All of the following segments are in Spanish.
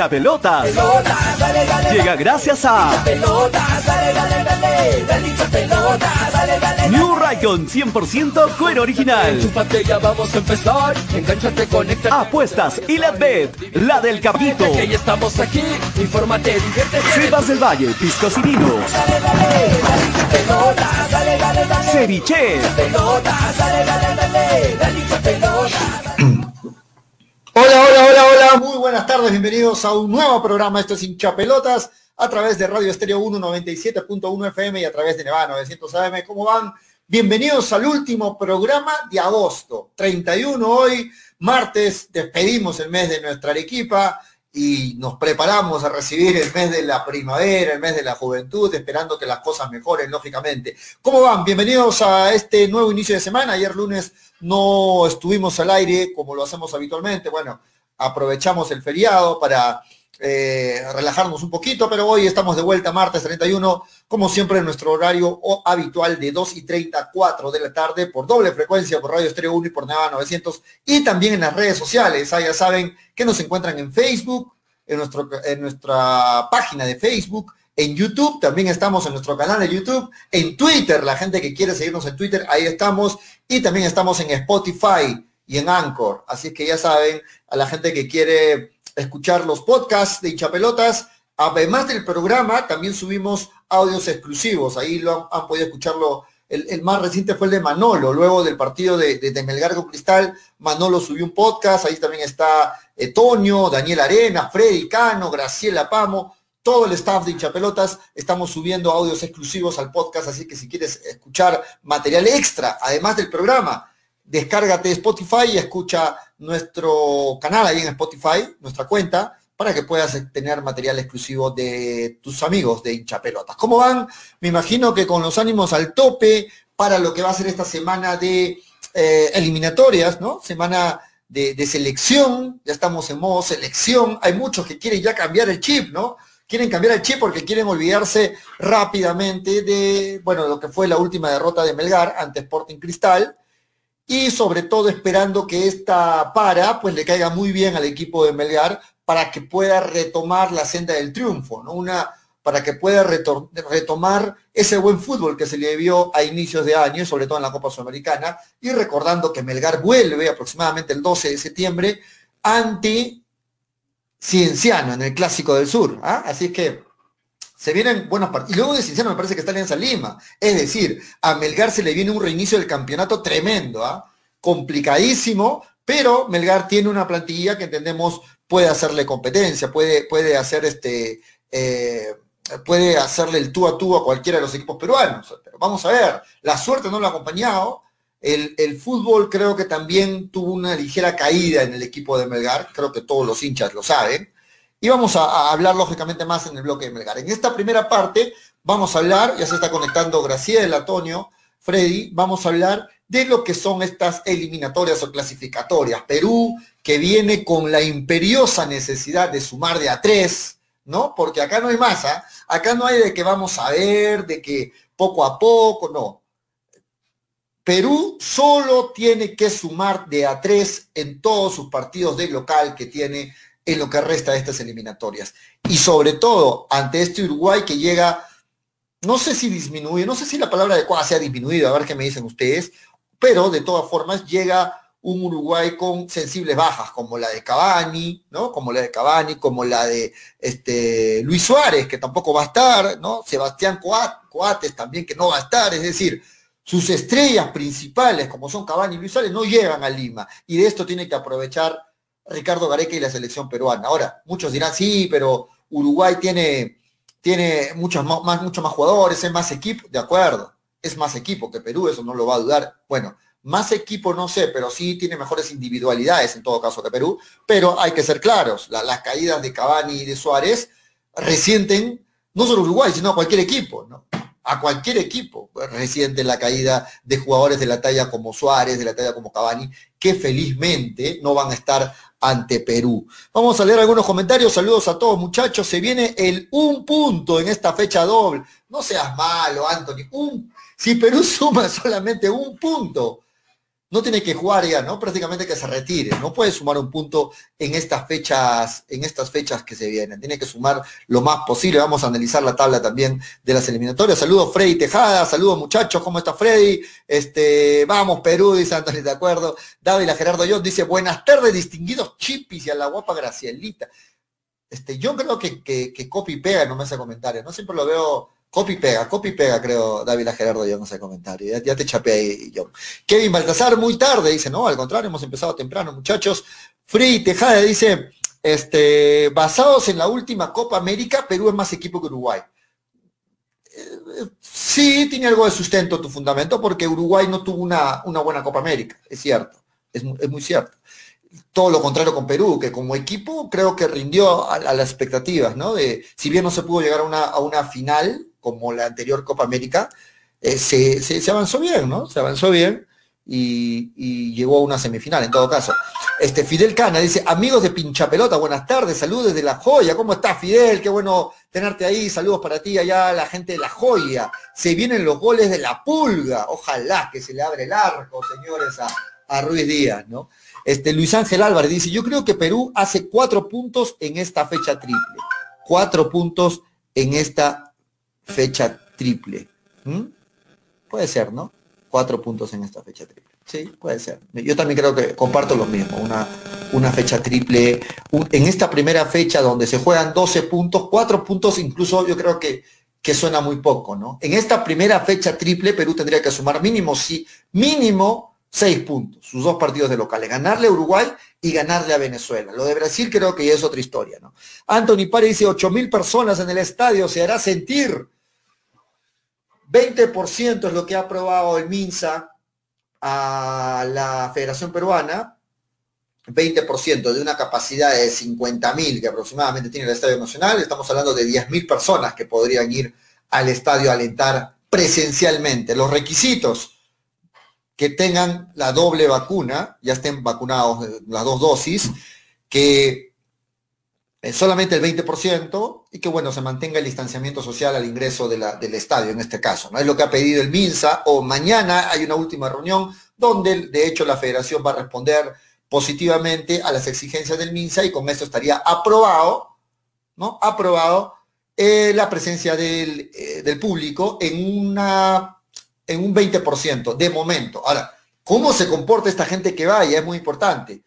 hincha pelotas. Llega gracias a New Raycon 100% cuero original. vamos a empezar. Conecta. Apuestas y la bet, la del caballito. Que estamos aquí. Infórmate, del Valle, piscos y vinos. Ceviche. Hola, hola, hola, hola, muy buenas tardes, bienvenidos a un nuevo programa, esto es Hincha Pelotas, a través de Radio Estéreo 197.1 FM y a través de Nevada 900 AM, ¿cómo van? Bienvenidos al último programa de agosto, 31 hoy, martes, despedimos el mes de nuestra Arequipa y nos preparamos a recibir el mes de la primavera, el mes de la juventud, esperando que las cosas mejoren, lógicamente. ¿Cómo van? Bienvenidos a este nuevo inicio de semana, ayer lunes no estuvimos al aire como lo hacemos habitualmente. Bueno, aprovechamos el feriado para eh, relajarnos un poquito, pero hoy estamos de vuelta martes 31, como siempre en nuestro horario habitual de 2 y 34 de la tarde por doble frecuencia por Radio Estéreo 1 y por Nava 900 y también en las redes sociales. Ah, ya saben que nos encuentran en Facebook, en, nuestro, en nuestra página de Facebook, en YouTube, también estamos en nuestro canal de YouTube, en Twitter, la gente que quiere seguirnos en Twitter, ahí estamos, y también estamos en Spotify y en Anchor. Así que ya saben, a la gente que quiere escuchar los podcasts de hinchapelotas, además del programa, también subimos audios exclusivos, ahí lo han, podido escucharlo. El, más reciente fue el de Manolo, luego del partido de, de, Cristal, Manolo subió un podcast, ahí también está Tonio, Daniel Arena, Freddy Cano, Graciela Pamo, todo el staff de Hinchapelotas, estamos subiendo audios exclusivos al podcast, así que si quieres escuchar material extra, además del programa, descárgate Spotify y escucha nuestro canal ahí en Spotify, nuestra cuenta, para que puedas tener material exclusivo de tus amigos de hinchapelotas. ¿Cómo van? Me imagino que con los ánimos al tope para lo que va a ser esta semana de eh, eliminatorias, ¿no? Semana de, de, selección, ya estamos en modo selección, hay muchos que quieren ya cambiar el chip, ¿no? Quieren cambiar el chip porque quieren olvidarse rápidamente de, bueno, lo que fue la última derrota de Melgar ante Sporting Cristal y sobre todo esperando que esta para pues le caiga muy bien al equipo de Melgar para que pueda retomar la senda del triunfo, ¿no? Una para que pueda retomar ese buen fútbol que se le vio a inicios de año, sobre todo en la Copa Sudamericana, y recordando que Melgar vuelve aproximadamente el 12 de septiembre ante Cienciano en el Clásico del Sur. ¿ah? Así que se vienen buenos partidos. Y luego de Cienciano me parece que está Alianza Lima. Es decir, a Melgar se le viene un reinicio del campeonato tremendo, ¿ah? complicadísimo, pero Melgar tiene una plantilla que entendemos puede hacerle competencia, puede, puede hacer este. Eh, puede hacerle el tú a tú a cualquiera de los equipos peruanos. Pero vamos a ver, la suerte no lo ha acompañado, el, fútbol creo que también tuvo una ligera caída en el equipo de Melgar, creo que todos los hinchas lo saben. Y vamos a, hablar lógicamente más en el bloque de Melgar. En esta primera parte vamos a hablar, ya se está conectando Graciela, Antonio, Freddy, vamos a hablar de lo que son estas eliminatorias o clasificatorias. Perú, que viene con la imperiosa necesidad de sumar de a tres, ¿no? Porque acá no hay masa, acá no hay de que vamos a ver, de que poco a poco, no. Perú solo tiene que sumar de a tres en todos sus partidos de local que tiene en lo que resta de estas eliminatorias. Y sobre todo ante este Uruguay que llega, no sé si disminuye, no sé si la palabra adecuada sea disminuido, a ver qué me dicen ustedes, pero de todas formas llega un Uruguay con sensibles bajas, como la de Cavani, ¿no? Como la de Cavani, como la de este, Luis Suárez, que tampoco va a estar, ¿no? Sebastián Coates también, que no va a estar, es decir, sus estrellas principales, como son Cavani y Luis Suárez, no llegan a Lima. Y de esto tiene que aprovechar Ricardo Gareca y la selección peruana. Ahora, muchos dirán, sí, pero Uruguay tiene, tiene muchos más, muchos más jugadores, es más equipo. De acuerdo, es más equipo que Perú, eso no lo va a dudar. Bueno, más equipo no sé, pero sí tiene mejores individualidades en todo caso que Perú. Pero hay que ser claros, las caídas de Cavani y de Suárez resienten no solo Uruguay, sino cualquier equipo, ¿no? A cualquier equipo reciente la caída de jugadores de la talla como Suárez, de la talla como Cavani, que felizmente no van a estar ante Perú. Vamos a leer algunos comentarios. Saludos a todos muchachos. Se viene el un punto en esta fecha doble. No seas malo, Anthony. Un, si Perú suma solamente un punto, no tiene que jugar ya, ¿no? Prácticamente que se retire, no puede sumar un punto en estas fechas, en estas fechas que se vienen, tiene que sumar lo más posible, vamos a analizar la tabla también de las eliminatorias, saludos Freddy Tejada, saludos muchachos, ¿cómo está Freddy? Este, vamos Perú, dice Antonio, de acuerdo, David Gerardo John dice, buenas tardes, distinguidos chipis y a la guapa Gracielita. Este, yo creo que, que, que copy pega no me hace comentarios, no siempre lo veo Copy pega, copy pega, creo, David Gerardo, yo no sé comentario. Ya, te chapé ahí, yo. Kevin Baltasar, muy tarde, dice, no, al contrario, hemos empezado temprano, muchachos. Free Tejada dice, este, basados en la última Copa América, Perú es más equipo que Uruguay. Eh, sí, tiene algo de sustento tu fundamento, porque Uruguay no tuvo una, buena Copa América, es cierto, es, muy cierto todo lo contrario con Perú, que como equipo creo que rindió a, las expectativas, ¿no? De, si bien no se pudo llegar a una final, como la anterior Copa América, eh, se, se, avanzó bien, ¿no? Se avanzó bien y, llegó a una semifinal, en todo caso. Este, Fidel Cana dice, amigos de Pincha Pelota, buenas tardes, saludos desde La Joya, ¿cómo estás Fidel? Qué bueno tenerte ahí, saludos para ti allá, la gente de La Joya. Se vienen los goles de la pulga, ojalá que se le abre el arco, señores, a, a Ruiz Díaz, ¿no? Este, Luis Ángel Álvarez dice, yo creo que Perú hace cuatro puntos en esta fecha triple. Cuatro puntos en esta fecha triple. ¿Mm? Puede ser, ¿no? Cuatro puntos en esta fecha triple. Sí, puede ser. Yo también creo que comparto lo mismo. Una, una fecha triple. en esta primera fecha donde se juegan 12 puntos, cuatro puntos incluso yo creo que, que suena muy poco, ¿no? En esta primera fecha triple Perú tendría que sumar mínimo, sí, mínimo seis puntos, sus dos partidos de locales, ganarle a Uruguay y ganarle a Venezuela. Lo de Brasil creo que ya es otra historia, ¿no? Anthony Pare dice, mil personas en el estadio, se hará sentir. 20% es lo que ha aprobado el MINSA a la Federación Peruana, 20% de una capacidad de 50.000 que aproximadamente tiene el Estadio Nacional, estamos hablando de 10.000 personas que podrían ir al estadio a alentar presencialmente. Los requisitos, que tengan la doble vacuna, ya estén vacunados las dos dosis, que solamente el 20% y que bueno, se mantenga el distanciamiento social al ingreso del estadio en este caso. ¿no? Es lo que ha pedido el MINSA o mañana hay una última reunión donde de hecho la federación va a responder positivamente a las exigencias del MINSA y con esto estaría aprobado, ¿no? Aprobado eh, la presencia del, eh, del público en una en un 20% de momento. Ahora, ¿cómo se comporta esta gente que vaya? Es muy importante,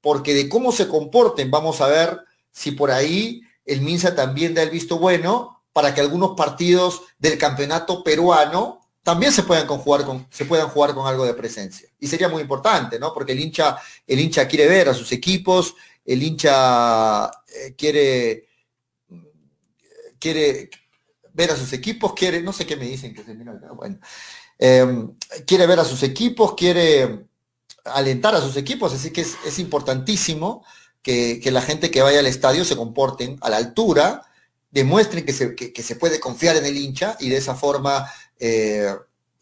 porque de cómo se comporten vamos a ver si por ahí el MINSA también da el visto bueno para que algunos partidos del campeonato peruano también se puedan jugar con, se puedan jugar con algo de presencia. Y sería muy importante, ¿no? Porque el hincha, el hincha quiere ver a sus equipos, el hincha eh, quiere, quiere ver a sus equipos, quiere, no sé qué me dicen que se mira bueno, Em, quiere ver a sus equipos, quiere alentar a sus equipos, así que es, importantísimo que, la gente que vaya al estadio se comporten a la altura, demuestren que se, puede confiar en el hincha y de esa forma eh,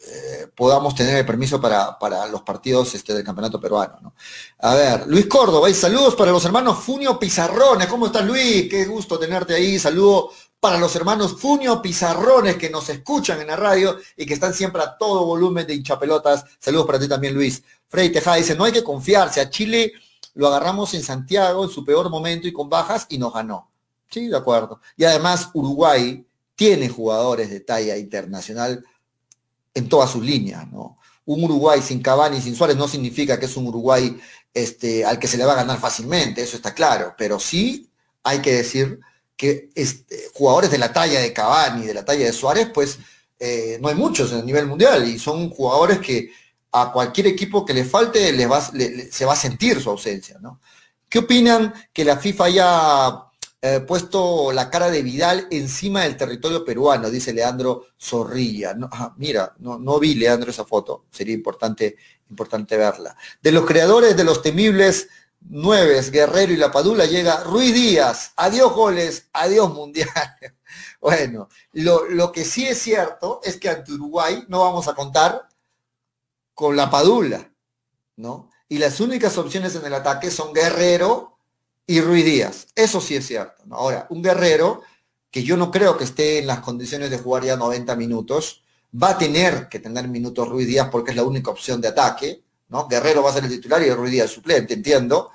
eh, podamos tener el permiso para, los partidos este, del campeonato peruano. A ver, Luis Córdoba, y saludos para los hermanos Funio Pizarrones. ¿Cómo estás, Luis? Qué gusto tenerte ahí. Saludo para los hermanos Funio Pizarrones que nos escuchan en la radio y que están siempre a todo volumen de hinchapelotas. Saludos para ti también, Luis. Freddy Tejada dice, no hay que confiarse, a Chile lo agarramos en Santiago en su peor momento y con bajas y nos ganó. Sí, de acuerdo. Y además Uruguay tiene jugadores de talla internacional en todas sus líneas, ¿no? Un Uruguay sin Cavani y sin Suárez no significa que es un Uruguay este, al que se le va a ganar fácilmente, eso está claro, pero sí hay que decir que este, jugadores de la talla de Cavani, de la talla de Suárez, pues eh, no hay muchos en el nivel mundial y son jugadores que a cualquier equipo que le falte les va, se va a sentir su ausencia. ¿no? ¿Qué opinan que la FIFA haya eh, puesto la cara de Vidal encima del territorio peruano? Dice Leandro Zorrilla. mira, no, no vi, Leandro, esa foto. Sería importante, importante verla. De los creadores de los temibles Nueves, Guerrero y La Padula llega Ruiz Díaz. Adiós goles, adiós mundial. Bueno, lo, que sí es cierto es que ante Uruguay no vamos a contar con La Padula, ¿no? Y las únicas opciones en el ataque son Guerrero y Ruiz Díaz. Eso sí es cierto. Ahora, un Guerrero que yo no creo que esté en las condiciones de jugar ya 90 minutos, va a tener que tener minutos Ruiz Díaz porque es la única opción de ataque, ¿no? Guerrero va a ser el titular y Ruiz Díaz suplente, entiendo.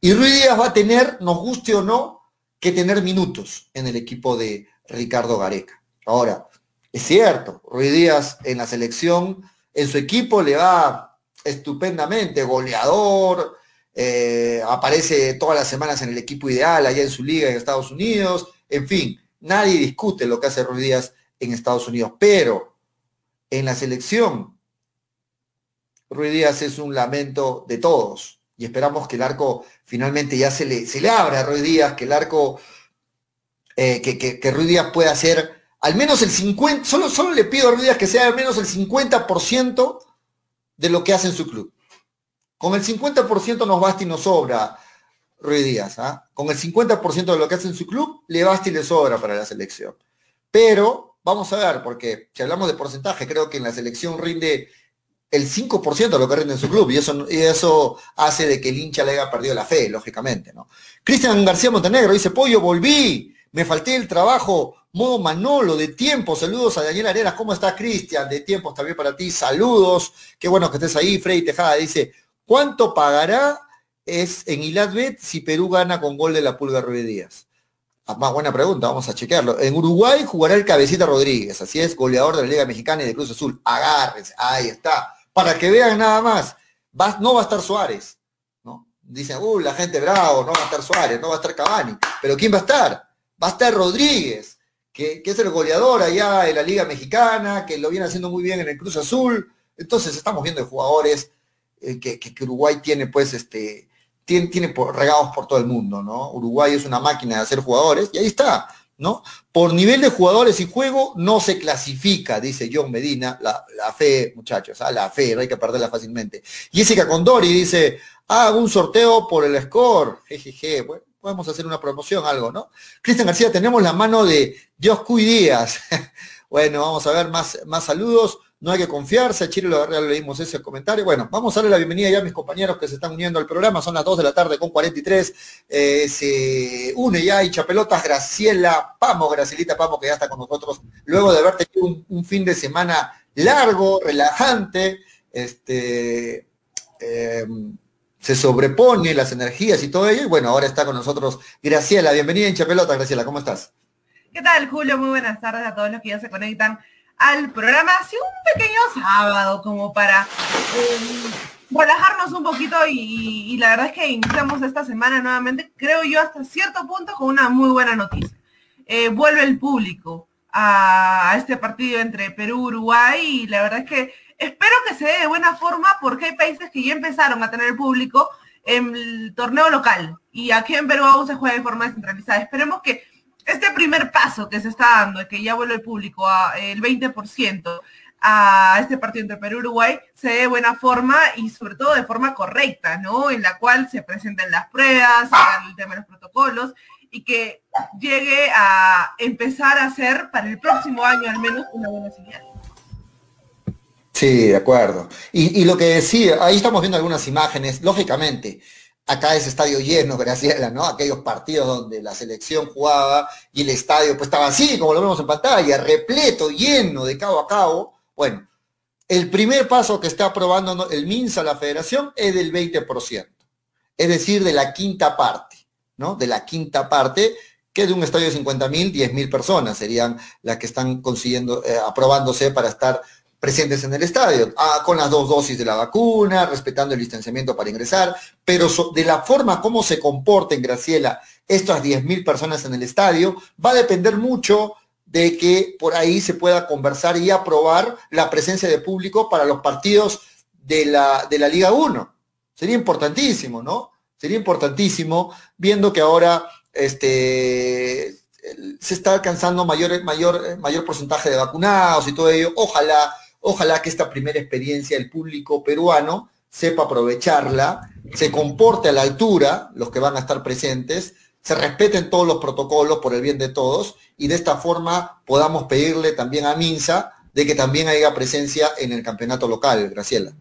Y Ruiz Díaz va a tener, nos guste o no, que tener minutos en el equipo de Ricardo Gareca. Ahora, es cierto, Ruiz Díaz en la selección, en su equipo le va estupendamente, goleador, eh, aparece todas las semanas en el equipo ideal allá en su liga en Estados Unidos, en fin, nadie discute lo que hace Ruiz Díaz en Estados Unidos, pero en la selección, Ruiz Díaz es un lamento de todos y esperamos que el arco finalmente ya se le, se le abra a Ruiz Díaz, que el arco, eh, que, que, Ruiz Díaz pueda hacer al menos el 50, solo, solo le pido a Ruiz Díaz que sea al menos el 50% de lo que hace en su club. Con el 50% nos basta y nos sobra Ruiz Díaz. ¿ah? Con el 50% de lo que hace en su club, le basta y le sobra para la selección. Pero vamos a ver, porque si hablamos de porcentaje, creo que en la selección rinde el 5% de lo que rinde en su club, y eso, y eso hace de que el hincha le haya perdido la fe, lógicamente, ¿no? Cristian García Montenegro dice, Pollo, volví, me falté el trabajo, modo Manolo, de tiempo, saludos a Daniel Arenas, ¿cómo estás, Cristian? De tiempo también para ti, saludos, qué bueno que estés ahí, Freddy Tejada dice, ¿cuánto pagará es en Ilatbet si Perú gana con gol de la Pulga Ruiz Díaz? Ah, más buena pregunta, vamos a chequearlo. En Uruguay jugará el Cabecita Rodríguez, así es, goleador de la Liga Mexicana y de Cruz Azul. Agárrense, ahí está. Para que vean nada más, no va a estar Suárez, ¿no? Dicen, uh, la gente bravo, no va a estar Suárez, no va a estar Cavani. Pero ¿quién va a estar? Va a estar Rodríguez, que, es el goleador allá de la Liga Mexicana, que lo viene haciendo muy bien en el Cruz Azul. Entonces estamos viendo jugadores eh, que, Uruguay tiene, pues, este, tiene, tiene regados por todo el mundo, ¿no? Uruguay es una máquina de hacer jugadores y ahí está, ¿no? Por nivel de jugadores y juego no se clasifica, dice John Medina, la, fe, muchachos, ¿ah? la fe, no hay que perderla fácilmente. Jessica Condori dice, hago un sorteo por el score, jejeje, bueno, podemos hacer una promoción, algo, ¿no? Cristian García, tenemos la mano de Dios Díaz. bueno, vamos a ver más, más saludos no hay que confiarse, Chile lo leímos ese comentario. Bueno, vamos a darle la bienvenida ya a mis compañeros que se están uniendo al programa, son las 2 de la tarde con 43, eh, se une ya y Chapelotas Graciela Pamo, Gracielita Pamo que ya está con nosotros, luego de haber tenido un, fin de semana largo, relajante, este, em, se sobrepone las energías y todo ello, y bueno, ahora está con nosotros Graciela, bienvenida en Chapelotas, Graciela, ¿cómo estás? ¿Qué tal, Julio? Muy buenas tardes a todos los que ya se conectan al programa, así un pequeño sábado como para eh, relajarnos un poquito y, la verdad es que iniciamos esta semana nuevamente, creo yo hasta cierto punto con una muy buena noticia. Eh, vuelve el público a, este partido entre Perú y Uruguay y la verdad es que espero que se dé de buena forma porque hay países que ya empezaron a tener público en el torneo local y aquí en Perú aún se juega de forma descentralizada. Esperemos que este primer paso que se está dando, que ya vuelve el público a el 20% a este partido entre Perú y Uruguay, se dé de buena forma y sobre todo de forma correcta, ¿no? En la cual se presenten las pruebas, el tema de los protocolos y que llegue a empezar a ser para el próximo año al menos una buena señal. Sí, de acuerdo. Y, lo que decía, ahí estamos viendo algunas imágenes, lógicamente, acá es estadio lleno, Graciela, ¿no? Aquellos partidos donde la selección jugaba y el estadio pues estaba así, como lo vemos en pantalla, repleto, lleno de cabo a cabo. Bueno, el primer paso que está aprobando el MINSA, la federación, es del 20%, es decir, de la quinta parte, ¿no? De la quinta parte, que de un estadio de 50.000, mil, 10 mil personas serían las que están consiguiendo, eh, aprobándose para estar presentes en el estadio, ah, con las dos dosis de la vacuna, respetando el distanciamiento para ingresar, pero de la forma como se comporten, Graciela, estas 10.000 personas en el estadio, va a depender mucho de que por ahí se pueda conversar y aprobar la presencia de público para los partidos de la, de la Liga 1. Sería importantísimo, ¿no? Sería importantísimo, viendo que ahora este, se está alcanzando mayor, mayor, mayor porcentaje de vacunados y todo ello. Ojalá Ojalá que esta primera experiencia el público peruano sepa aprovecharla, se comporte a la altura, los que van a estar presentes, se respeten todos los protocolos por el bien de todos y de esta forma podamos pedirle también a Minsa de que también haya presencia en el campeonato local, Graciela.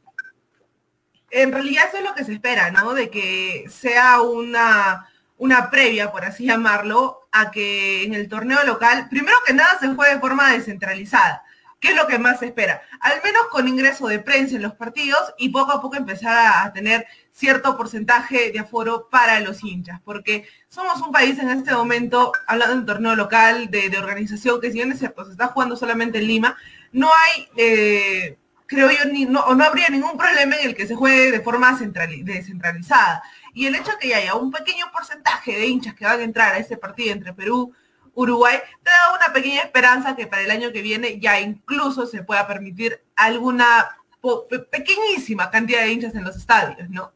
En realidad eso es lo que se espera, ¿no? De que sea una, una previa, por así llamarlo, a que en el torneo local, primero que nada se juegue de forma descentralizada ¿Qué es lo que más se espera? Al menos con ingreso de prensa en los partidos y poco a poco empezar a, tener cierto porcentaje de aforo para los hinchas, porque somos un país en este momento, hablando de torneo local, de, organización, que si bien es cierto, se está jugando solamente en Lima, no hay, eh, creo yo, ni, no, no habría ningún problema en el que se juegue de forma descentralizada. Y el hecho de que haya un pequeño porcentaje de hinchas que van a entrar a ese partido entre Perú Uruguay, te da una pequeña esperanza que para el año que viene ya incluso se pueda permitir alguna pequeñísima cantidad de hinchas en los estadios, ¿no?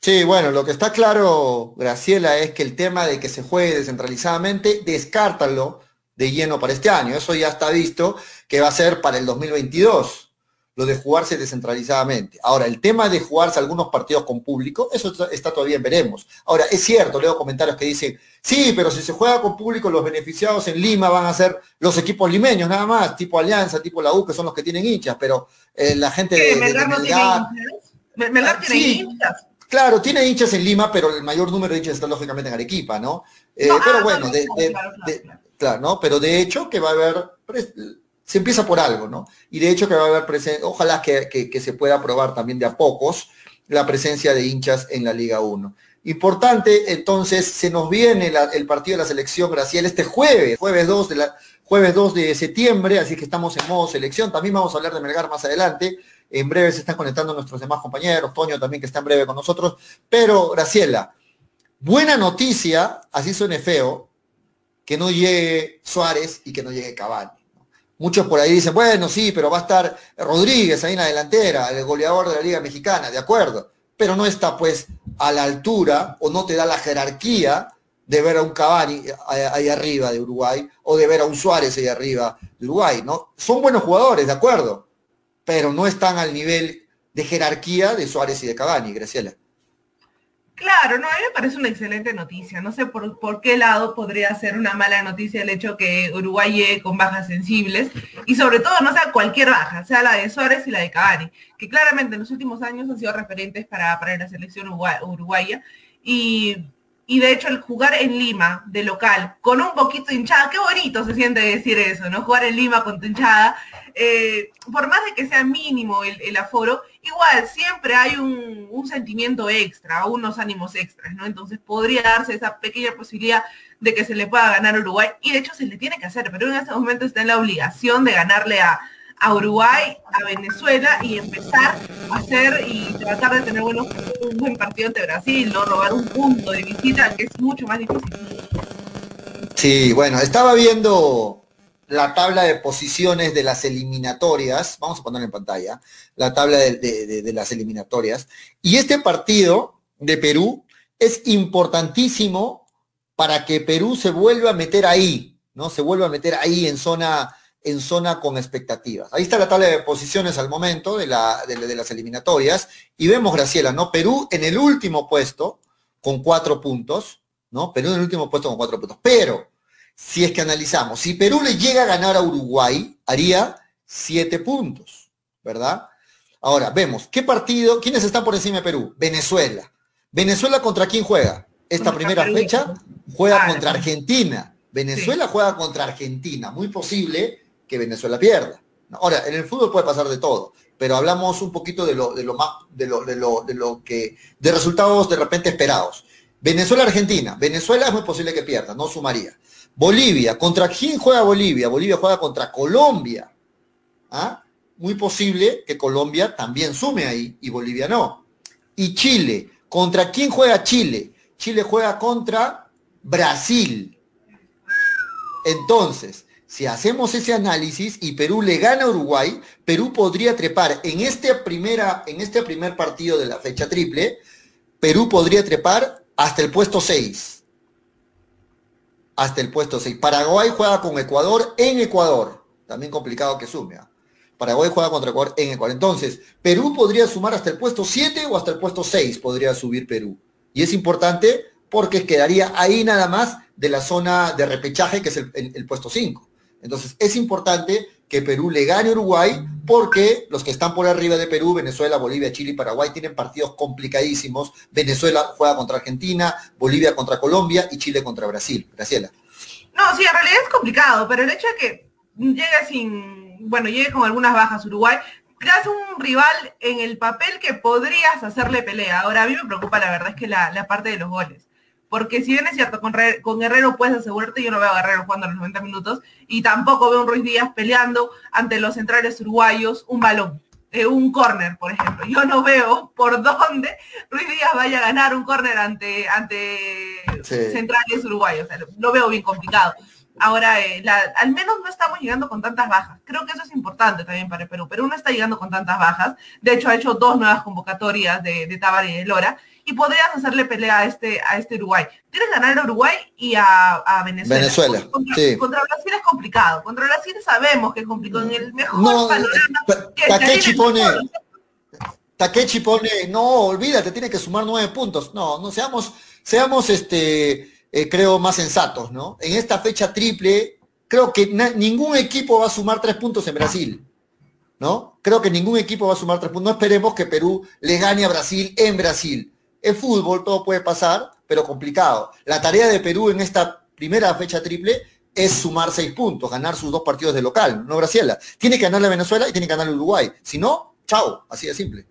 Sí, bueno, lo que está claro, Graciela, es que el tema de que se juegue descentralizadamente, descártalo de lleno para este año. Eso ya está visto que va a ser para el 2022 lo de jugarse descentralizadamente. Ahora, el tema de jugarse algunos partidos con público, eso está, todavía en veremos. Ahora, es cierto, leo comentarios que dicen, sí, pero si se juega con público, los beneficiados en Lima van a ser los equipos limeños nada más, tipo Alianza, tipo la U, que son los que tienen hinchas, pero eh, la gente de, Melgar, tiene hinchas? Claro, tiene hinchas en Lima, pero el mayor número de hinchas está lógicamente en Arequipa, ¿no? Eh, pero ah, bueno, claro, ¿no? Pero de hecho que va a haber se empieza por algo, ¿no? Y de hecho que va a haber presencia, ojalá que, se pueda probar también de a pocos la presencia de hinchas en la Liga 1. Importante, entonces, se nos viene el partido de la selección Graciela este jueves, jueves 2 de la, jueves 2 de septiembre, así que estamos en modo selección. También vamos a hablar de Melgar más adelante. En breve se están conectando nuestros demás compañeros, Toño también que está en breve con nosotros. Pero, Graciela, buena noticia, así suene feo, que no llegue Suárez y que no llegue Cavani. Muchos por ahí dicen, bueno, sí, pero va a estar Rodríguez ahí en la delantera, el goleador de la Liga Mexicana, de acuerdo, pero no está pues a la altura o no te da la jerarquía de ver a un Cavani ahí arriba de Uruguay o de ver a un Suárez ahí arriba de Uruguay, ¿no? Son buenos jugadores, de acuerdo, pero no están al nivel de jerarquía de Suárez y de Cavani, Graciela. Claro, no, a mí me parece una excelente noticia. No sé por, qué lado podría ser una mala noticia el hecho que Uruguay con bajas sensibles y sobre todo no sea cualquier baja, sea la de Suárez y la de Cavani, que claramente en los últimos años han sido referentes para, para la selección uruguaya. Y, y, de hecho el jugar en Lima de local con un poquito hinchada, qué bonito se siente decir eso, ¿no? Jugar en Lima con tu hinchada, eh, por más de que sea mínimo el, el aforo, igual siempre hay un, sentimiento extra, unos ánimos extras, ¿no? Entonces podría darse esa pequeña posibilidad de que se le pueda ganar a Uruguay, y de hecho se le tiene que hacer, pero en este momento está en la obligación de ganarle a, Uruguay, a Venezuela y empezar a hacer y tratar de tener buenos, un buen partido ante Brasil, no robar un punto de visita, que es mucho más difícil. Sí, bueno, estaba viendo la tabla de posiciones de las eliminatorias, vamos a poner en pantalla, la tabla de, las eliminatorias, y este partido de Perú es importantísimo para que Perú se vuelva a meter ahí, ¿no? Se vuelva a meter ahí en zona, en zona con expectativas. Ahí está la tabla de posiciones al momento de, la, de, las eliminatorias, y vemos, Graciela, ¿no? Perú en el último puesto con cuatro puntos, ¿no? Perú en el último puesto con cuatro puntos, pero si es que analizamos, si Perú le llega a ganar a Uruguay, haría siete puntos, ¿verdad? Ahora, vemos, ¿qué partido, quiénes están por encima de Perú? Venezuela. ¿Venezuela contra quién juega? Esta primera fecha juega contra Argentina. Venezuela juega contra Argentina. Muy posible que Venezuela pierda. Ahora, en el fútbol puede pasar de todo, pero hablamos un poquito de lo, de lo más, de lo, de lo, de lo que, de resultados de repente esperados. Venezuela-Argentina. Venezuela es muy posible que pierda, no sumaría. Bolivia, ¿contra quién juega Bolivia? Bolivia juega contra Colombia. ¿Ah? Muy posible que Colombia también sume ahí y Bolivia no. Y Chile, ¿contra quién juega Chile? Chile juega contra Brasil. Entonces, si hacemos ese análisis y Perú le gana a Uruguay, Perú podría trepar en este, primera, en este primer partido de la fecha triple, Perú podría trepar hasta el puesto 6 hasta el puesto 6. Paraguay juega con Ecuador en Ecuador. También complicado que sume. ¿ah? Paraguay juega contra Ecuador en Ecuador. Entonces, Perú podría sumar hasta el puesto 7 o hasta el puesto 6 podría subir Perú. Y es importante porque quedaría ahí nada más de la zona de repechaje, que es el, el puesto 5. Entonces, es importante que Perú le gane a Uruguay, porque los que están por arriba de Perú, Venezuela, Bolivia, Chile y Paraguay, tienen partidos complicadísimos. Venezuela juega contra Argentina, Bolivia contra Colombia y Chile contra Brasil. Graciela. No, sí, en realidad es complicado, pero el hecho de que llegue sin bueno, llegue con algunas bajas Uruguay, creas un rival en el papel que podrías hacerle pelea. Ahora, a mí me preocupa la verdad es que la, parte de los goles. Porque si bien es cierto, con, con, Guerrero puedes asegurarte, yo no veo a Guerrero jugando los 90 minutos y tampoco veo a un Ruiz Díaz peleando ante los centrales uruguayos un balón, eh, un córner, por ejemplo. Yo no veo por dónde Ruiz Díaz vaya a ganar un córner ante, ante centrales uruguayos. lo veo bien complicado. Ahora, eh, al menos no estamos llegando con tantas bajas. Creo que eso es importante también para el Perú. Perú no está llegando con tantas bajas. De hecho, ha hecho dos nuevas convocatorias de, de y de Lora. Y podrías hacerle pelea a este, a este Uruguay. Tienes que ganar a Uruguay y a, Venezuela. Venezuela. Contra, Brasil es complicado. Contra Brasil sabemos que es complicado. En el mejor no, panorama. Takechi pone. Takechi pone, no, olvídate, tiene que sumar nueve puntos. No, no seamos, seamos este eh, creo, más sensatos, ¿no? En esta fecha triple, creo que ningún equipo va a sumar tres puntos en Brasil, ¿no? Creo que ningún equipo va a sumar tres puntos. No esperemos que Perú le gane a Brasil en Brasil. Es fútbol, todo puede pasar, pero complicado. La tarea de Perú en esta primera fecha triple es sumar seis puntos, ganar sus dos partidos de local, ¿no, Graciela? Tiene que ganarle a Venezuela y tiene que ganarle a Uruguay. Si no, chao, así de simple.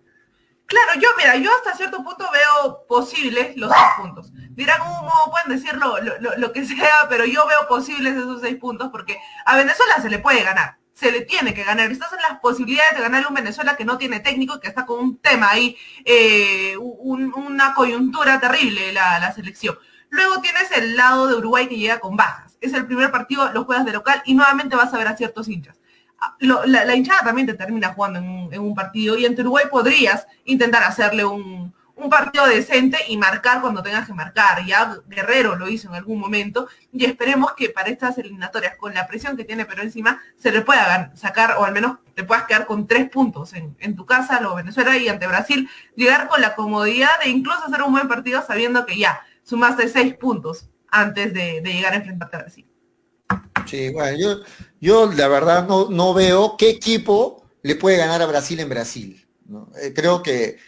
Claro, yo, mira, yo hasta cierto punto veo posibles los seis puntos. Dirán, ¿cómo pueden decirlo lo, que sea, pero yo veo posibles esos seis puntos porque a Venezuela se le puede ganar, se le tiene que ganar. Estás en las posibilidades de ganarle un Venezuela que no tiene técnico, que está con un tema ahí, eh, una coyuntura terrible la, la selección. Luego tienes el lado de Uruguay que llega con bajas. Es el primer partido, lo juegas de local y nuevamente vas a ver a ciertos hinchas la, hinchada también te termina jugando en un, partido y en Uruguay podrías intentar hacerle un, partido decente y marcar cuando tengas que marcar. Ya Guerrero lo hizo en algún momento y esperemos que para estas eliminatorias, con la presión que tiene pero encima, se le pueda sacar o al menos te puedas quedar con tres puntos en, tu casa, lo Venezuela y ante Brasil, llegar con la comodidad de incluso hacer un buen partido sabiendo que ya sumaste seis puntos antes de, de llegar a enfrentarte a Brasil. Sí, bueno, yo, yo la verdad no, no veo qué equipo le puede ganar a Brasil en Brasil. Eh, creo que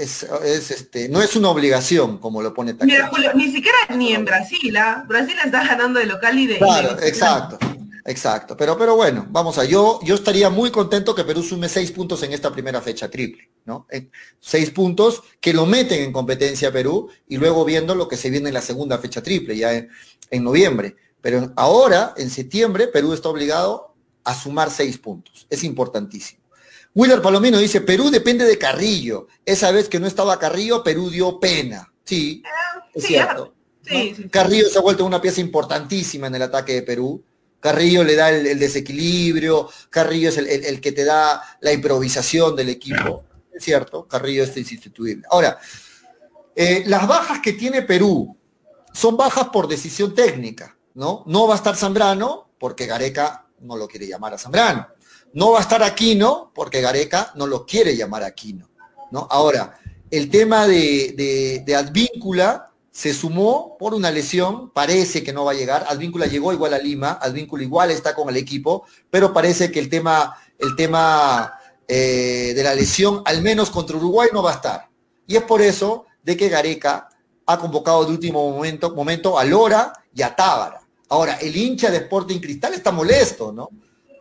es, este, no es una obligación, como lo pone Mira, ni siquiera ni en Brasil, ¿ah? Brasil está ganando de local y de. Claro, exacto. Exacto, pero, pero bueno, vamos a, yo, yo estaría muy contento que Perú sume seis puntos en esta primera fecha triple, ¿no? seis puntos que lo meten en competencia Perú y luego viendo lo que se viene en la segunda fecha triple, ya en noviembre. Pero ahora, en septiembre, Perú está obligado a sumar seis puntos. Es importantísimo. Willer Palomino dice, Perú depende de Carrillo. Esa vez que no estaba Carrillo, Perú dio pena. Sí, es cierto. Carrillo se ha vuelto una pieza importantísima en el ataque de Perú. Carrillo le da el, desequilibrio, Carrillo es el, que te da la improvisación del equipo. Es cierto, Carrillo es insustituible. Ahora, eh, las bajas que tiene Perú son bajas por decisión técnica. ¿no? No va a estar Zambrano porque Gareca no lo quiere llamar a Zambrano. No va a estar Aquino porque Gareca no lo quiere llamar Aquino, ¿no? Ahora, el tema de, Advíncula se sumó por una lesión, parece que no va a llegar. Advíncula llegó igual a Lima, Advíncula igual está con el equipo, pero parece que el tema, el tema eh, de la lesión, al menos contra Uruguay, no va a estar. Y es por eso de que Gareca ha convocado de último momento, momento a Lora y a Tábara. Ahora, el hincha de Sporting Cristal está molesto, ¿no?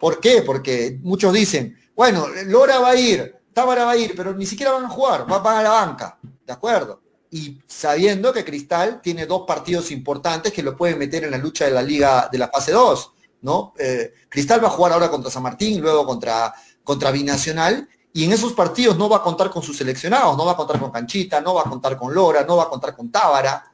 ¿Por qué? Porque muchos dicen, bueno, Lora va a ir, Tábara va a ir, pero ni siquiera van a jugar, van a la banca, ¿de acuerdo? Y sabiendo que Cristal tiene dos partidos importantes que lo pueden meter en la lucha de la liga de la fase 2, ¿no? Eh, Cristal va a jugar ahora contra San Martín, luego contra, contra Binacional, y en esos partidos no va a contar con sus seleccionados, no va a contar con Canchita, no va a contar con Lora, no va a contar con Tábara,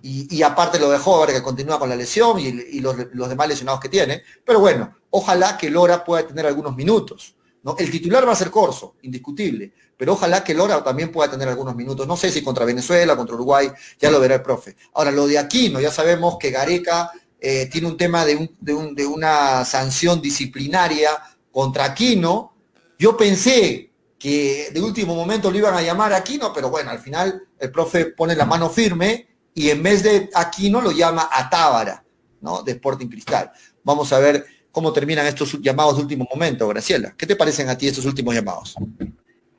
y, aparte lo de Hover que continúa con la lesión y, los, demás lesionados que tiene. Pero bueno, ojalá que Lora pueda tener algunos minutos. ¿no? El titular va a ser Corso, indiscutible, pero ojalá que Lora también pueda tener algunos minutos. No sé si contra Venezuela, contra Uruguay, ya lo verá el profe. Ahora, lo de Aquino, ya sabemos que Gareca eh, tiene un tema de, de una sanción disciplinaria contra Aquino. Yo pensé que de último momento lo iban a llamar Aquino, pero bueno, al final el profe pone la mano firme y en vez de Aquino lo llama a Tábara, ¿no? De Sporting Cristal. Vamos a ver cómo terminan estos llamados de último momento, Graciela. ¿Qué te parecen a ti estos últimos llamados?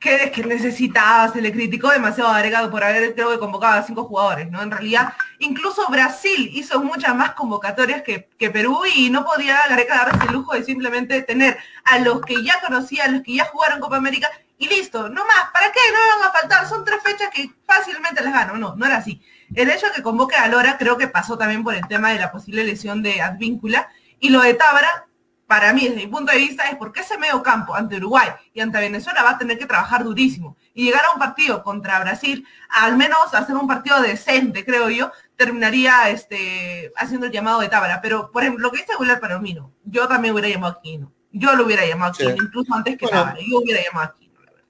que, que necesitaba, se le criticó demasiado a Gareca por haber, creo que convocado a cinco jugadores, ¿no? En realidad, incluso Brasil hizo muchas más convocatorias que, Perú y no podía Gareca darse el lujo de simplemente tener a los que ya conocía, a los que ya jugaron Copa América y listo, no más, ¿para qué? No van a faltar, son tres fechas que fácilmente les gano, no, no era así. El hecho de que convoque a Lora creo que pasó también por el tema de la posible lesión de Advíncula y lo de Tábara para mí, desde mi punto de vista, es porque ese medio campo ante Uruguay y ante Venezuela va a tener que trabajar durísimo. Y llegar a un partido contra Brasil, al menos hacer un partido decente, creo yo, terminaría este, haciendo el llamado de Tábara. Pero, por ejemplo, lo que dice Willar Palomino, yo también hubiera llamado a Aquino. Yo lo hubiera llamado a Aquino, incluso antes que Tábara. Yo hubiera llamado a Aquino, la verdad.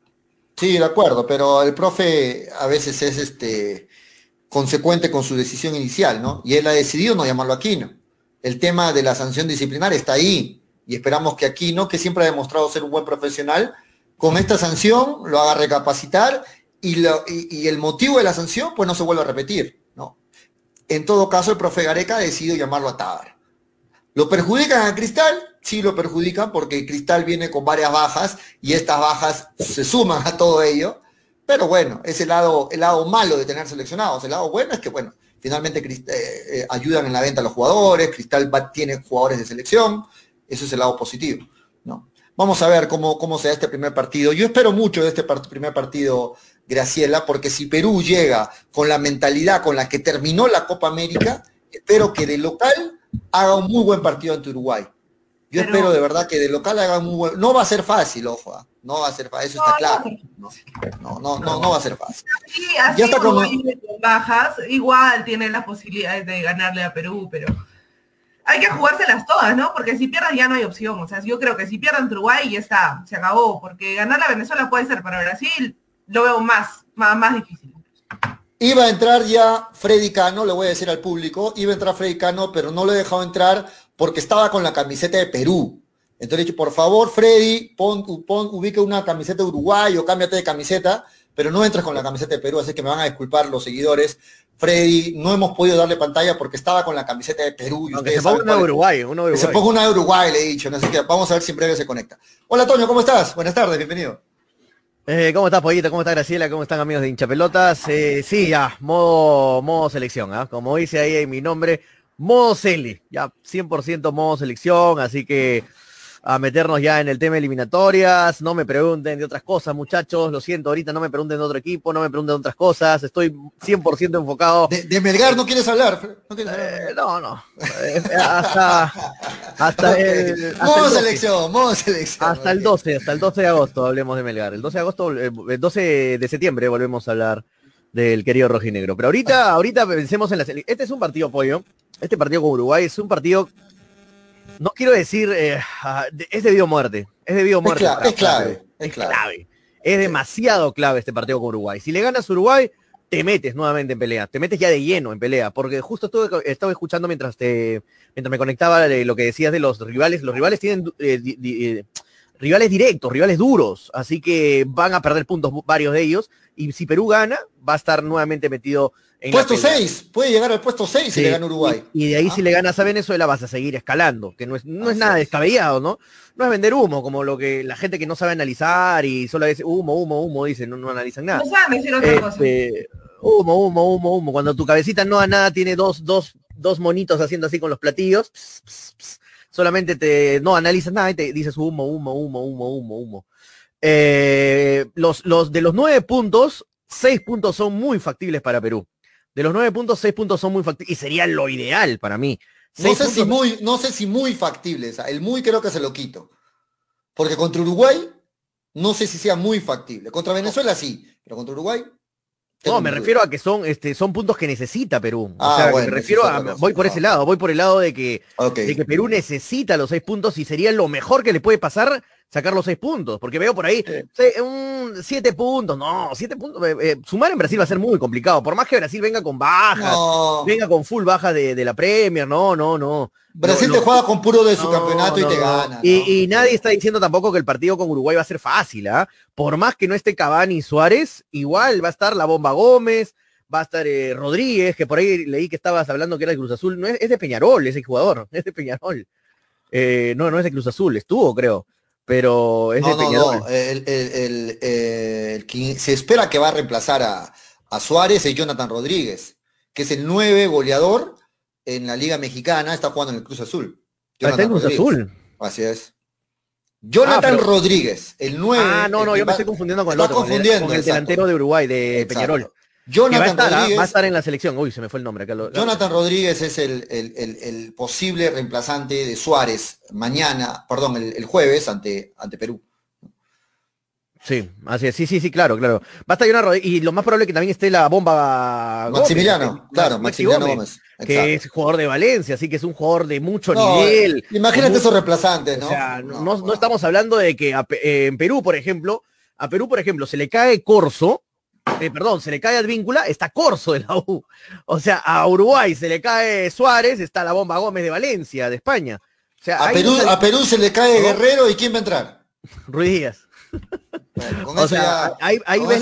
Sí, de acuerdo, pero el profe a veces es este consecuente con su decisión inicial, ¿no? Y él ha decidido no llamarlo a Aquino. El tema de la sanción disciplinaria está ahí y esperamos que Aquino, que siempre ha demostrado ser un buen profesional, con esta sanción lo haga recapacitar y, el motivo de la sanción pues no se vuelva a repetir. ¿no? En todo caso, el profe Gareca ha decidido llamarlo a Tabar. ¿Lo perjudican a Cristal? Sí, lo perjudican porque Cristal viene con varias bajas y estas bajas se suman a todo ello. Pero bueno, es el lado, el lado malo de tener seleccionados. El lado bueno es que, bueno, finalmente eh, eh, ayudan en la venta a los jugadores, Cristal tiene jugadores de selección, eso es el lado positivo. ¿no? Vamos a ver cómo, cómo se da este primer partido. Yo espero mucho de este primer partido, Graciela, porque si Perú llega con la mentalidad con la que terminó la Copa América, espero que de local haga un muy buen partido ante Uruguay. Yo espero de verdad que de local haga un muy buen... No va a ser fácil, ojo, ¿ah? no va a ser fácil, eso está claro. No, no, no, no, va a ser fácil. ya está como... bajas, igual tiene las posibilidades de ganarle a Perú, pero hay que jugárselas todas, ¿no? Porque si pierdan ya no hay opción. O sea, yo creo que si pierdan Uruguay ya está, se acabó. Porque ganar a Venezuela puede ser para Brasil, lo veo más, más, más difícil. Iba a entrar ya Freddy Cano, le voy a decir al público, iba a entrar Freddy Cano, pero no lo he dejado entrar porque estaba con la camiseta de Perú. Entonces he dicho, por favor, Freddy, pon, pon, ubique una camiseta de Uruguay o cámbiate de camiseta, pero no entres con la camiseta de Perú, así que me van a disculpar los seguidores. Freddy, no hemos podido darle pantalla porque estaba con la camiseta de Perú. Y se ponga una de Uruguay, uno de Uruguay. Se ponga una de Uruguay, le he dicho. Así que vamos a ver si en breve se conecta. Hola, Toño, ¿cómo estás? Buenas tardes, bienvenido. Eh, ¿Cómo estás, Pollito? ¿Cómo está Graciela? ¿Cómo están, amigos de hinchapelotas? Eh, sí, ya, modo, modo selección, ¿ah? como dice ahí en mi nombre, modo Celi, ya 100% modo selección, así que a meternos ya en el tema eliminatorias. No me pregunten de otras cosas, muchachos. Lo siento, ahorita no me pregunten de otro equipo, no me pregunten de otras cosas. Estoy 100% enfocado. De, Melgar no quieres hablar. No, eh, no. Eh, hasta, hasta el. modo selección, modo selección. Hasta el 12, hasta el 12 de agosto hablemos de Melgar. El 12 de agosto, eh, el 12 de septiembre volvemos a hablar del querido rojinegro. Pero ahorita, ahorita pensemos en la Este es un partido pollo. Este partido con Uruguay es un partido no quiero decir, eh, ah, es debido a muerte, es debido a muerte. Es, clave, es clave, es demasiado clave este partido con Uruguay. Si le ganas a Uruguay, te metes nuevamente en pelea, te metes ya de lleno en pelea, porque justo estuve, estaba escuchando mientras te, mientras me conectaba lo que decías de los rivales, los rivales tienen eh, eh, rivales directos, rivales duros, así que van a perder puntos varios de ellos, y si Perú gana, va a estar nuevamente metido puesto 6, puede llegar al puesto 6 si le gana Uruguay. Y, de ahí ah. si le ganas a Venezuela vas a seguir escalando, que no es, no es nada descabellado, ¿no? No es vender humo, como lo que la gente que no sabe analizar y solo dice humo, humo, humo, dice, no, no analizan nada. No saben decir otra cosa. Este, humo, humo, humo, humo. Cuando tu cabecita no da nada, tiene dos, dos, dos monitos haciendo así con los platillos, solamente te no analizas nada y te dices humo, humo, humo, humo, humo, humo. Eh, los, los de los nueve puntos, seis puntos son muy factibles para Perú. De los nueve puntos, seis puntos son muy factibles y sería lo ideal para mí. No sé, si muy, no sé si muy factibles. El muy creo que se lo quito. Porque contra Uruguay, no sé si sea muy factible. Contra Venezuela sí, pero contra Uruguay. No, me refiero a que son, este, son puntos que necesita Perú. o ah, sea, me refiero a, voy por ese lado, voy por el lado de que, de que Perú necesita los seis puntos y sería lo mejor que le puede pasar sacar los seis puntos, porque veo por ahí un siete puntos, no, siete puntos, eh, eh, sumar en Brasil va a ser muy complicado, por más que Brasil venga con bajas, venga con full baja de, la Premier, no, no, no. Brasil te juega con puro de su campeonato y te gana. Y, nadie está diciendo tampoco que el partido con Uruguay va a ser fácil, ¿ah? Por más que no esté Cavani y Suárez, igual va a estar la bomba Gómez, va a estar eh, Rodríguez, que por ahí leí que estabas hablando que era de Cruz Azul, no es, de Peñarol ese jugador, es de Peñarol. no, no es de Cruz Azul, estuvo, creo. Pero es de Peñarol. el, se espera que va a reemplazar a, a Suárez es Jonathan Rodríguez, que es el nueve goleador en la Liga Mexicana, está jugando en el Cruz Azul. Ah, Cruz Azul. Así es. Jonathan ah, Rodríguez, el 9. Ah, no, no, yo me estoy confundiendo con el otro, con el, delantero de Uruguay, de Peñarol. Jonathan va a, estar, va a estar en la selección. Uy, se me fue el nombre. Jonathan Rodríguez es el, el, posible reemplazante de Suárez mañana, perdón, el, jueves ante, ante Perú. Sí, así es, sí, sí, sí, claro, claro. Va a estar una y lo más probable es que también esté la bomba Maximiliano, claro, Maximiliano Gómez, que es jugador de Valencia, así que es un jugador de mucho nivel. Imagínate esos reemplazantes, ¿no? O sea, no, estamos hablando de que eh, en Perú, por ejemplo, a Perú, por ejemplo, se le cae Corso, eh, perdón, se le cae Advíncula, está Corso de la U. O sea, a Uruguay se le cae Suárez, está la bomba Gómez de Valencia, de España. O sea, a, Perú, a Perú se le cae Guerrero y ¿quién va a entrar? Ruiz Díaz o sea, ahí, ves,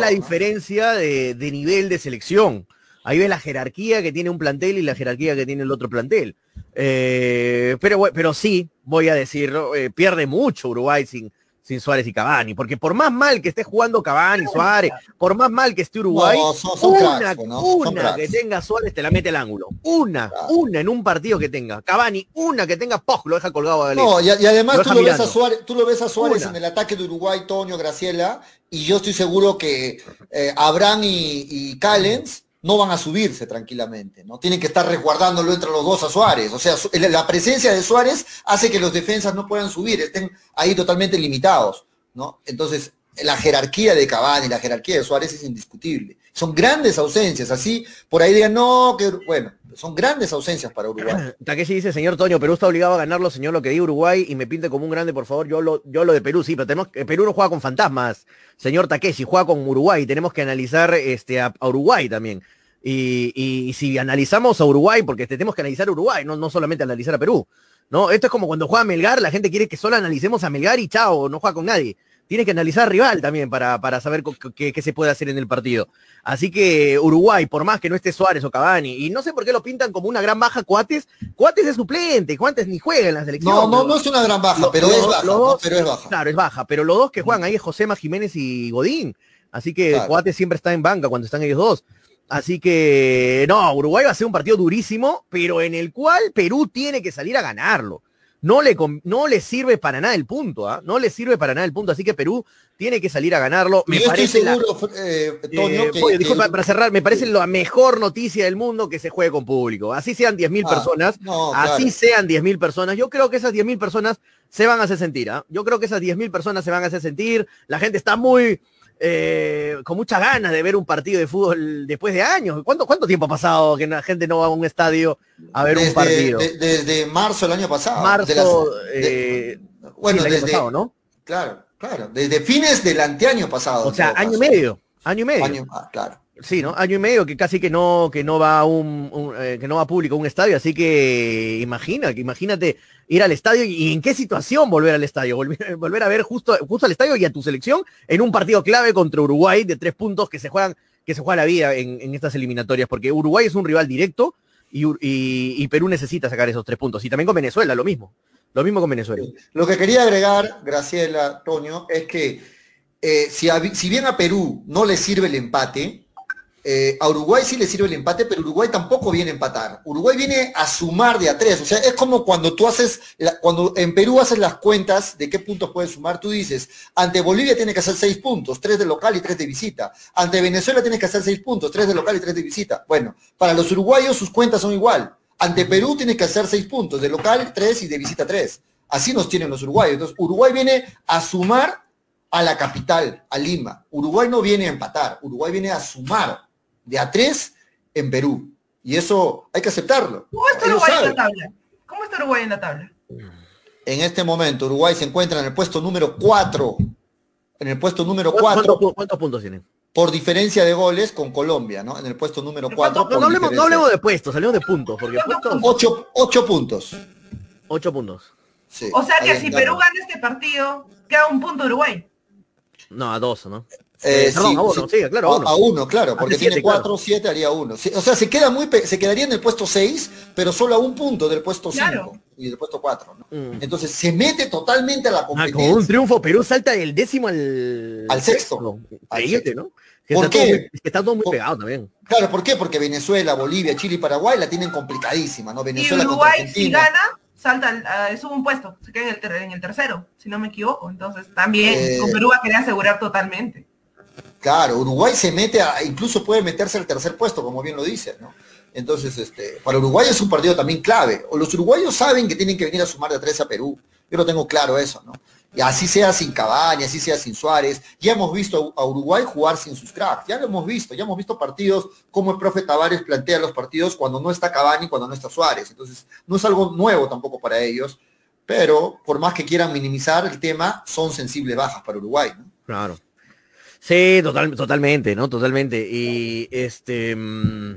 la, diferencia de, nivel de selección. Ahí ves la jerarquía que tiene un plantel y la jerarquía que tiene el otro plantel. Eh, pero, pero sí, voy a decirlo, eh, pierde mucho Uruguay sin, sin Suárez y Cavani, porque por más mal que esté jugando Cavani, Suárez, por más mal que esté Uruguay, una, que tenga Suárez te la mete al ángulo. Una, una en un partido que tenga. Cavani, una que tenga, ¡poc! lo deja colgado de No, y, además tú lo, ves a Suárez, tú lo ves a Suárez en el ataque de Uruguay, Toño, Graciela, y yo estoy seguro que eh, Abraham y, y Callens no van a subirse tranquilamente, ¿no? Tienen que estar resguardándolo entre los dos a Suárez. O sea, la presencia de Suárez hace que los defensas no puedan subir, estén ahí totalmente limitados, ¿no? Entonces, la jerarquía de Cavani, la jerarquía de Suárez es indiscutible. Son grandes ausencias, así por ahí digan, no, que bueno, son grandes ausencias para Uruguay. Takeshi dice, señor Toño, Perú está obligado a ganarlo, señor, lo que diga Uruguay y me pinte como un grande, por favor, yo lo, yo lo de Perú, sí, pero tenemos que, Perú no juega con fantasmas, señor Takeshi, juega con Uruguay, tenemos que analizar este, a, Uruguay también. Y, y, si analizamos a Uruguay, porque tenemos que analizar a Uruguay, no, no solamente analizar a Perú. ¿no? Esto es como cuando juega Melgar, la gente quiere que solo analicemos a Melgar y chao, no juega con nadie tiene que analizar rival también para, para saber qué, se puede hacer en el partido. Así que Uruguay, por más que no esté Suárez o Cavani, y no sé por qué lo pintan como una gran baja Cuates, Cuates es suplente, Cuates ni juega en la selección. No, no, no es una gran baja, pero, es baja, pero es baja. Claro, es baja, pero los dos que juegan ahí es Josema Jiménez y Godín. Así que Cuates siempre está en banca cuando están ellos dos. Así que, no, Uruguay va a ser un partido durísimo, pero en el cual Perú tiene que salir a ganarlo no le, no le sirve para nada el punto, ¿ah? No le sirve para nada el punto, así que Perú tiene que salir a ganarlo. Me parece seguro, eh, eh, para, cerrar, me parece la mejor noticia del mundo que se juegue con público. Así sean 10.000 ah, personas, así sean 10.000 personas. Yo creo que esas 10.000 personas se van a hacer sentir, ¿ah? Yo creo que esas 10.000 personas se van a hacer sentir. La gente está muy, eh, con mucha ganas de ver un partido de fútbol después de años. ¿Cuánto, cuánto tiempo ha pasado que la gente no va a un estadio a ver un partido? desde marzo del año pasado. Marzo, eh, bueno, desde, ¿no? Claro, claro, desde fines del anteaño pasado. O sea, año y medio, año y medio. Ah, claro. Sí, ¿no? Año y medio que casi que no, que no va un, eh, que no va público a un estadio, así que imagina, imagínate ir al estadio y, en qué situación volver al estadio, volver, a ver justo, justo al estadio y a tu selección en un partido clave contra Uruguay de tres puntos que se juegan, que se juega la vida en, estas eliminatorias, porque Uruguay es un rival directo y, Perú necesita sacar esos tres puntos. Y también con Venezuela, lo mismo. Lo mismo con Venezuela. Lo que quería agregar, Graciela, Toño, es que eh, si, si bien a Perú no le sirve el empate, eh, a Uruguay sí le sirve el empate, pero Uruguay tampoco viene a empatar. Uruguay viene a sumar de a tres. O sea, es como cuando tú haces, cuando en Perú haces las cuentas de qué puntos puedes sumar, tú dices, ante Bolivia tiene que hacer seis puntos, tres de local y tres de visita. Ante Venezuela tiene que hacer seis puntos, tres de local y tres de visita. Bueno, para los uruguayos sus cuentas son igual. Ante Perú tiene que hacer seis puntos, de local tres y de visita tres. Así nos tienen los uruguayos. Entonces, Uruguay viene a sumar a la capital, a Lima. Uruguay no viene a empatar, Uruguay viene a sumar de a tres en Perú. Y eso hay que aceptarlo. ¿Cómo está Uruguay en la tabla? ¿Cómo está Uruguay en la tabla? En este momento, Uruguay se encuentra en el puesto número 4. En el puesto número 4. ¿Cuántos, puntos tienen? Por diferencia de goles con Colombia, ¿no? En el puesto número 4. No, hablemos, de puestos, salimos de puntos. Porque puntos... Ocho, ocho puntos. Ocho puntos. o sea que si Perú gana este partido, queda un punto Uruguay. No, a dos, ¿no? Eh, a uno, sí, claro, a uno. claro, porque tiene cuatro, haría uno. o sea, se queda muy se quedaría en el puesto 6, pero solo a un punto del puesto 5. y el puesto 4. Mm. Entonces se mete totalmente a la competencia. Ah, con un triunfo, Perú salta del décimo al, al sexto. Al sexto. ¿no? ¿Por está qué? Todo muy, está todo muy pegado también. Claro, ¿por qué? Porque Venezuela, Bolivia, Chile y Paraguay la tienen complicadísima, ¿no? Venezuela y Uruguay si gana, salta, uh, sube un puesto, se queda en el, ter en el, tercero, si no me equivoco. Entonces también eh, con Perú va a querer asegurar totalmente. Claro, Uruguay se mete a, incluso puede meterse al tercer puesto, como bien lo dice, ¿no? Entonces, este, para Uruguay es un partido también clave. O los uruguayos saben que tienen que venir a sumar de tres a Perú. Yo lo tengo claro eso, ¿no? Y así sea sin Cabaña, así sea sin Suárez. Ya hemos visto a Uruguay jugar sin sus cracks, ya lo hemos visto, ya hemos visto partidos como el profe Tavares plantea los partidos cuando no está Cabaña y cuando no está Suárez. Entonces, no es algo nuevo tampoco para ellos, pero por más que quieran minimizar el tema, son sensibles bajas para Uruguay, ¿no? Claro. Sí, total, totalmente, ¿no? Totalmente. Y este... Mmm...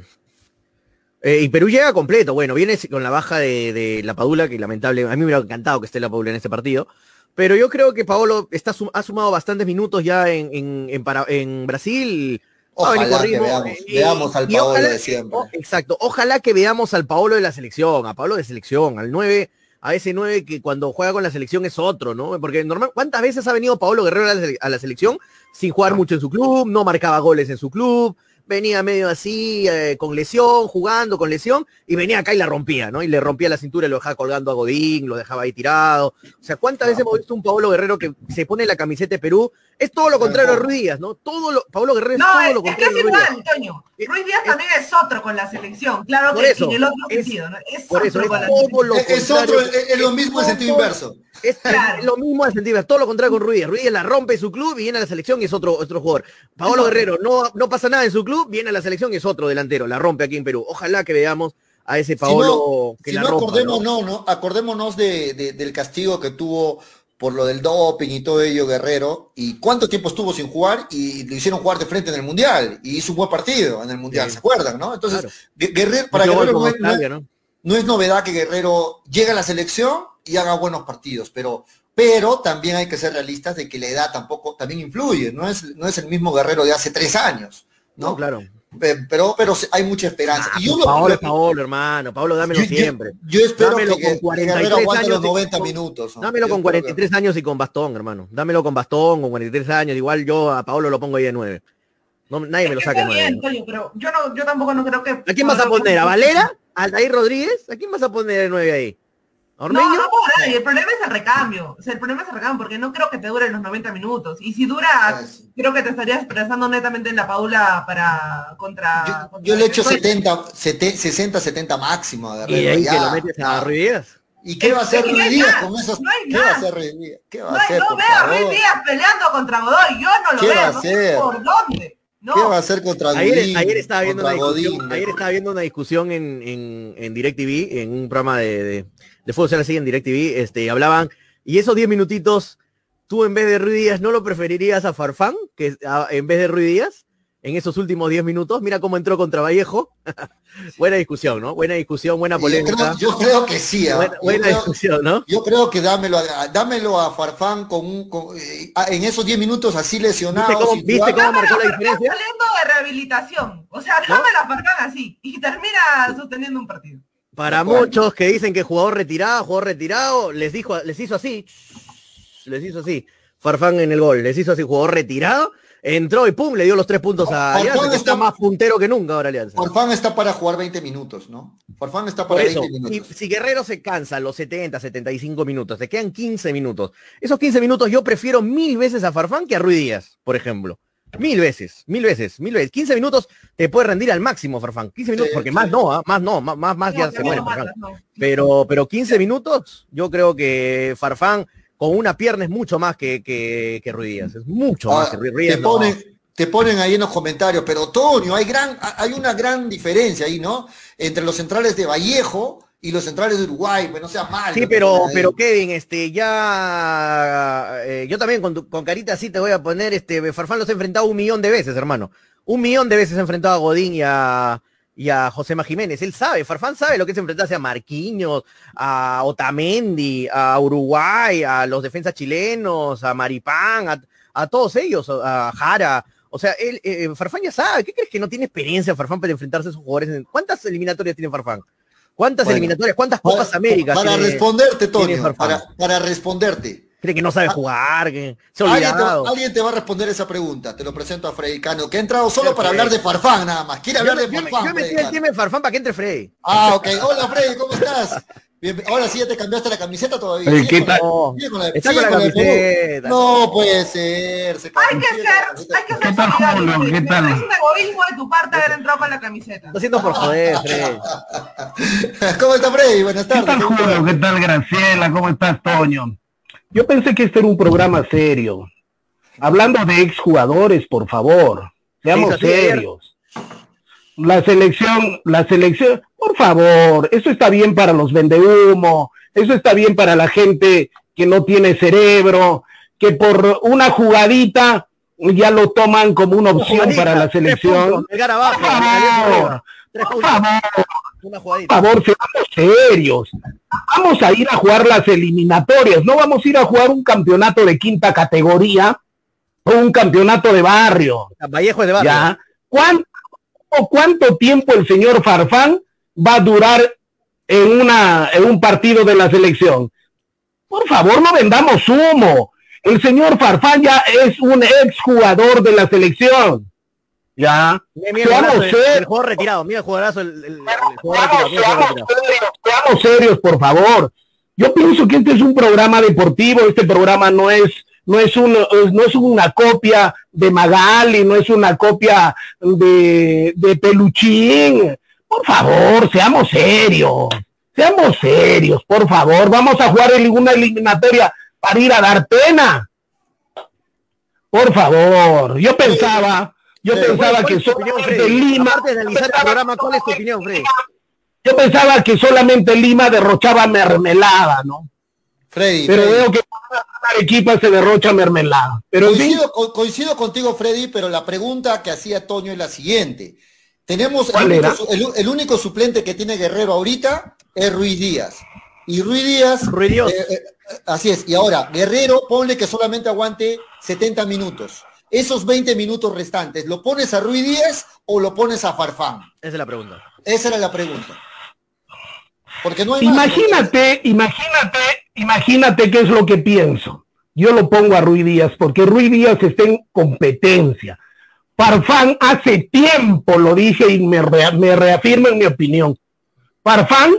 Eh, y Perú llega completo. Bueno, viene con la baja de, la Padula, que lamentable, a mí me hubiera encantado que esté la Padula en este partido. Pero yo creo que Paolo está, ha sumado bastantes minutos ya en, en, en, Brasil. Ojalá que veamos, eh, veamos al Paolo de siempre. exacto, ojalá que veamos al Paolo de la selección, a Paolo de selección, al 9, a ese 9 que cuando juega con la selección es otro, ¿no? Porque normal, ¿cuántas veces ha venido Paolo Guerrero a la, a la selección sin jugar mucho en su club? No marcaba goles en su club, venía medio así, eh, con lesión, jugando con lesión, y venía acá y la rompía, ¿no? Y le rompía la cintura y lo dejaba colgando a Godín, lo dejaba ahí tirado. O sea, ¿cuántas veces hemos visto un Pablo Guerrero que se pone la camiseta de Perú? Es todo lo contrario a Ruiz Díaz, ¿no? Todo lo, Pablo Guerrero es todo es, lo contrario. Es que es igual, Antonio. Ruiz Díaz también es otro con la selección, claro que eso, en el otro sentido, ¿no? Es por eso, es, todo lo es otro, es, lo mismo en sentido inverso. Es claro. lo mismo en sentido todo lo contrario con Ruiz. Ruiz la rompe su club y viene a la selección y es otro, otro jugador. Pablo Guerrero no, no pasa nada en su club, viene a la selección y es otro delantero, la rompe aquí en Perú. Ojalá que veamos a ese Paolo si que si la no, rompa, acordémonos, ¿no? ¿no? acordémonos de, de, del castigo que tuvo por lo del doping y todo ello Guerrero, y cuánto tiempo estuvo sin jugar y lo hicieron jugar de frente en el Mundial, y hizo un buen partido en el Mundial, Sí. ¿se acuerdan, no? Entonces, Claro. Guerrero, para Guerrero no es, no ¿no? No es novedad que Guerrero llegue a la selección y haga buenos partidos, pero, pero también hay que ser realistas de que la edad tampoco también influye, no es, no es el mismo Guerrero de hace tres años, ¿no? No, claro. Pe- Pero, pero hay mucha esperanza. Ah, y yo Paolo lo- es Paolo, hermano. Paolo, dámelo yo- siempre. Yo, espero Dámelo que, con que 43 Guerrero aguante los años y 90 con- minutos. ¿no? Dámelo con espero que- 43 años y con bastón, hermano. Dámelo con bastón, con 43 años. Igual yo a Paolo lo pongo ahí de 9. No, nadie me lo saque de Está bien, 9. Antonio, pero yo, no, yo tampoco no creo que... ¿A quién vas a poner? ¿A Valera? ¿A Aldair Rodríguez? ¿A quién vas a poner de 9 ahí? No, no puedo nadie. El problema es el recambio. O sea, el problema es el recambio, porque no creo que te dure los 90 minutos. Y si dura, Eso. creo que te estarías pensando netamente en la Paula para contra. Yo, contra yo le echo Venezuela. 70, sete- 60, 70 máximo a Y Guerrero. de ahí ya, que lo metes ya. a Ruiz Díaz. ¿Y qué va a hacer Ruiz hay Díaz con esos? no hay ¿Qué va a hacer Ruiz Díaz? ¿Qué va No, a hacer? no por veo a Ruiz? Díaz peleando contra Godoy. Yo no lo ¿Qué veo. va a no sé hacer? ¿Por dónde? No. ¿Qué va a hacer contra Ayer, Godín? ayer estaba viendo una discusión, Godín? ayer estaba viendo una discusión en, en, en DirecTV, en un programa de, de, de fútbol así en DirecTV, este, hablaban, y esos 10 minutitos, tú en vez de Ruiz Díaz, ¿no lo preferirías a Farfán, que a- en vez de Ruiz Díaz? En esos últimos 10 minutos, mira cómo entró contra Vallejo. buena discusión, ¿no? Buena discusión, buena Yo polémica. creo, yo creo que sí. ¿ah? buena Yo buena creo- discusión, ¿no? Yo creo que dámelo a, dámelo a Farfán con un, con- eh, en esos 10 minutos así lesionado. ¿Viste cómo- viste cómo marcó la diferencia? saliendo de rehabilitación. O sea, dámelo a Farfán así. Y termina sosteniendo un partido. Para muchos que dicen que jugador retirado, jugador retirado, les dijo, les hizo así, les hizo así, Farfán en el gol, les hizo así, jugador retirado, entró y pum, le dio los tres puntos a Farfán Alianza, que está- está más puntero que nunca ahora Alianza. Farfán está para jugar 20 minutos, ¿no? Farfán está para eso, 20 si, minutos. si Guerrero se cansa los 70, 75 minutos, te quedan 15 minutos. Esos 15 minutos yo prefiero mil veces a Farfán que a Ruiz Díaz, por ejemplo. Mil veces, mil veces, mil veces. 15 minutos te puede rendir al máximo, Farfán. 15 minutos, Sí, porque sí. más no, ¿ah? más no, más, más, más ya se muere no, Farfán. no. Pero, pero 15 minutos, yo creo que Farfán con una pierna es mucho más que, que, que Ruiz Díaz. Es mucho más Ah, que Ruiz te, no. ponen, te ponen ahí en los comentarios, pero Toño, hay, gran, hay una gran diferencia ahí, ¿no? Entre los centrales de Vallejo y los centrales de Uruguay, pues no sea mal. Sí, pero, pero Kevin, este, ya, eh, yo también con, tu- con carita así te voy a poner, este, Farfán los ha enfrentado un millón de veces, hermano. Un millón de veces ha enfrentado a Godín y a, y a Josema Jiménez. Él sabe, Farfán sabe lo que es enfrentarse a Marquinhos, a Otamendi, a Uruguay, a los defensas chilenos, a Maripán, a, a todos ellos, a Jara. O sea, él, eh, Farfán ya sabe. ¿Qué crees que no tiene experiencia Farfán para enfrentarse a esos jugadores? ¿Cuántas eliminatorias tiene Farfán? ¿Cuántas eliminatorias, cuántas Copas Américas? Para responderte, Toño, para, para responderte. Cree que no sabe ah, jugar, que se ¿Alguien te, alguien te, va a responder esa pregunta. Te lo presento a Freddy Cano, que ha entrado solo para hablar de Farfán nada más. Quiere hablar de Farfán. Yo, metí el tema de Farfán para que entre Freddy. Ah, ok. Hola Freddy, ¿cómo estás? Ahora sí ya te cambiaste la camiseta todavía. ¿Qué tal? Está con la camiseta. No puede ser. Se hay que ser, hay que ser ¿Qué tal, Julio? ¿Qué tal? Es un egoísmo de tu parte haber entrado con la camiseta. Lo siento por joder, Freddy. ¿Cómo está Freddy? Buenas tardes. ¿Qué tal, Julio? ¿Qué tal, Graciela? ¿Cómo estás, Toño? Yo pensé que este era un programa serio. Hablando de exjugadores, por favor, seamos serios. La selección, la selección, por favor, eso está bien para los vendehumo, eso está bien para la gente que no tiene cerebro, que por una jugadita ya lo toman como una opción para la selección. Por favor, favor, por favor, seamos serios. Vamos a ir a jugar las eliminatorias, no vamos a ir a jugar un campeonato de quinta categoría o un campeonato de barrio. Vallejo de barrio. ¿Ya? ¿Cuánto, ¿Cuánto tiempo el señor Farfán va a durar en, una, en un partido de la selección? Por favor, no vendamos humo. El señor Farfán ya es un exjugador de la selección. Ya. Mira, el, juego retirado, mira el jugadorazo, el, el, Seamos serios, por favor. Yo pienso que este es un programa deportivo, este programa no es, no es un, no es una copia de Magali, no es una copia de, de Peluchín. Por favor, seamos serios. Seamos serios, por favor. Vamos a jugar en ninguna eliminatoria para ir a dar pena. Por favor. Yo pensaba yo pensaba que solamente Lima. ¿cuál es tu opinión, Freddy? Yo pensaba que solamente Lima derrochaba mermelada, ¿no? Freddy. Pero veo que Arequipa se derrocha mermelada. Pero coincido, coincido, contigo, Freddy, pero la pregunta que hacía Toño es la siguiente. Tenemos el único, suplente que tiene Guerrero ahorita es Ruiz Díaz. Y Ruiz Díaz. Ruiz Díaz. Eh, eh, así es. Y ahora, Guerrero, ponle que solamente aguante 70 minutos esos 20 minutos restantes, ¿lo pones a Rui Díaz o lo pones a Farfán? Esa es la pregunta. Esa era la pregunta. Porque no hay imagínate, imagínate, imagínate qué es lo que pienso. Yo lo pongo a Rui Díaz porque Rui Díaz está en competencia. Farfán hace tiempo lo dije y me, me reafirma en mi opinión. Farfán,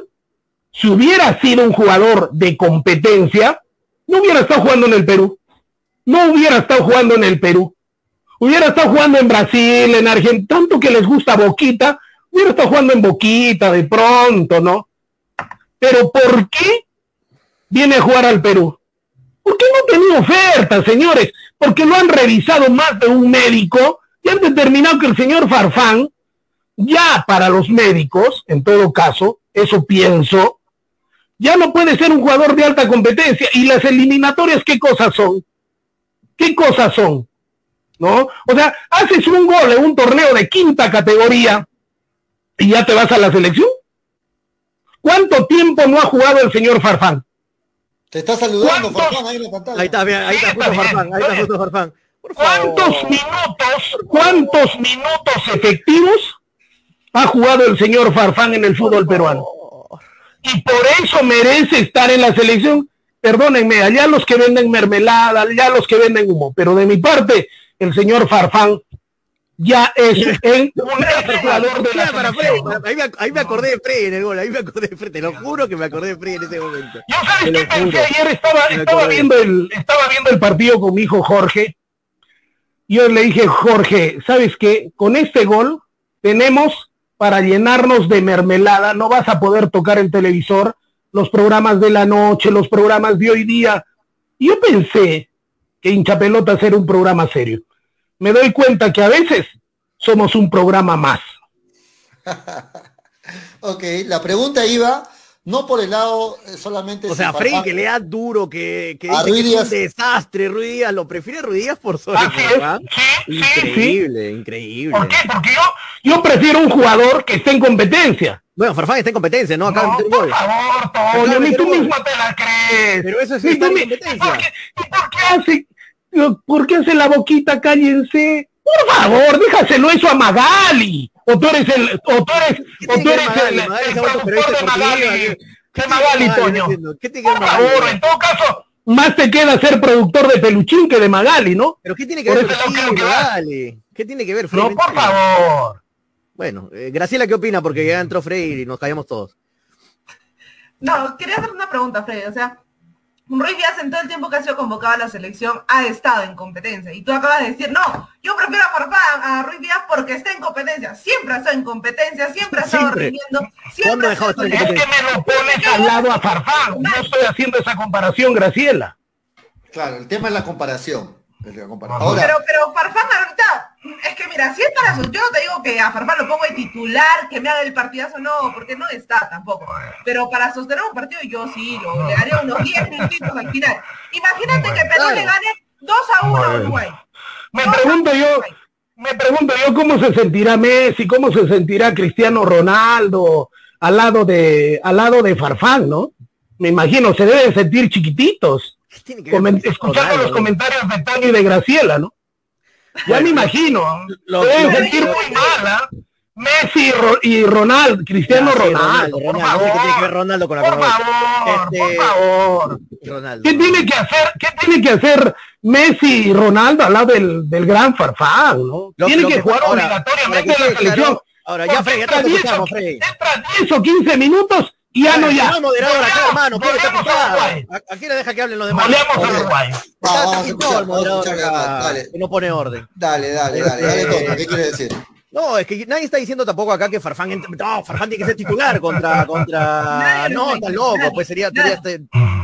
si hubiera sido un jugador de competencia, no hubiera estado jugando en el Perú. No hubiera estado jugando en el Perú hubiera estado jugando en Brasil, en Argentina, tanto que les gusta Boquita, hubiera estado jugando en Boquita de pronto, ¿no? Pero ¿por qué viene a jugar al Perú? ¿Por qué no tenía oferta, señores? Porque lo han revisado más de un médico y han determinado que el señor Farfán, ya para los médicos, en todo caso, eso pienso, ya no puede ser un jugador de alta competencia. ¿Y las eliminatorias qué cosas son? ¿Qué cosas son? ¿No? O sea, haces un gol en un torneo de quinta categoría y ya te vas a la selección. ¿Cuánto tiempo no ha jugado el señor Farfán? Te está saludando Farfán ahí en la pantalla. Ahí está, ahí está, justo Farfán, ahí está justo Farfán. ¿Cuántos minutos, cuántos minutos efectivos ha jugado el señor Farfán en el fútbol peruano? Y por eso merece estar en la selección. Perdónenme, allá los que venden mermelada, allá los que venden humo, pero de mi parte, el señor Farfán ya es un jugador de la ahí, me, ahí me acordé de Frey en el gol, ahí me acordé de Frey, te lo juro que me acordé de Frey en ese momento. Yo sabes qué pensé ayer, estaba, estaba viendo el, estaba viendo el partido con mi hijo Jorge. Yo le dije, Jorge, ¿sabes qué? Con este gol tenemos para llenarnos de mermelada, no vas a poder tocar el televisor, los programas de la noche, los programas de hoy día. Yo pensé, que hinchapelotas era un programa serio. Me doy cuenta que a veces somos un programa más. ok, la pregunta iba no por el lado eh, solamente. O sea, Freddy que le da duro, que, que, dice es un desastre, Ruiz ¿Lo prefiere Ruiz por sobre Increíble, increíble. ¿Por qué? Porque yo, yo prefiero un jugador que esté en competencia. Bueno, Farfán está en competencia, ¿no? Acá no, por favor, Toño, ni tú mismo te la crees. Pero eso es estar en competencia. ¿Por qué, ¿Por qué hace ¿Por qué hace la boquita? Cállense. Por favor, déjaselo eso a Magali. o tú eres el, o tú eres, o tú eres el, el, ¿Qué Magali, Toño? Por favor, en todo caso, más te queda ser productor de peluchín que de Magali, ¿no? Pero ¿qué tiene que ver con Magali? ¿Qué tiene que ver, Freddy? No, por favor. Bueno, eh, Graciela, ¿qué opina? Porque ya entró Freddy y nos callamos todos. No, quería hacer una pregunta, Freddy. O sea, Ruiz Díaz en todo el tiempo que ha sido convocado a la selección ha estado en competencia. Y tú acabas de decir, no, yo prefiero a Farfán, a Ruiz Díaz porque está en competencia. Siempre ha estado en competencia, siempre ha estado rindiendo. Siempre ha Es que me lo pones al lado a Farfán. No estoy haciendo esa comparación, Graciela. Claro, el tema es la comparación. Pero, pero Farfán ahorita es que mira, si es para eso, yo no te digo que a Farfán lo pongo de titular, que me haga el partidazo, no, porque no está tampoco. Pero para sostener un partido yo sí, lo, le haría unos 10 minutitos al final. Imagínate que Perú le gane 2 a 1 a Uruguay. Me pregunto yo, me pregunto yo cómo se sentirá Messi, cómo se sentirá Cristiano Ronaldo al lado de, al lado de Farfán, ¿no? Me imagino, se deben sentir chiquititos. Escuchando los comentarios de Tani y de Graciela, ¿no? Ya me imagino. Lo, deben sentir muy mal, ¿ah? Messi y Ronaldo, Cristiano Ronaldo, por favor, Ronaldo con la por favor, por este, favor. ¿Qué tiene que hacer, qué tiene que hacer Messi y Ronaldo al lado del, del gran Farfán, ¿no? tiene que, jugar obligatoriamente en la selección. ahora ya Freddy, ya te escuchamos, Freddy. Entra 10 o 15 minutos y ya no ya. No moderador acá, hermano. Aquí le deja que hablen los demás. A Uruguay. Que no pone orden. Dale, dale, dale. Dale, Toño. ¿Qué quiere decir? No, es que nadie está diciendo tampoco acá que Farfán, no, Farfán tiene que ser titular contra, contra, no, está loco, pues sería, sería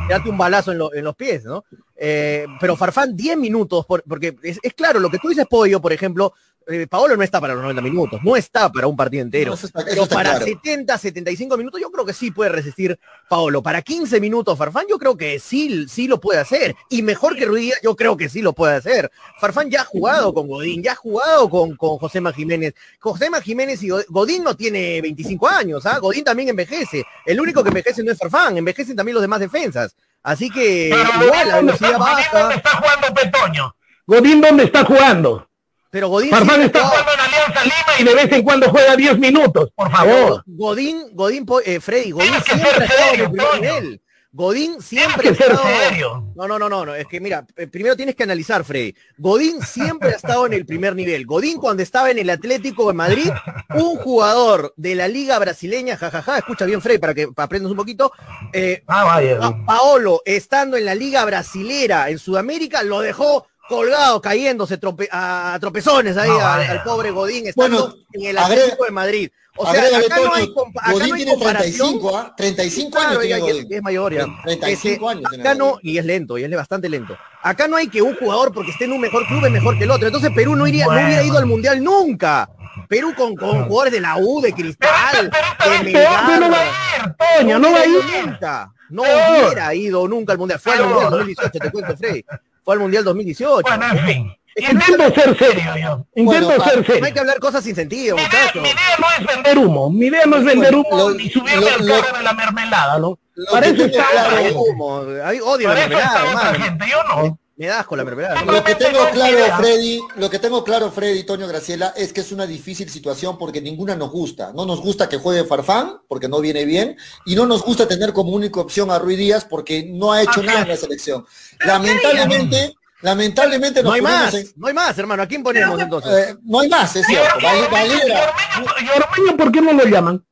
darte un balazo en, en, los pies, ¿no? Eh, pero Farfán 10 minutos, porque es, es, claro, lo que tú dices, Pollo, por ejemplo, eh, Paolo no está para los 90 minutos, no está para un partido entero. pero para 70, 75 minutos yo creo que sí puede resistir Paolo. Para 15 minutos Farfán yo creo que sí, sí lo puede hacer. Y mejor que Ruiz yo creo que sí lo puede hacer. Farfán ya ha jugado con Godín, ya ha jugado con, con José Jiménez. José Jiménez y Godín no tiene 25 años, ¿ah? Godín también envejece. El único que envejece no es Farfán, envejecen también los demás defensas. Así que igual la velocidad baja. ¿Dónde está jugando Petoño? Godín, ¿dónde está jugando? Pero Godín Farfán está jugando en Alianza Lima y de vez en cuando juega 10 minutos, por favor. Godín, Godín, eh, Freddy, Godín siempre ha estado en el nivel. Godín siempre ha estado... No, no, no, no, no, es que mira, eh, primero tienes que analizar, Freddy. Godín siempre ha estado en el primer nivel. Godín cuando estaba en el Atlético de Madrid, un jugador de la Liga Brasileña, jajaja, escucha bien, Freddy, para que aprendas un poquito. Eh, ah, vaya. Paolo, estando en la Liga Brasilera en Sudamérica, lo dejó colgado, cayéndose a tropezones ahí al, pobre Godín, estando en el Atlético de Madrid. O sea, acá no hay, acá Godín no hay tiene 35, ¿ah? 35 años tiene Godín. Es, mayor ya. 35 años acá no, y es lento, y es bastante lento. Acá no hay que un jugador porque esté en un mejor club es mejor que el otro. Entonces Perú no, iría, no hubiera ido al Mundial nunca. Perú con, con jugadores de la U, de Cristal, de Melgar. No va a ir, Toño, no va a ir. Nunca. No hubiera ido nunca al Mundial. Fue al Mundial 2018, te cuento, Freddy fue al Mundial 2018. Bueno, en fin. Intento ser serio yo. Intento ser serio. No hay que hablar cosas sin sentido, mi idea, mi idea, no es vender humo. Mi idea no es vender humo ni subirme al carro de la mermelada, ¿no? Para eso está claro, humo. Odio la mermelada. Gente, yo no. Me das con la mermelada. Lo que tengo claro, Freddy, lo que tengo claro, Freddy, Toño Graciela, es que es una difícil situación porque ninguna nos gusta. No nos gusta que juegue Farfán, porque no viene bien, y no nos gusta tener como única opción a Ruiz Díaz porque no ha hecho nada en la selección. Lamentablemente, Lamentablemente no hay más, no hay más, hermano. ¿A quién ponemos entonces? Eh, no hay más, es cierto. ¿Y Ormeño por qué no lo llaman?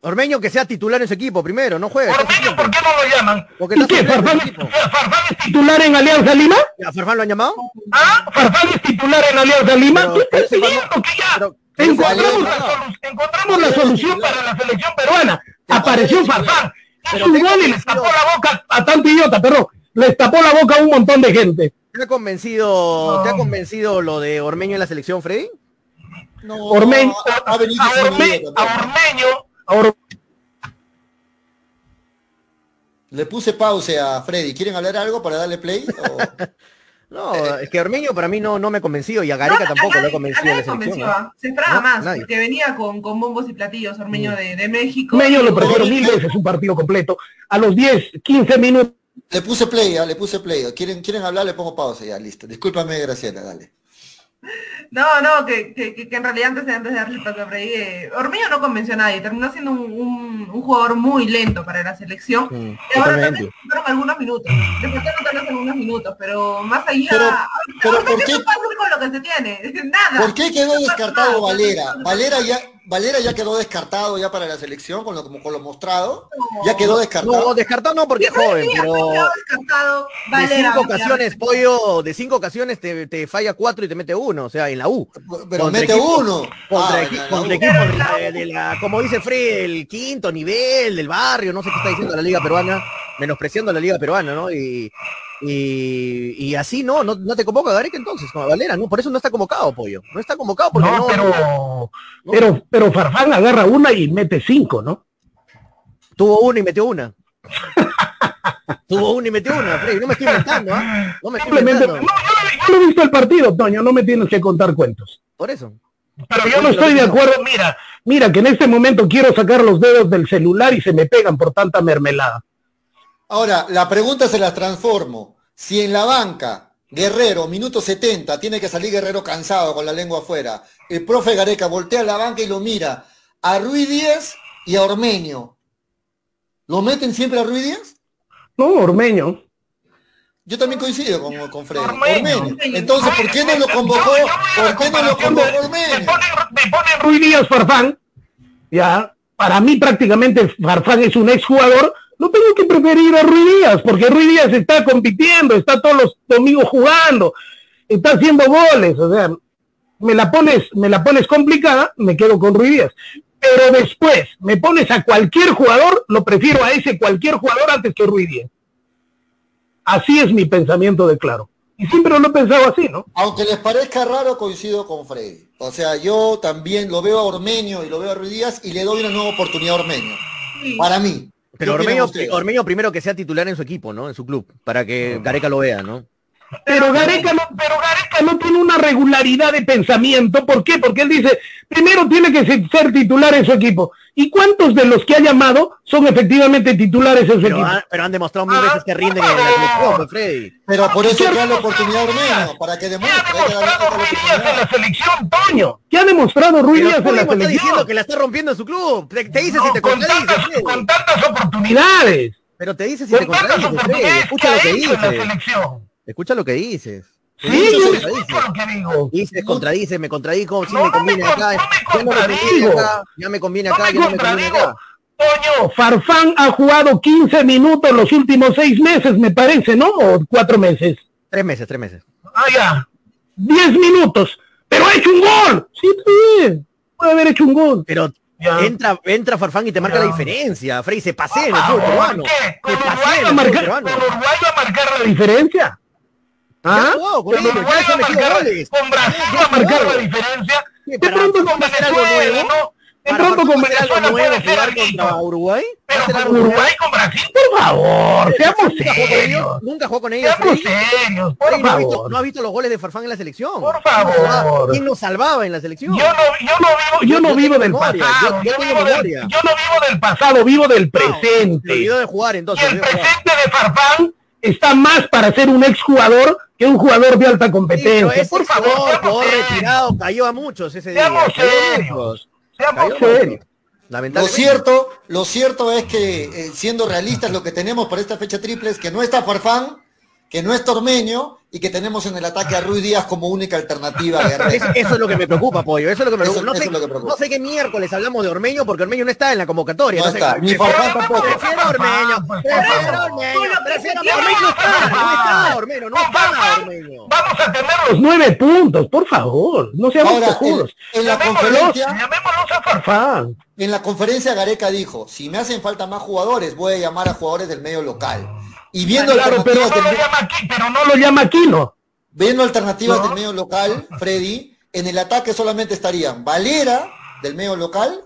Ormeño que sea titular en su equipo primero, no juega. Ormeño, ¿por qué no lo llaman? Porque ¿Y qué? ¿Farfán, es titular en Alianza Lima? ¿A Farfán lo han llamado? ¿Ah? ¿Farfán es titular en Alianza Lima? ¿Qué estás pidiendo que ya encontramos, la, encontramos la solución para la selección peruana? Apareció Farfán. Es un gol y le tapó la boca a tanto idiota, pero les tapó la boca a un montón de gente. ¿Te ha convencido, ¿te ha convencido lo de Ormeño en la selección, Freddy? No, Ormeño, a, Ormeño, Le puse pausa a Freddy. ¿Quieren hablar algo para darle play? no, es que Ormeño para mí no, no me convenció y a Gareca tampoco lo ha convencido. la selección, Se esperaba más, que venía con, con, bombos y platillos Ormeño de, de México. Ormeño lo prefiero mil veces un partido completo. A los 10, 15 minutos le puse play, ya, le puse play. ¿Quieren, quieren hablar, le pongo pausa ya, listo. Discúlpame, Graciela, dale. No, no, que, que, que, en realidad antes, antes de darle paso a Freddy, eh, no convenció a nadie, terminó siendo un, un, jugador muy lento para la selección. Y ahora también fueron algunos minutos, le faltaron algunos minutos, pero más allá, pero, pero ¿por qué, con lo que se tiene? Nada. ¿Por qué quedó descartado Valera? Valera ya, Valera ya quedó descartado ya para la selección con lo, con lo mostrado. Ya quedó descartado. No, descartado no porque es joven, pero de cinco ocasiones, pollo, de cinco ocasiones te, te, falla cuatro y te mete uno, o sea, en la U. Pero mete uno. Contra, ah, de, la, como dice Fred, el quinto nivel del barrio, no sé qué está diciendo la liga peruana, menospreciando a la liga peruana, ¿no? Y y, así no, no, no te convoca Gareca entonces, como Valera, ¿no? Por eso no está convocado, Pollo. No está convocado porque no, pero, pero, pero Farfán agarra una y mete cinco, ¿no? Tuvo una y metió una. Tuvo una y metió una, Freddy. No me estoy inventando, ¿ah? No me estoy inventando. No, yo, no he visto el partido, Toño, no me tienes que contar cuentos. Por eso. Pero yo no estoy de acuerdo, mira, mira que en este momento quiero sacar los dedos del celular y se me pegan por tanta mermelada. Ahora, la pregunta se la transformo. Si en la banca, Guerrero, minuto 70, tiene que salir Guerrero cansado con la lengua afuera, el profe Gareca voltea a la banca y lo mira a Ruiz Díaz y a Ormeño. ¿Lo meten siempre a Ruiz Díaz? No, Ormeño. Yo también coincido con, con Freddy. Ormeño. Entonces, ¿por qué no lo convocó? ¿Por qué no lo convocó Ormeño? Me pone, Ruiz Díaz Farfán. Ya, para mí prácticamente Farfán es un exjugador no tengo que preferir a Ruiz Díaz, porque Ruiz Díaz está compitiendo, está todos los domingos jugando, está haciendo goles, o sea, me la pones, me la pones complicada, me quedo con Ruiz Díaz. Pero después me pones a cualquier jugador, lo prefiero a ese cualquier jugador antes que Ruiz Díaz. Así es mi pensamiento de claro. Y siempre lo he pensado así, ¿no? Aunque les parezca raro, coincido con Freddy. O sea, yo también lo veo a Ormeño y lo veo a Ruiz Díaz y le doy una nueva oportunidad a Ormeño. Para mí. Pero Ormeño, primero que sea titular en su equipo, ¿no? En su club, para que Gareca lo vea, ¿no? Pero Gareca, no, pero Gareca no tiene una regularidad de pensamiento. ¿Por qué? Porque él dice, primero tiene que ser titular en su equipo. ¿Y cuántos de los que ha llamado son efectivamente titulares en su pero equipo? pero han demostrado mil veces que rinden en la selección, pues, Freddy. Pero por eso da la oportunidad a Ormeño, para que demuestre. ¿Qué ha demostrado Ruiz Díaz en la selección, Toño? ¿Qué ha demostrado Ruiz Díaz en la selección? está diciendo que la está rompiendo en su club. Te, dice si te contradice. Con tantas oportunidades. Pero te dice si te contradice, Freddy. Escucha lo que dices. Escucha lo que dices. Sí, yo lo que digo. Dice, contradice, me contradigo, si me conviene acá, ya no me acá, ya me conviene acá, ya no me conviene acá. Coño, Farfán ha jugado 15 minutos los últimos seis meses, me parece, ¿no? O cuatro meses. Tres meses, tres meses. Ah, ya. Diez minutos. Pero ha hecho un gol. Sí, sí. Puede haber hecho un gol. Pero entra, entra Farfán y te marca la diferencia. Frey se pasea en el fútbol peruano. ¿Con Uruguay va a marcar la diferencia? ¿Ah? con, ellos, con Brasil va a marcar la diferencia. De pronto con Venezuela, ¿no? De pronto con Venezuela puede ser contra Uruguay. Pero con Uruguay, con Brasil, por favor, seamos serios. Nunca jugó con ellos. Seamos serios, por favor. No ha visto los goles de Farfán en la selección. Por favor. ¿Quién nos salvaba en la selección? Yo no, yo no vivo, yo no vivo del pasado. Yo, vivo del, yo no vivo del pasado, vivo del presente. Y el presente de Farfán está más para ser un exjugador que un jugador de alta competencia. por favor, por retirado, cayó a muchos ese día. Seamos serios. Seamos serios. Lo cierto, lo cierto es que eh, siendo realistas lo que tenemos para esta fecha triple es que no está Farfán, que no es Tormeño y que tenemos en el ataque a Ruiz Díaz como única alternativa. eso, eso, es lo que me preocupa, Pollo. Eso es lo que me preocupa. no, sé, no sé qué miércoles hablamos de Ormeño porque Ormeño no está en la convocatoria. No, está, ni Farfán tampoco. Prefiero Ormeño. Prefiero Ormeño. Prefiero Ormeño. No está, no Ormeño. No está Ormeño. Vamos a tener los nueve puntos, por favor. No seamos cojudos. En, en la conferencia... Llamémoslos a Farfán. En la conferencia Gareca dijo, si me hacen falta más jugadores, voy a llamar a jugadores del medio local. Y viendo claro, pero, no lo llama aquí, pero no lo llama Aquino. Viendo alternativas del medio local, Freddy, en el ataque solamente estarían Valera del medio local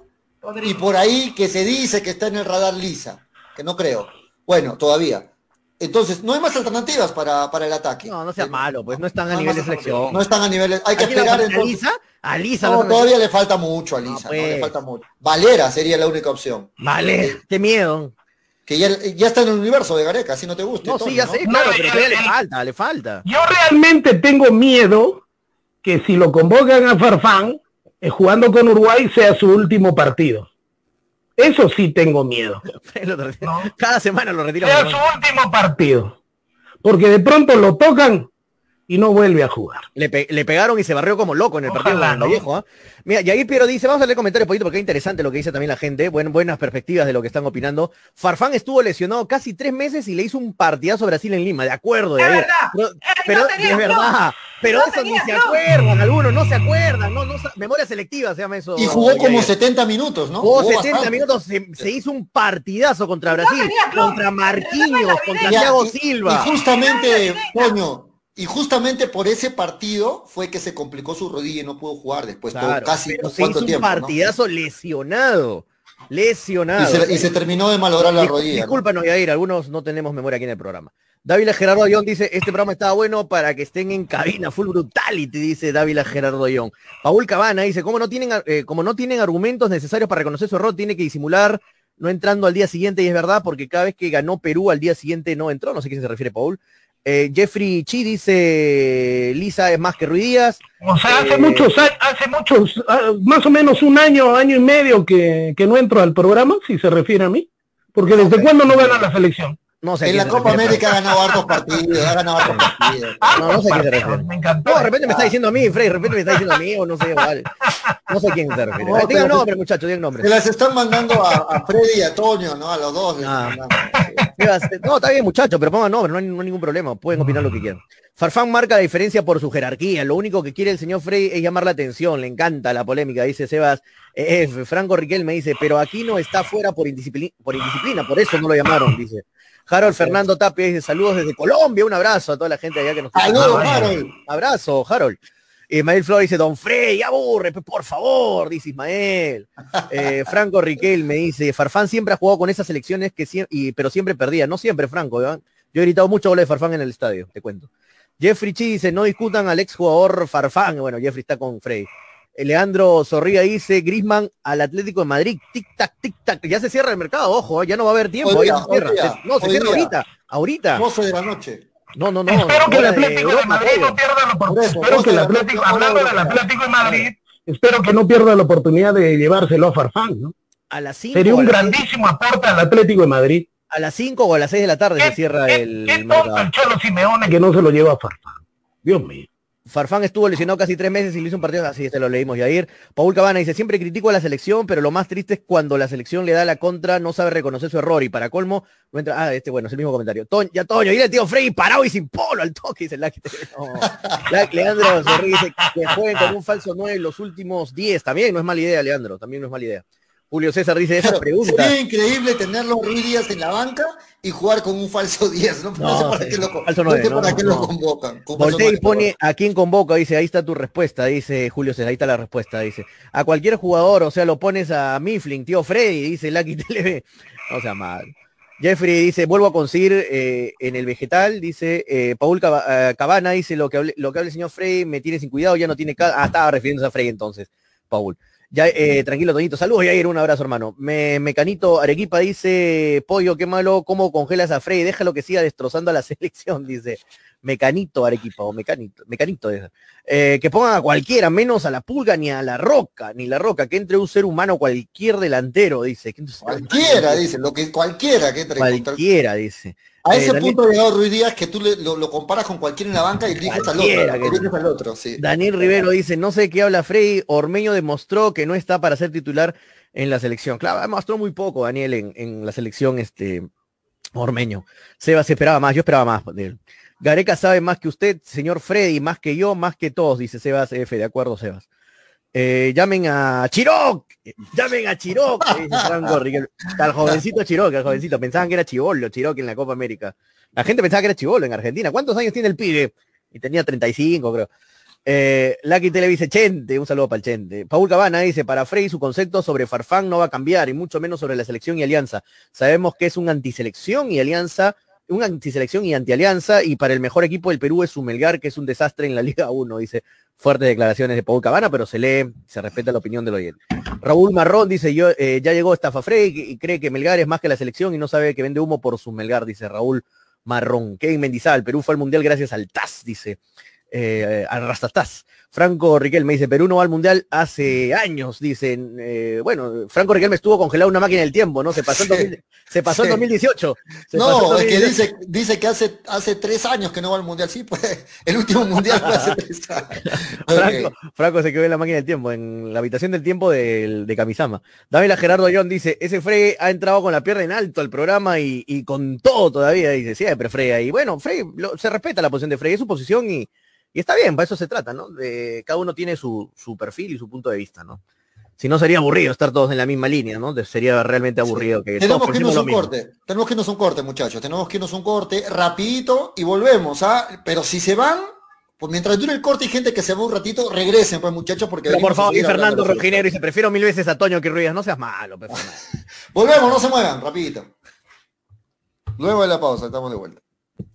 y por ahí que se dice que está en el radar Lisa, que no creo. Bueno, todavía. Entonces, no hay más alternativas para, para el ataque. No, no sea malo, pues no están a nivel de selección. No están a nivel Hay que esperar entonces. ¿A Lisa? A Lisa no, todavía le falta mucho a Lisa. No, le pues. falta mucho. Valera sería la única opción. Vale, eh, qué miedo que ya, ya, está en el universo de Gareca, si no te gusta. No, sí, ya sé, claro, pero le falta, le falta. Yo realmente tengo miedo que si lo convocan a Farfán, eh, jugando con Uruguay, sea su último partido. Eso sí tengo miedo. Cada semana lo retiran. Sea su último partido. Porque de pronto lo tocan y no vuelve a jugar. Le, pegaron y se barrió como loco en el partido ¿no? viejo. ¿ah? Mira, y ahí Piero dice, vamos a leer comentarios poquito porque es interesante lo que dice también la gente, buenas perspectivas de lo que están opinando. Farfán estuvo lesionado casi tres meses y le hizo un partidazo a Brasil en Lima, de acuerdo. De verdad. Pero, es verdad. Pero eso ni se acuerdan, algunos no se acuerdan, no, memoria selectiva se llama eso. Y jugó como 70 minutos, ¿no? Jugó, 70 minutos, se, hizo un partidazo contra Brasil, contra Marquinhos, contra Thiago Silva. Y justamente, coño, y justamente por ese partido fue que se complicó su rodilla y no pudo jugar después casi pero se hizo un partidazo lesionado. Lesionado. Y se, terminó de malograr la rodilla. Discúlpanos, Yair, algunos no tenemos memoria aquí en el programa. Dávila Gerardo Ayón dice, este programa estaba bueno para que estén en cabina, full brutality, dice Dávila Gerardo Ayón. Paul Cabana dice, como no tienen, eh, como no tienen argumentos necesarios para reconocer su error, tiene que disimular no entrando al día siguiente, y es verdad, porque cada vez que ganó Perú al día siguiente no entró, no sé a qué se refiere Paul. Eh, Jeffrey Chi dice, Lisa es más que Ruidías. O sea, hace eh, muchos, hace muchos, más o menos un año, año y medio que, que no entro al programa, si se refiere a mí. Porque desde cuándo no gana la selección. No sé en la Copa América ha ganado hartos partidos, ha ganado hartos partidos. No, no sé quién se refiere. Me encantó. No, de repente me está diciendo a mí, Frey, de repente me está diciendo a mí, o no sé, vale. No sé quién se refiere. No, digan nombre, muchachos, digan nombre. Se las están mandando a, a, Freddy y a Toño, ¿no? A los dos. No, no está bien, muchachos, pero pongan nombre, no hay, no hay ningún problema. Pueden opinar lo que quieran. Farfán marca la diferencia por su jerarquía. Lo único que quiere el señor Frey es llamar la atención. Le encanta la polémica, dice Sebas. Franco Riquel me dice, pero aquí no está fuera por indisciplina, por indisciplina, por eso no lo llamaron, dice. Harold Fernando Tapia dice saludos desde Colombia, un abrazo a toda la gente allá que nos Saludos, Harold. Abrazo, Harold. Ismael Flores dice, Don Frey, aburre, por favor, dice Ismael. Eh, Franco Riquel me dice, Farfán siempre ha jugado con esas selecciones que y, pero siempre perdía. No siempre, Franco. Yo he gritado mucho goles de Farfán en el estadio, te cuento. Jeffrey Chi dice, no discutan al exjugador Farfán. Bueno, Jeffrey está con Frey. Leandro Zorría dice, Grisman al Atlético de Madrid, tic tac, tic tac, ya se cierra el mercado, ojo, ¿eh? ya no va a haber tiempo, se cierra. no, se cierra ahorita, ahorita. 12 de la noche. No, no, no. Espero que el Atlético de, Madrid no pierda la oportunidad. Espero que el Atlético, hablando del Atlético de Madrid, espero que no pierda la oportunidad de llevárselo a Farfán, ¿no? A las Sería un grandísimo aporte al Atlético de Madrid. A las 5 o a las 6 de la tarde se cierra el. Qué tonto el Cholo Simeone que no se lo lleva a Farfán. Dios mío. Farfán estuvo lesionado casi tres meses y le hizo un partido así, este lo leímos Yair. Paul Cabana dice, siempre critico a la selección, pero lo más triste es cuando la selección le da la contra, no sabe reconocer su error y para colmo, no entra, ah, este bueno, es el mismo comentario. Toño, ya Toño, y el tío Frey parado y sin polo al toque, dice Lucky. No. Leandro dice que jueguen con un falso 9 los últimos 10, también no es mala idea, Leandro, también no es mala idea. Julio César dice esa pregunta. Sería increíble tenerlo Ruiz Díaz en la banca y jugar con un falso 10, ¿no? No, sé para qué lo, para qué lo convocan. Voltea y pone a quién convoca, dice, ahí está tu respuesta, dice Julio César, ahí está la respuesta, dice. A cualquier jugador, o sea, lo pones a Mifflin, tío Freddy, dice Lucky TV. O sea, mal. Jeffrey dice, vuelvo a conseguir eh, en el vegetal, dice, eh, Paul eh, Cabana dice, lo que, hable, lo que hable el señor Frey me tiene sin cuidado, ya no tiene... Ah, estaba refiriéndose a Frey entonces, Paul. Ya, eh, tranquilo, Toñito. Saludos, Jair. Un abrazo, hermano. Me, Mecanito Arequipa dice, pollo, qué malo, cómo congelas a Frey. Déjalo que siga destrozando a la selección, dice. Mecanito Arequipa, o Mecanito, Mecanito. Eh, que pongan a cualquiera, menos a la pulga ni a la roca, ni la roca, que entre un ser humano cualquier delantero, dice. Cualquiera, dice, lo que cualquiera que entre. Cualquiera, dice. A ese eh, punto ha llegado Ruiz Díaz que tú lo, comparas con cualquiera en la banca y eliges al otro. al otro Daniel Rivero dice, no sé qué habla Frey, Ormeño demostró que no está para ser titular en la selección. Claro, demostró muy poco Daniel en, la selección este Ormeño. Sebas esperaba más, yo esperaba más de él. Gareca sabe más que usted, señor Freddy, más que yo, más que todos, dice Sebas F, de acuerdo, Sebas. Eh, llamen a Chiroc, llamen a Chiroc, al jovencito Chiroc, al jovencito, pensaban que era Chivolo, Chiroc en la Copa América. La gente pensaba que era Chivolo en Argentina. ¿Cuántos años tiene el pibe? Y tenía 35, creo. Eh, Lucky Tele dice Chente, un saludo para el Chente. Paul Cabana dice, para Frey su concepto sobre Farfán no va a cambiar, y mucho menos sobre la selección y alianza. Sabemos que es un antiselección y alianza, un antiselección y antialianza, y para el mejor equipo del Perú es su Melgar, que es un desastre en la Liga 1, dice fuertes declaraciones de Paul Cabana, pero se lee, se respeta la opinión del oyente. Raúl Marrón dice, yo eh, ya llegó Estafa Frey y cree que Melgar es más que la selección y no sabe que vende humo por su Melgar, dice Raúl Marrón. Kevin Mendizábal, Perú fue al Mundial gracias al TAS, dice. Eh. Franco Riquelme dice, Perú no va al Mundial hace años, dicen. Eh, bueno, Franco Riquelme estuvo congelado una máquina del tiempo, ¿no? Se pasó en, se pasó en 2018. no, es que dice, dice que hace, hace tres años que no va al Mundial. Sí, pues el último Mundial fue hace tres años. Franco, se quedó en la máquina del tiempo, en la habitación del tiempo de, de Kamisama. Dávila Gerardo John dice, ese Frey ha entrado con la pierna en alto al programa y, con todo todavía. Dice, siempre Frey. Y bueno, Frey, se respeta la posición de Frey, es su posición y y está bien, para eso se trata, ¿no? De, cada uno tiene su, perfil y su punto de vista, ¿no? Si no sería aburrido estar todos en la misma línea, ¿no? sería realmente aburrido que Tenemos que irnos un corte, tenemos que irnos un corte, muchachos, tenemos que irnos un corte rapidito y volvemos, ¿ah? Pero si se van, pues mientras dure el corte y gente que se va un ratito, regresen, pues muchachos, porque... por favor, y Fernando Rojinero dice, prefiero mil veces a Toño que Ruiz, no seas malo, pues, Volvemos, no se muevan, rapidito. Luego de la pausa, estamos de vuelta.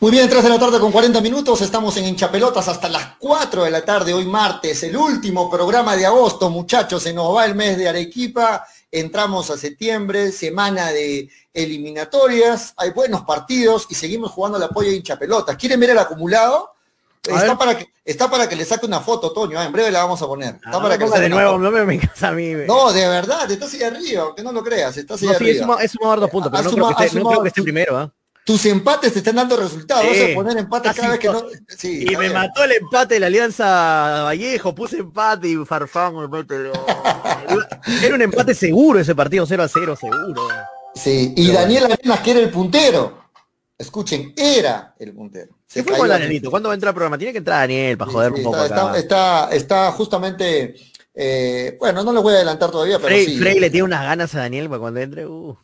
Muy bien, 3 de la tarde con 40 minutos, estamos en Hinchapelotas hasta las 4 de la tarde, hoy martes, el último programa de agosto, muchachos, se nos va el mes de Arequipa, entramos a septiembre, semana de eliminatorias, hay buenos partidos y seguimos jugando el apoyo de Hinchapelotas. ¿Quieren ver el acumulado? está para, que, está para que le saque una foto, Toño, ah, en breve la vamos a poner. Está para que de nuevo, no me, a mí. No, de verdad, estás ahí arriba, aunque no lo creas, estás ahí arriba. Es sumar dos puntos, pero no, creo que esté, no creo que esté primero, ¿ah? Tus empates te están dando resultados. Vas a poner empates cada vez que no. y me mató el empate de la Alianza Vallejo, puse empate y Farfán Era un empate seguro ese partido, 0 a 0, seguro. Sí, y Daniel Arenas, que era el puntero. Escuchen, era el puntero. Se fue con Danielito. ¿Cuándo va a entrar el programa? Tiene que entrar Daniel para joder un poco. Está, está, está, justamente. Eh, bueno, no le voy a adelantar todavía, pero Frey, sí. Frey le tiene unas ganas a Daniel para cuando entre. Uh.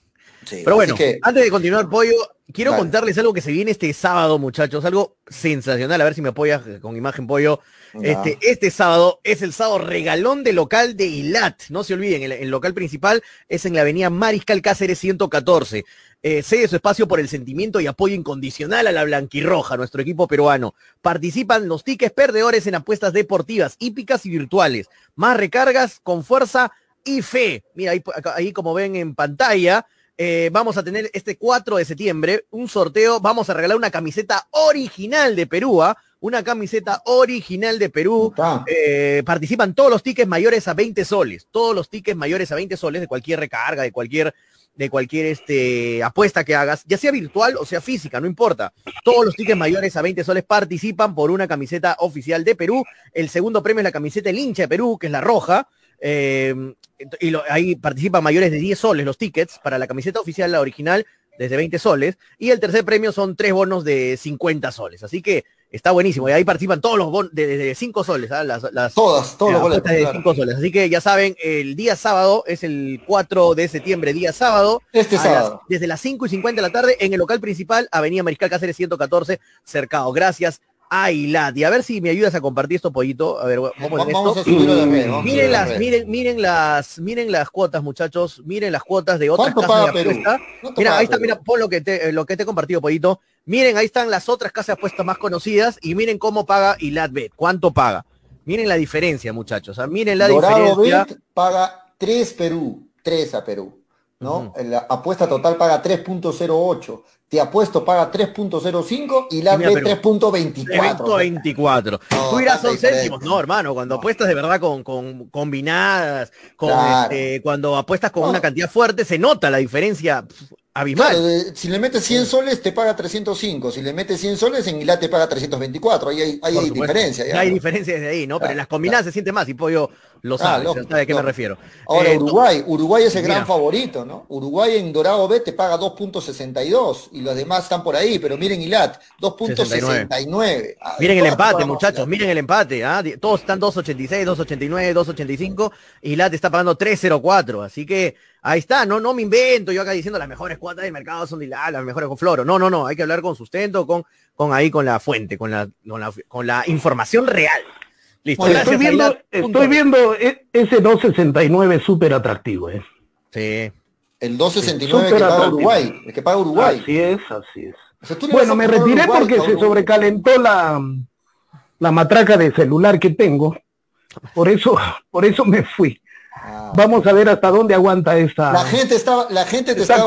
Pero bueno, antes de continuar, Pollo, quiero contarles algo que se viene este sábado, muchachos, algo sensacional, a ver si me apoyas con imagen, Pollo. Este, este sábado es el sábado regalón de local de Ilat, no se olviden, el, local principal es en la avenida Mariscal Cáceres 114. Eh, cede su espacio por el sentimiento y apoyo incondicional a la blanquirroja, nuestro equipo peruano. Participan los tickets perdedores en apuestas deportivas, hípicas y virtuales. Más recargas con fuerza y fe. Mira, ahí, ahí como ven en pantalla, eh, vamos a tener este 4 de septiembre un sorteo. Vamos a regalar una camiseta original de Perú, ¿ah? una camiseta original de Perú. Eh, participan todos los tickets mayores a 20 soles, todos los tickets mayores a 20 soles de cualquier recarga, de cualquier de cualquier este, apuesta que hagas, ya sea virtual o sea física, no importa. Todos los tickets mayores a 20 soles participan por una camiseta oficial de Perú. El segundo premio es la camiseta El hincha de Perú, que es la roja. Eh, y ahí participan mayores de 10 soles los tickets para la camiseta oficial, la original, desde 20 soles. Y el tercer premio son tres bonos de 50 soles. Así que está buenísimo. Y ahí participan todos los bonos de, 5 soles. ¿ah? Las, Todas, todos los boletos. De 5 soles. Así que ya saben, el día sábado es el 4 de septiembre, día sábado. Este sábado. desde las 5 y 50 de la tarde en el local principal, Avenida Mariscal Cáceres 114, cercado. Gracias Ailat. Y a ver si me ayudas a compartir esto, pollito. A ver, vamos, a subirlo de red. Miren las, miren, miren las, miren las cuotas, muchachos. Miren las cuotas de otras casas de apuesta. Mira, ahí está, mira, pon lo que te, lo que te he compartido, pollito. Miren, ahí están las otras casas de apuestas más conocidas y miren cómo paga Bet. ¿Cuánto paga? Miren la diferencia, muchachos. miren la diferencia. paga 3 Perú, 3 a Perú. ¿no? La apuesta total paga 3.08 te apuesto paga 3.05 y la de 3.24. 3.24. Tú dirás son céntimos. No, hermano, cuando apuestas de verdad con, con combinadas, con este, cuando apuestas con una cantidad fuerte, se nota la diferencia si le metes 100 soles te paga 305, si le metes 100 soles en ILA te paga 324, ahí hay, hay diferencia. hay diferencia desde ahí, ¿no? Pero en las combinadas se siente más y Pollo lo sabe, sabe a qué me refiero. Ahora eh, Uruguay, Uruguay es el gran favorito, ¿no? Uruguay en Dorado B te paga 2.62 y los demás están por ahí, pero miren ILAT, 2.69. Ah, miren el empate, muchachos, miren el empate, ¿ah? todos están 2.86, 2.89, 2.85, ILAT está pagando 3.04, así que Ahí está, no, no me invento yo acá diciendo las mejores cuotas del mercado son de la, las mejores con Floro. No, no, no, hay que hablar con sustento, con, con ahí, con la fuente, con la, con la, información real. Listo. estoy viendo, estoy viendo e, ese 269 súper atractivo, ¿eh? Sí. El 269 que paga Uruguay, el que paga Uruguay. Así es, así es. bueno, me retiré porque se sobrecalentó la, la matraca de celular que tengo. Por eso, por eso me fui. Ah. Vamos a ver hasta dónde aguanta esta. La gente estaba, la gente te estaba,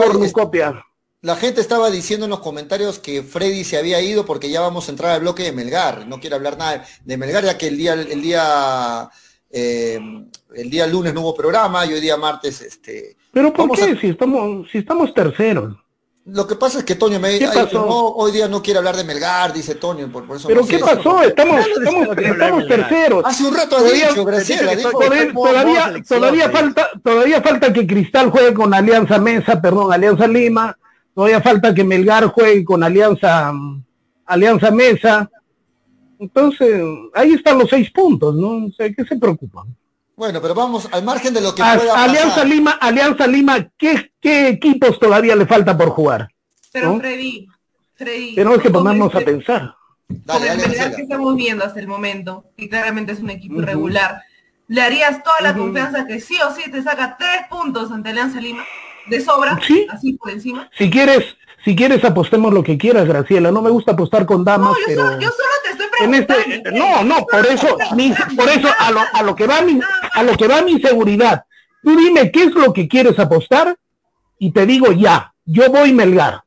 La gente estaba diciendo en los comentarios que Freddy se había ido porque ya vamos a entrar al bloque de Melgar. No quiero hablar nada de Melgar, ya que el día, el día Eh, el día lunes no hubo programa y hoy día martes, este. Pero ¿por qué? Si estamos, si estamos terceros. Lo que pasa es que Toño me hoy día no quiere hablar de Melgar, dice Toño, por, eso Pero ¿qué pasó? Estamos, estamos, terceros. Hace un rato ha dicho, Graciela, todavía, todavía, falta, todavía falta que Cristal juegue con Alianza Mesa, perdón, Alianza Lima, todavía falta que Melgar juegue con Alianza, Alianza Mesa. Entonces, ahí están los seis puntos, ¿no? O sea, ¿qué se preocupan? Bueno, pero vamos al margen de lo que pueda Alianza Lima, Alianza Lima, ¿qué, ¿qué, equipos todavía le falta por jugar? Pero Freddy, Freddy. Tenemos que ponernos a pensar. Con el que estamos viendo hasta el momento, que claramente es un equipo irregular, ¿le harías toda la confianza que sí o sí te saca tres puntos ante Alianza Lima? De sobra, ¿Sí? así por encima. Si quieres, si quieres apostemos lo que quieras, Graciela. No me gusta apostar con damas, no, yo pero... Solo, yo solo. En este, no, no, por eso, por eso a lo, a lo que va mi, a lo que va mi seguridad. Tú dime qué es lo que quieres apostar y te digo ya, yo voy Melgar.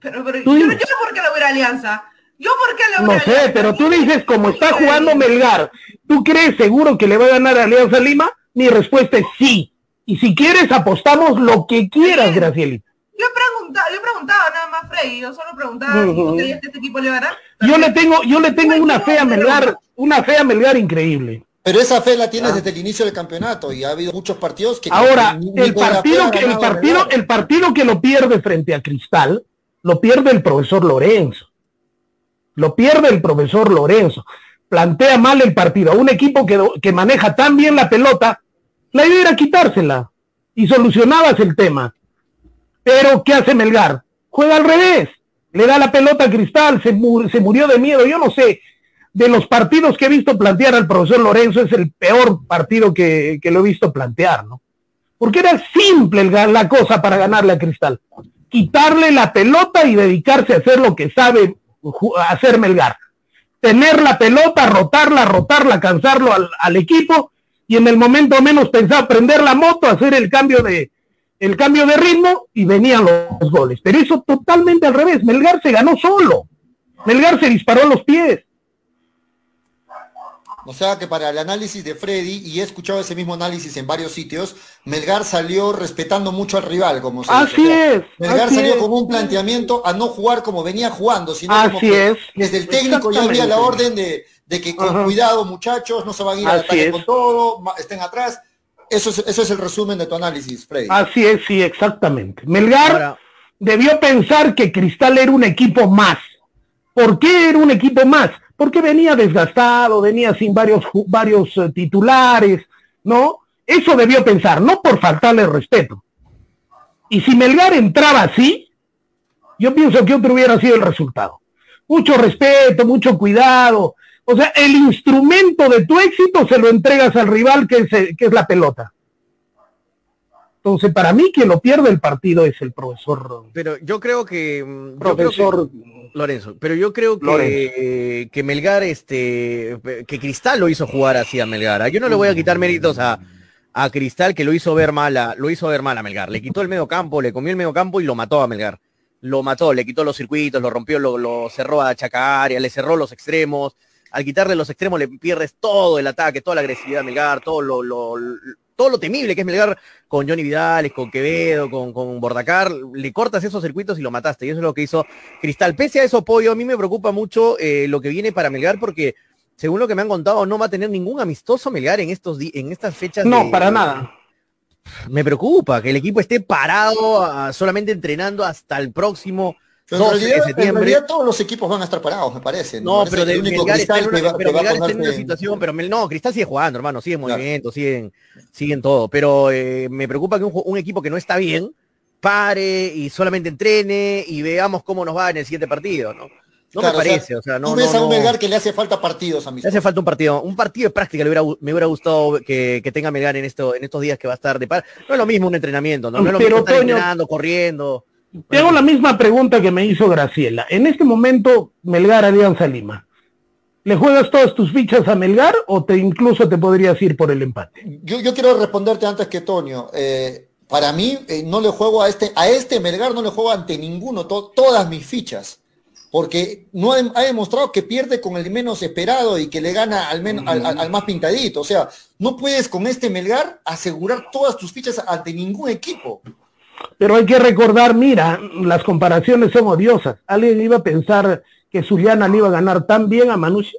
Pero, pero yo, yo, por qué le voy a Alianza. Yo por qué le voy No sé, pero tú dices como está jugando Melgar, ¿tú crees seguro que le va a ganar a Alianza Lima? Mi respuesta es sí. Y si quieres apostamos lo que quieras, Gracielita. Yo preguntaba, yo preguntaba nada más, Freddy, yo solo preguntaba si este equipo le. Yo le tengo, yo le tengo una fe a Melgar, una fe a Melgar increíble. Pero esa fe la tienes ah. desde el inicio del campeonato y ha habido muchos partidos que ahora el partido que el partido el partido que lo pierde frente a Cristal lo pierde el profesor Lorenzo. Lo pierde el profesor Lorenzo. Plantea mal el partido. A un equipo que, que maneja tan bien la pelota, la idea era quitársela y solucionabas el tema. Pero, ¿qué hace Melgar? Juega al revés. Le da la pelota a Cristal, se, murió de miedo. Yo no sé, de los partidos que he visto plantear al profesor Lorenzo, es el peor partido que, lo he visto plantear, ¿no? Porque era simple la cosa para ganarle a Cristal. Quitarle la pelota y dedicarse a hacer lo que sabe hacer Melgar. Tener la pelota, rotarla, rotarla, cansarlo al, al equipo y en el momento menos pensaba prender la moto, hacer el cambio de, el cambio de ritmo y venían los goles. Pero eso totalmente al revés. Melgar se ganó solo. Melgar se disparó los pies. O sea que para el análisis de Freddy, y he escuchado ese mismo análisis en varios sitios, Melgar salió respetando mucho al rival, como se Así es. Melgar salió con un planteamiento a no jugar como venía jugando, sino como que es. desde el técnico ya había la orden de, que con cuidado muchachos, no se van a ir al ataque con todo, estén atrás. Eso es, eso es el resumen de tu análisis, Freddy. Así es, sí, exactamente. Melgar debió pensar que Cristal era un equipo más. ¿Por qué era un equipo más? Porque venía desgastado, venía sin varios, varios eh, titulares, ¿no? Eso debió pensar, no por faltarle respeto. Y si Melgar entraba así, yo pienso que otro hubiera sido el resultado. Mucho respeto, mucho cuidado, o sea, el instrumento de tu éxito se lo entregas al rival que es, que es la pelota. Entonces, para mí quien lo pierde el partido es el profesor. Pero yo creo que mm, profesor Lorenzo, pero yo creo que, que Melgar, este, que Cristal lo hizo jugar así a Melgar. Yo no le voy a quitar méritos a, a Cristal que lo hizo ver mala, lo hizo ver mal a Melgar. Le quitó el medio campo, le comió el medio campo y lo mató a Melgar. Lo mató, le quitó los circuitos, lo rompió, lo, lo cerró a Chacaria, le cerró los extremos al quitarle los extremos le pierdes todo el ataque, toda la agresividad de Melgar, todo lo, todo lo temible que es Melgar con Johnny Vidales, con Quevedo, con, con Bordacar, le cortas esos circuitos y lo mataste. Y eso es lo que hizo Cristal. Pese a eso, Pollo, a mí me preocupa mucho eh, lo que viene para Melgar porque, según lo que me han contado, no va a tener ningún amistoso Melgar en, estos en estas fechas. No, para nada. Me preocupa que el equipo esté parado, ah, solamente entrenando hasta el próximo en, realidad, todos los equipos van a estar parados, me parece. No, pero de Melgar está en una, pero en una situación, pero no, Cristal sigue jugando, hermano, sigue en movimiento, siguen, siguen todo. Pero eh, me preocupa que un, equipo que no está bien pare y solamente entrene y veamos cómo nos va en el siguiente partido, ¿no? No me parece, o sea, no. Tú ves a un Melgar que le hace falta partidos a mí. Le hace falta un partido, un partido de práctica, le hubiera, me hubiera gustado que, que tenga Melgar en esto, en estos días que va a estar de par. No es lo mismo un entrenamiento, ¿no? No es lo mismo estar entrenando, corriendo. Te hago la misma pregunta que me hizo Graciela. En este momento, Melgar Alianza Lima. ¿Le juegas todas tus fichas a Melgar o te incluso te podrías ir por el empate? Yo, quiero responderte antes que Tonio. Eh, para mí, eh, no le juego a este, a este Melgar no le juego ante ninguno, todas mis fichas. porque no ha, demostrado que pierde con el menos esperado y que le gana al, menos, al, más pintadito. O sea, no puedes con este Melgar asegurar todas tus fichas ante ningún equipo. Pero hay que recordar, mira, las comparaciones son odiosas. ¿Alguien iba a pensar que Zuliana le iba a ganar tan bien a Manucci?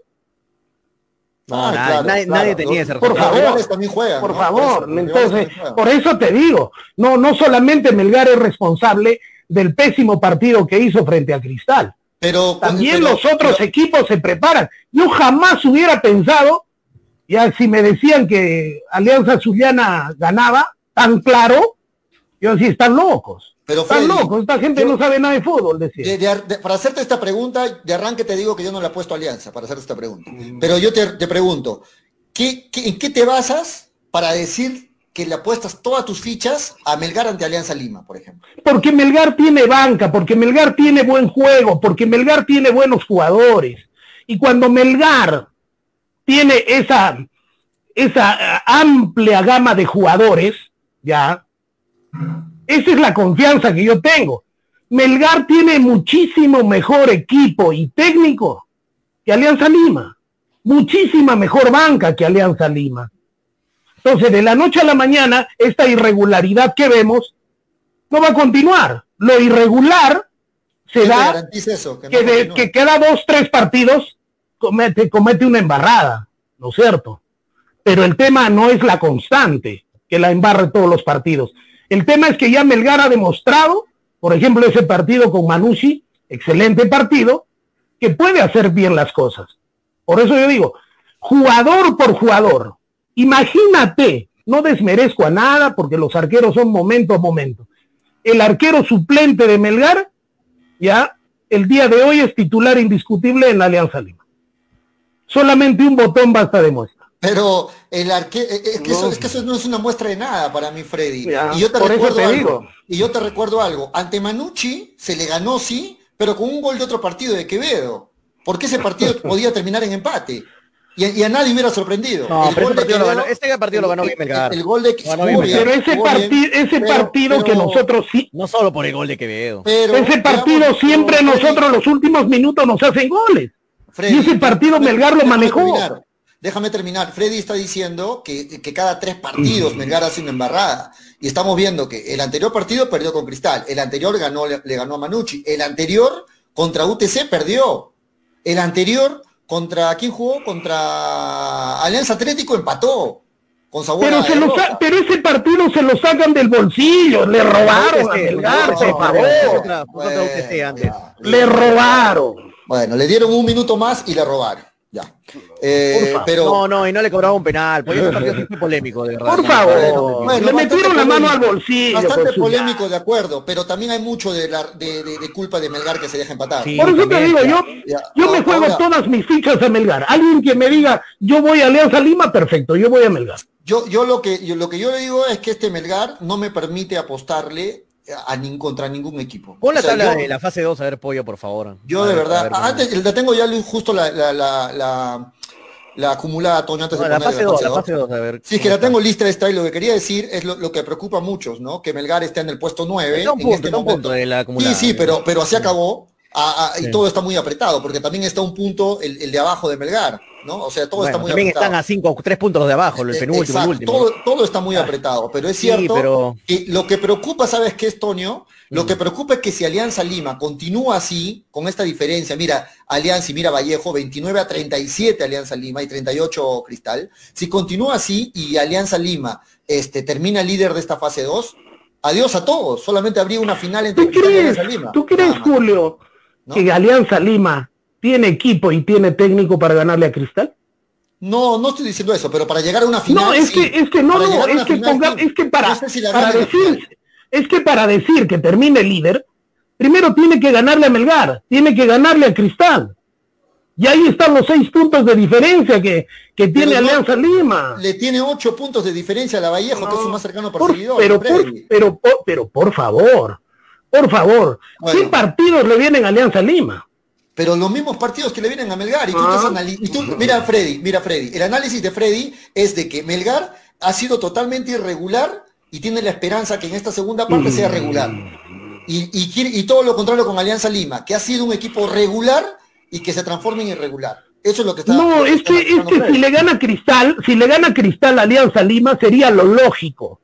Ah, nadie, tenía ese Por favor, también juegan, por favor. entonces, por eso te digo, no, no solamente Melgar es responsable del pésimo partido que hizo frente a Cristal. Pero también los otros equipos se preparan. Yo jamás hubiera pensado, ya si me decían que Alianza Zuliana ganaba tan claro, yo decía, están locos. Pero están locos, esta gente no sabe nada de fútbol, decía. para hacerte esta pregunta, de arranque te digo que yo no le he puesto Alianza para hacerte esta pregunta. Pero yo te, pregunto, ¿qué, en qué te basas para decir que le apuestas todas tus fichas a Melgar ante Alianza Lima, por ejemplo? Porque Melgar tiene banca, porque Melgar tiene buen juego, porque Melgar tiene buenos jugadores. Y cuando Melgar tiene esa, esa eh, amplia gama de jugadores, ya, esa es la confianza que yo tengo. Melgar tiene muchísimo mejor equipo y técnico que Alianza Lima. Muchísima mejor banca que Alianza Lima. Entonces, de la noche a la mañana, esta irregularidad que vemos no va a continuar. Lo irregular se da que, que, queda dos, tres partidos, comete, comete una embarrada, ¿no es cierto? Pero el tema no es la constante que la embarre todos los partidos. El tema es que ya Melgar ha demostrado, por ejemplo, ese partido con Manucci, excelente partido, que puede hacer bien las cosas. Por eso yo digo, jugador por jugador, imagínate, no desmerezco a nada porque los arqueros son momento a momento. El arquero suplente de Melgar, ya, el día de hoy es titular indiscutible en la Alianza Lima. Solamente un botón basta de muestra. Pero el arque es que, eso, es que eso no es una muestra de nada para mí, Freddy. y yo te recuerdo algo. Y yo te recuerdo algo. Ante Manucci se le ganó, sí, pero con un gol de otro partido de Quevedo. Porque ese partido podía terminar en empate. Y, a nadie hubiera sorprendido. este partido lo ganó bien Melgar. El, gol de Pero ese, partido, ese partido que nosotros sí. No solo por el gol de Quevedo. Pero, ese partido siempre nosotros los últimos minutos nos hacen goles. y ese partido Melgar lo manejó. Déjame terminar. Freddy está diciendo que, cada tres partidos Melgar hace una embarrada. Y estamos viendo que el anterior partido perdió con Cristal. El anterior ganó, le, ganó a Manucci. El anterior contra UTC perdió. El anterior contra quién jugó? Contra Alianza Atlético empató. Con sabor pero, se pero ese partido se lo sacan del bolsillo, le robaron a Melgar, por favor. Le robaron. Bueno, le dieron un minuto más y le robaron. Ya. Eh, pero... No, no, y no le cobraba un penal, porque ese partido es polémico, de verdad. Por favor, bueno, le metieron la mano al bolsillo. Bastante polémico, de acuerdo, pero también hay mucho de, la, de, de, culpa de Melgar que se deja empatar. Por eso te digo, yo, yo me juego todas mis fichas a Melgar. Alguien que me diga, yo voy a Alianza Lima, perfecto, yo voy a Melgar. Yo, yo, lo, que, yo lo que yo le digo es que este Melgar no me permite apostarle a contra ningún equipo. Pon la tabla de la fase 2 a ver, Pollo, por favor. Yo de verdad, antes, la tengo ya justo la, la, la, la, acumulada, Toño, antes de la fase 2, la fase 2, a ver. Sí, es que la tengo lista esta y lo que quería decir es lo, que preocupa a muchos, ¿no? Que Melgar esté en el puesto 9. un punto, en este punto de la acumulada. Sí, sí, pero, pero así acabó. Y todo está muy apretado, porque también está un punto, el, el de abajo de Melgar. ¿no? O sea, todo está muy también están a cinco, tres puntos de abajo, el penúltimo, el último. Todo, todo, está muy ah. apretado, pero es cierto que lo que preocupa, ¿sabes qué es, Tonio? Lo que mm. preocupa es que si Alianza Lima continúa así, con esta diferencia, mira, Alianza y mira Vallejo, 29 a 37 Alianza Lima y 38 Cristal, si continúa así y Alianza Lima este, termina líder de esta fase 2, adiós a todos, solamente habría una final entre Cristal y Alianza Lima. ¿Tú crees, Julio, que Alianza Lima tiene equipo y tiene técnico para ganarle a Cristal? No, no estoy diciendo eso, pero para llegar a una final. No, es que, es que no, no, es que, es que para, para decir, es que para decir que termine líder, primero tiene que ganarle a Melgar, tiene que ganarle a Cristal. Y ahí están los seis puntos de diferencia que, que tiene Alianza Lima. Le tiene ocho puntos de diferencia a la Vallejo, que es su más cercano perseguidor. Pero, por, pero, pero, por favor, por favor, ¿qué partidos le vienen a Alianza Lima? pero los mismos partidos que le vienen a Melgar. Y tú, ah. y tú mira Freddy, mira Freddy, el análisis de Freddy es de que Melgar ha sido totalmente irregular y tiene la esperanza que en esta segunda parte sea regular. y, todo lo contrario con Alianza Lima, que ha sido un equipo regular y que se transforma en irregular. Eso es lo que está. No, es que, si le gana Cristal, si le gana Cristal Alianza Lima sería lo lógico.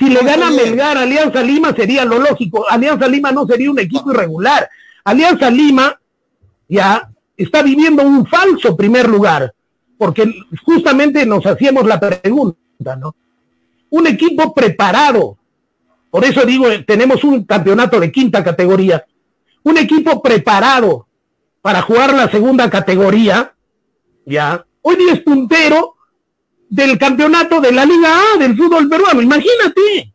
Si le gana Melgar Alianza Lima sería lo lógico. Alianza Lima no sería un equipo irregular. Alianza Lima ya está viviendo un falso primer lugar, porque justamente nos hacíamos la pregunta, ¿no? Un equipo preparado, por eso digo, tenemos un campeonato de quinta categoría. Un equipo preparado para jugar la segunda categoría, ya. Hoy día es puntero del campeonato de la Liga A del fútbol peruano. Imagínate.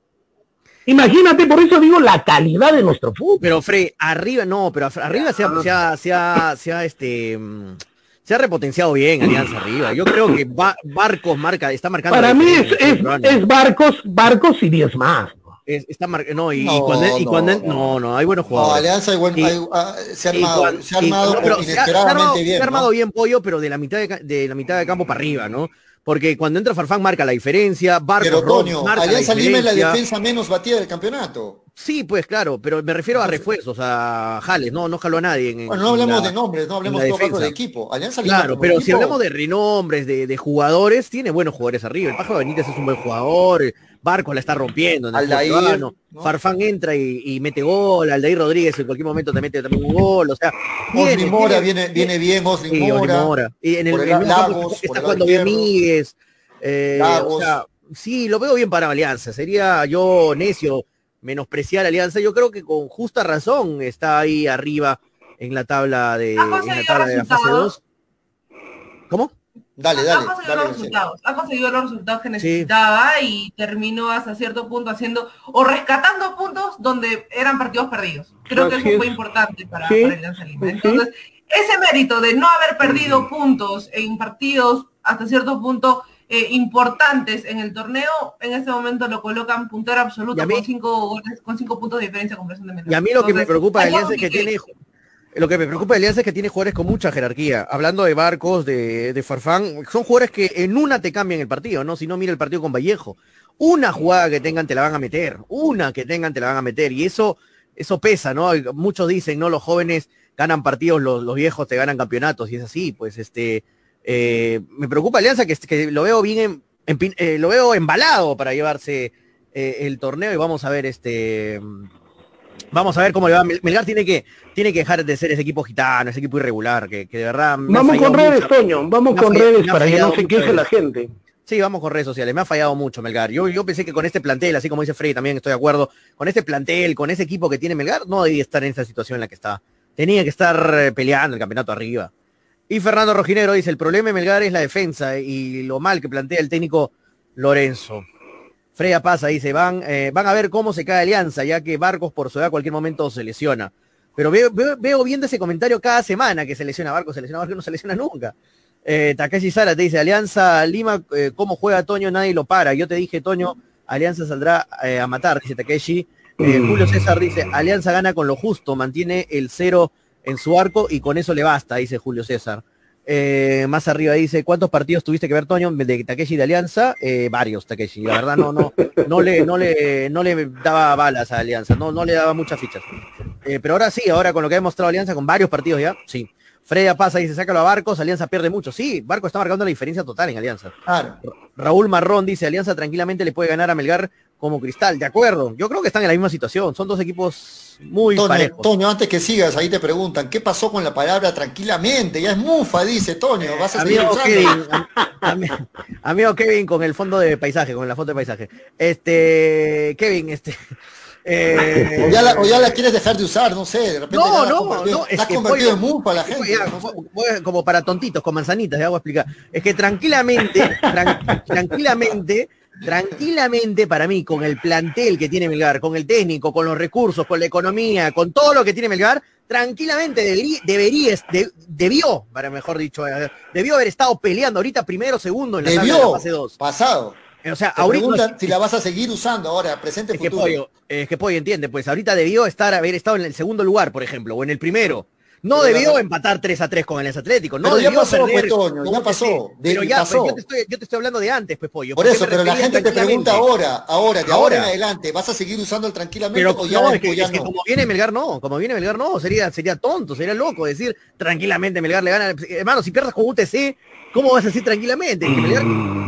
Imagínate, por eso digo la calidad de nuestro fútbol. Pero Frey, arriba no, pero arriba se ha, se ha, se ha, este se ha repotenciado bien Alianza arriba. Yo creo que Barcos marca, está marcando. Para mí es, es, Barcos, Barcos y 10 más está no, y, cuando, y cuando no, no, hay buenos jugadores. Alianza ah, se ha armado, se ha armado inesperadamente bien. Se ha armado bien pollo, pero de la mitad de, de, la mitad de campo para arriba, ¿no? Porque cuando entra Farfán marca la diferencia, Barco Pero Toño, Alianza Lima es la defensa menos batida del campeonato. Sí, pues claro, pero me refiero a refuerzos, a Jales, no, no jaló a nadie. En, bueno, no hablemos de nombres, no hablemos todo de equipo. Alianza Lima claro, pero si hablamos de renombres, de, de, jugadores, tiene buenos jugadores arriba. El Pájaro Benítez es un buen jugador, Barco la está rompiendo. En Aldair, ¿no? Farfán entra y, mete gol, Aldair Rodríguez en cualquier momento te mete también un gol, o sea. Osli Mora viene, viene bien, Mora. Y en el, está jugando bien Míguez. Eh, o sea, sí, lo veo bien para Alianza. Sería yo necio menospreciar Alianza. Yo creo que con justa razón está ahí arriba en la tabla de, en la, tabla de la fase 2. ¿Cómo? Dale, dale. Ha conseguido, los, resultados, ha conseguido los resultados que necesitaba y terminó hasta cierto punto haciendo o rescatando puntos donde eran partidos perdidos. Creo que eso fue importante para, el Lima. Entonces, ese mérito de no haber perdido puntos en partidos hasta cierto punto eh, importantes en el torneo, en este momento lo colocan puntero absoluto con cinco goles, con cinco puntos de diferencia con presión de Y a mí lo que me preocupa de es que tiene lo que me preocupa de Alianza es que tiene jugadores con mucha jerarquía. Hablando de Barcos, de, Farfán, son jugadores que en una te cambian el partido, ¿no? Si no, mira el partido con Vallejo. Una jugada que tengan te la van a meter, una que tengan te la van a meter. Y eso, eso pesa, ¿no? Muchos dicen, ¿no? Los jóvenes ganan partidos, los, viejos te ganan campeonatos, y es así, pues este. Eh, me preocupa Alianza que, lo veo bien, eh, lo veo embalado para llevarse eh, el torneo y vamos a ver este Vamos a ver cómo le va. Melgar tiene que, tiene que dejar de ser ese equipo gitano, ese equipo irregular, que, de verdad. Vamos con redes, Toño, vamos con redes para que no se queje la gente. Sí, vamos con redes sociales. Me ha fallado mucho Melgar. Yo, yo pensé que con este plantel, así como dice Freddy, también estoy de acuerdo, con este plantel, con ese equipo que tiene Melgar, no debía estar en esa situación en la que está. Tenía que estar eh, peleando el campeonato arriba. Y Fernando Rojinero dice, el problema de Melgar es la defensa y lo mal que plantea el técnico Lorenzo. Freya pasa, dice, van, eh, van a ver cómo se cae Alianza, ya que Barcos por su edad cualquier momento se lesiona. Pero veo, veo, viendo ese comentario cada semana que se lesiona Barcos, se lesiona Barcos, no se lesiona nunca. Eh, Takeshi Sara te dice, Alianza Lima, eh, ¿cómo juega Toño? Nadie lo para. Yo te dije, Toño, Alianza saldrá eh, a matar, dice Takeshi. Julio César dice, Alianza gana con lo justo, mantiene el cero en su arco y con eso le basta, dice Julio César. Eh, más arriba dice, ¿cuántos partidos tuviste que ver, Toño, de Takeshi de Alianza? Eh, varios, Takeshi. La verdad no, no, no le, no le, no le daba balas a Alianza, no, no le daba muchas fichas. Eh, pero ahora sí, ahora con lo que ha demostrado Alianza, con varios partidos ya, sí. Freya pasa y se saca a Barcos, Alianza pierde mucho. Sí, Barcos está marcando la diferencia total en Alianza. Raúl Marrón dice, Alianza tranquilamente le puede ganar a Melgar como Cristal. De acuerdo, yo creo que están en la misma situación. Son dos equipos muy Toño, Toño, antes que sigas, ahí te preguntan, ¿qué pasó con la palabra tranquilamente? Ya es mufa, dice Toño, vas a amigo Kevin, amigo Kevin con el fondo de paisaje, con la foto de paisaje. Este, Kevin, este... Eh, o, ya la, quieres dejar de usar, no sé, de repente no, no, no, es convertido en mufa la gente. como para tontitos, con manzanitas, ya voy a explicar. Es que tranquilamente, tranquilamente tranquilamente para mí, con el plantel que tiene Melgar, con el técnico, con los recursos, con la economía, con todo lo que tiene Melgar, tranquilamente debería, debió, para mejor dicho, eh, debió haber estado peleando ahorita primero, segundo en la, debió, fase 2. Pasado. O sea, ahorita si la vas a seguir usando ahora, presente, es futuro. Que es que Pollo entiende, pues ahorita debió estar, haber estado en el segundo lugar, por ejemplo, o en el primero. No debió empatar 3 a 3 con el Atlético. No debió ya pasó, perder. Toño, ya pasó. Pero ya, pasó. Yo, te estoy, yo, te estoy, hablando de antes, pues, Pollo. Por eso, pero la gente te pregunta ahora, ahora, de ahora, en adelante, ¿vas a seguir usando el tranquilamente pero, o ya no, es que, es que como viene Melgar, no. Como viene Melgar, no. Sería, sería tonto, sería loco decir tranquilamente Melgar le gana. Hermano, si pierdas con UTC, ¿Cómo vas a decir tranquilamente?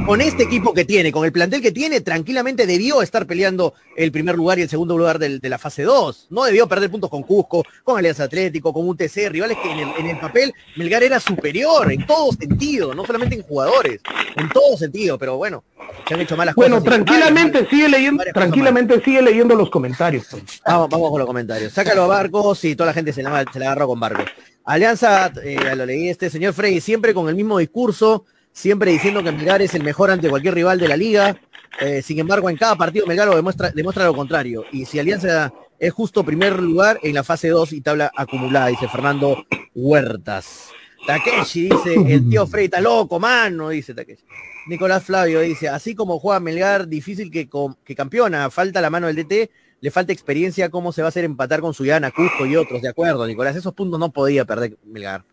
con este equipo que tiene, con el plantel que tiene, tranquilamente debió estar peleando el primer lugar y el segundo lugar de la fase 2. No debió perder puntos con Cusco, con Alianza Atlético, con UTC, rivales que en el, papel Melgar era superior en todo sentido, no solamente en jugadores, en todo sentido, pero bueno, se han hecho malas bueno, cosas. Bueno, tranquilamente sigue leyendo, tranquilamente sigue leyendo los comentarios. Vamos, vamos con los comentarios. Sácalo a Barcos y toda la gente se la, se la agarró con Barcos. Alianza, eh, lo leí este señor Frey, siempre con el mismo discurso, siempre diciendo que Melgar es el mejor ante cualquier rival de la liga. Eh, sin embargo, en cada partido Melgar lo demuestra, demuestra lo contrario. Y si Alianza es justo primer lugar en la fase 2 y tabla acumulada, dice Fernando Huertas. Takeshi dice, el tío Frey está loco, mano, dice Takeshi. Nicolás Flavio dice, así como juega Melgar, difícil que, que campeona, falta la mano del DT, le falta experiencia, cómo se va a hacer empatar con Suyana, Cusco y otros, de acuerdo, Nicolás, esos puntos no podía perder Melgar.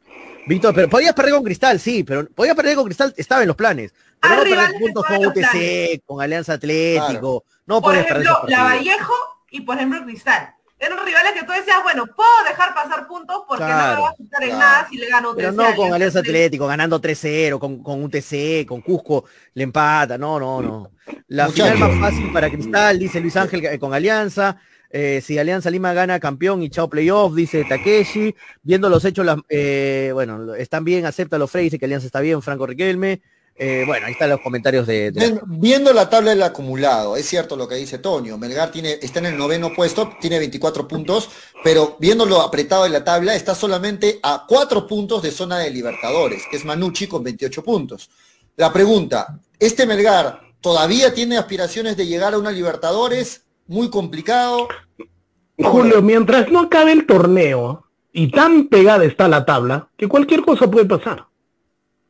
Víctor, pero podías perder con Cristal, sí, pero podías perder con Cristal, estaba en los planes. Pero no perder puntos con UTC, con Alianza Atlético, no por ejemplo, La Vallejo y por ejemplo Cristal eran rivales que tú decías, bueno, puedo dejar pasar puntos porque no me va a afectar en nada si le gano 3 Pero no con Alianza Atlético, ganando 3-0, con, con UTC, con Cusco, le empata, no, no, no. La final más fácil para Cristal, dice Luis Ángel eh, con Alianza. Eh, si Alianza Lima gana campeón y chao playoff, dice Takeshi. Viendo los hechos, eh, bueno, están bien, acepta los Frey, dice que Alianza está bien, Franco Riquelme. Eh, bueno, ahí están los comentarios de, Viendo la tabla del acumulado, es cierto lo que dice Tonio, Melgar tiene, está en el noveno puesto, tiene 24 puntos, pero viéndolo apretado de la tabla, está solamente a 4 puntos de zona de Libertadores, que es Manucci con 28 puntos. La pregunta, ¿este Melgar todavía tiene aspiraciones de llegar a una Libertadores? Muy complicado. Julio, mientras no acabe el torneo y tan pegada está la tabla, que cualquier cosa puede pasar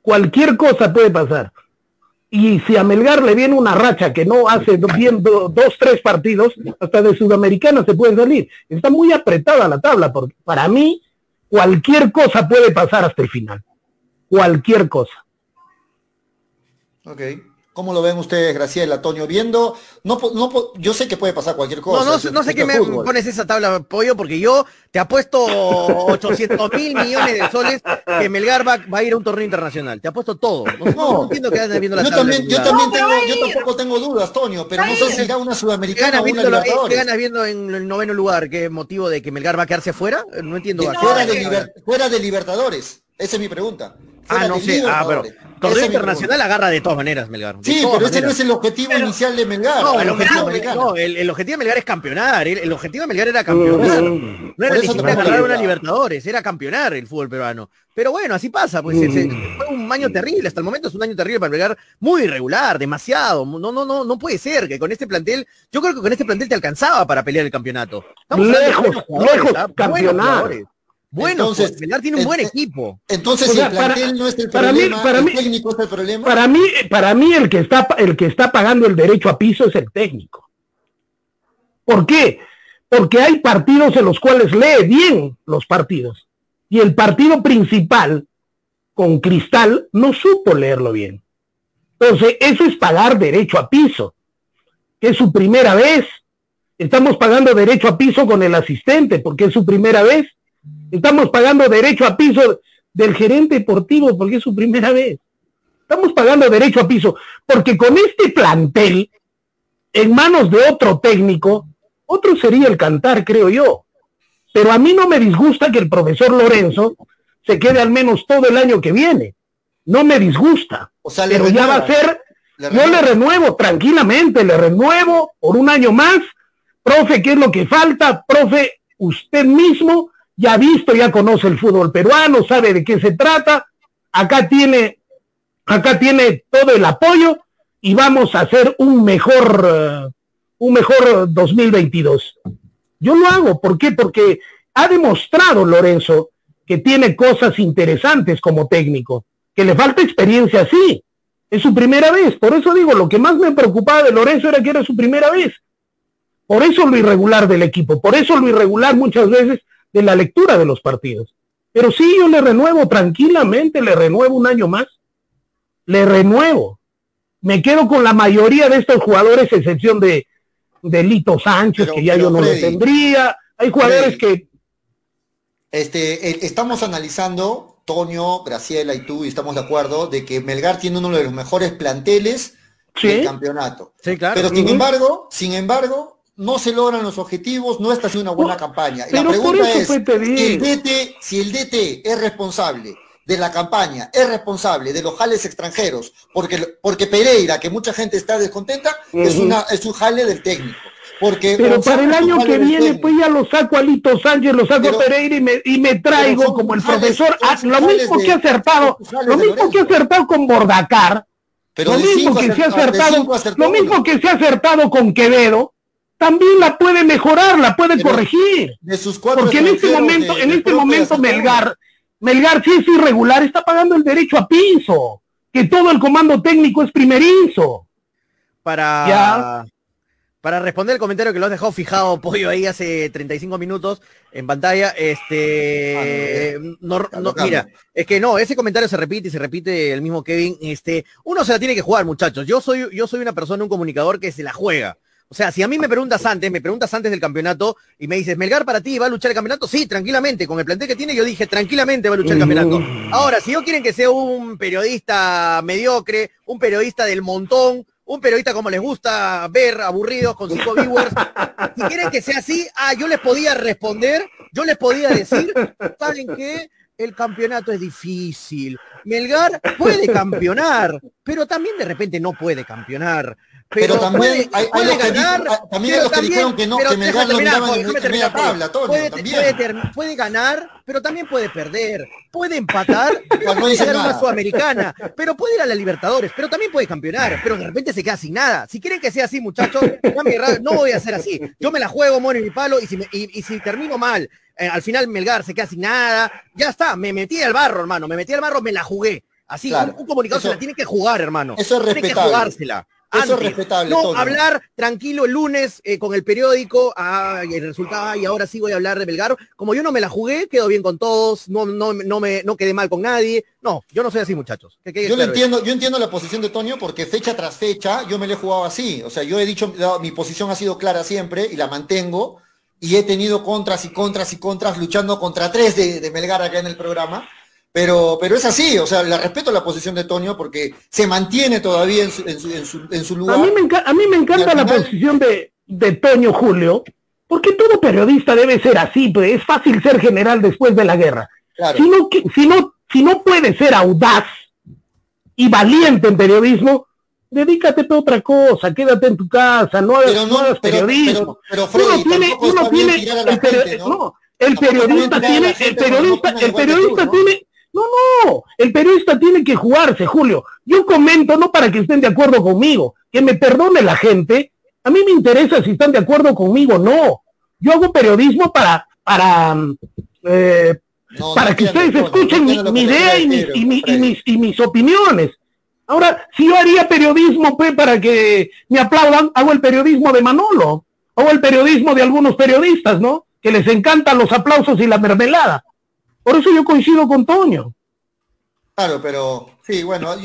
cualquier cosa puede pasar. Y si a Melgar le viene una racha que no hace bien dos, tres partidos, hasta de Sudamericana se puede salir. Está muy apretada la tabla, porque para mí cualquier cosa puede pasar hasta el final. Cualquier cosa. Ok. ¿Cómo lo ven ustedes, Graciela, Antonio? Viendo, no, no, yo sé que puede pasar cualquier cosa. No, no, sé qué me pones esa tabla, Pollo, porque yo te apuesto 800 mil millones de soles que Melgar va, a ir a un torneo internacional. Te apuesto todo. No, entiendo que andes viendo la yo También, yo también tengo, yo tampoco tengo dudas, Antonio, pero no sé si irá una sudamericana o una Libertadores. ¿Qué ganas viendo en el noveno lugar? ¿Qué motivo de que Melgar va a quedarse afuera? No entiendo. fuera, de fuera de Libertadores. Esa es mi pregunta. Ah, no sé. Ah, pero torneo internacional agarra de todas maneras Melgar. Sí, pero ese no es el objetivo inicial de Melgar. No, el objetivo, no el, objetivo, de Melgar es campeonar. El, objetivo de Melgar era campeonar. No, era ni siquiera ganar una Libertadores, era campeonar el fútbol peruano. Pero bueno, así pasa, pues mm. fue un año terrible, hasta el momento es un año terrible para Melgar, muy irregular, demasiado. No, no, no, no puede ser que con este plantel, yo creo que con este plantel te alcanzaba para pelear el campeonato. Estamos lejos, lejos, ¿ah? Bueno, entonces, pues, Melgar tiene un buen equipo. Entonces, si el plantel no es el problema, para mí, el técnico es el problema. Para mí, para mí el que está el que está pagando el derecho a piso es el técnico. ¿Por qué? Porque hay partidos en los cuales lee bien los partidos. Y el partido principal con Cristal no supo leerlo bien. Entonces, eso es pagar derecho a piso, que es su primera vez. Estamos pagando derecho a piso con el asistente, porque es su primera vez Estamos pagando derecho a piso del gerente deportivo porque es su primera vez. Estamos pagando derecho a piso porque con este plantel, en manos de otro técnico, otro sería el cantar, creo yo. Pero a mí no me disgusta que el profesor Lorenzo se quede al menos todo el año que viene. No me disgusta. O sea, pero ya va a ser, yo le renuevo tranquilamente, le renuevo por un año más. Profe, ¿qué es lo que falta? Profe, usted mismo ya ha visto, ya conoce el fútbol peruano, sabe de qué se trata, acá tiene, acá tiene todo el apoyo y vamos a hacer un mejor, un mejor 2022. Yo lo hago, ¿por qué? Porque ha demostrado Lorenzo que tiene cosas interesantes como técnico, que le falta experiencia, sí, es su primera vez, por eso digo, lo que más me preocupaba de Lorenzo era que era su primera vez. Por eso lo irregular del equipo, por eso lo irregular muchas veces de la lectura de los partidos. Pero sí, yo le renuevo tranquilamente, le renuevo un año más. Le renuevo. Me quedo con la mayoría de estos jugadores, excepción de, de Lito Sánchez, que ya yo no le tendría. Hay jugadores que... Este, estamos analizando, Tonio, Graciela y tú, y estamos de acuerdo, de que Melgar tiene uno de los mejores planteles del campeonato. Sí, claro. Pero sin embargo, sin embargo, no se logran los objetivos, no está haciendo una buena campaña. la pregunta es, si el, DT, si el DT es responsable de la campaña, es responsable de los jales extranjeros, porque, porque Pereira, que mucha gente está descontenta, es, una, es un jale del técnico. Porque pero para el año que viene, pues ya lo saco a Lito Sánchez, lo saco a Pereira y me, y me traigo como el profesor, lo mismo que ha acertado, lo mismo que ha acertado con Bordacar, lo mismo que se ha acertado, lo mismo que se ha acertado con Quevedo, también la puede mejorar, la puede corregir. De sus Porque en este momento, en este momento Melgar, Melgar si es irregular, está pagando el derecho a piso, que todo el comando técnico es primerizo. Para, para responder el comentario que lo has dejado fijado, Pollo, ahí hace 35 minutos en pantalla, este, ah, mira, es que no, ese comentario se repite y se repite el mismo Kevin, este, uno se la tiene que jugar, muchachos. Yo soy, yo soy una persona, un comunicador que se la juega. O sea, si a mí me preguntas antes, me preguntas antes del campeonato y me dices, Melgar para ti va a luchar el campeonato, sí, tranquilamente, con el plantel que tiene, yo dije, tranquilamente va a luchar el campeonato. Ahora, si yo quieren que sea un periodista mediocre, un periodista del montón, un periodista como les gusta ver, aburridos, con cinco viewers, si quieren que sea así, ah, yo les podía responder, yo les podía decir, ¿saben qué? El campeonato es difícil. Melgar puede campeonar, pero también de repente no puede campeonar. Pero, también hay, hay los que, también los que dijeron que no, que Melgar miraba en media tabla, puede, puede, ganar, pero también puede perder, puede empatar, puede ganar una sudamericana, pero puede ir a la Libertadores, pero también puede campeonar, pero de repente se queda sin nada. Si quieren que sea así, muchachos, no voy a hacer así. Yo me la juego, muero en mi palo, y si, y, si termino mal, eh, al final Melgar se queda sin nada, ya está, me metí al barro, hermano, me metí al barro, me la jugué. Así, un, comunicador se la tiene que jugar, hermano. Eso es respetable. Tiene que jugársela. Eso es respetable. No hablar tranquilo el lunes eh, con el periódico, ah, y el resultado, y ahora sí voy a hablar de Belgar. Como yo no me la jugué, quedo bien con todos, no, no, no, me, no quedé mal con nadie. No, yo no soy así, muchachos. yo, entiendo, yo entiendo la posición de Toño porque fecha tras fecha yo me la he jugado así. O sea, yo he dicho, mi posición ha sido clara siempre y la mantengo. Y he tenido contras y contras y contras luchando contra tres de, de Melgar acá en el programa pero, pero es así, o sea, le respeto la posición de Tonio porque se mantiene todavía en su, en su, lugar. A mí me, a mí me encanta la posición de, de Toño Julio, porque todo periodista debe ser así, pues es fácil ser general después de la guerra. Si, no, si, no, si no puedes ser audaz y valiente en periodismo, dedícate a otra cosa, quédate en tu casa, no hagas, periodismo. Pero, uno tiene, uno tiene, el, ¿no? el periodista tiene, el periodista, el periodista tiene no, no, el periodista tiene que jugarse, Julio. Yo comento no para que estén de acuerdo conmigo, que me perdone la gente. A mí me interesa si están de acuerdo conmigo, no. Yo hago periodismo para, para, eh, para que ustedes escuchen mi, idea y, mis, y, mis, opiniones. Ahora, si yo haría periodismo pues, para que me aplaudan, hago el periodismo de Manolo, hago el periodismo de algunos periodistas, ¿no? Que les encantan los aplausos y la mermelada. Por eso yo coincido con Toño. Claro, pero sí, bueno,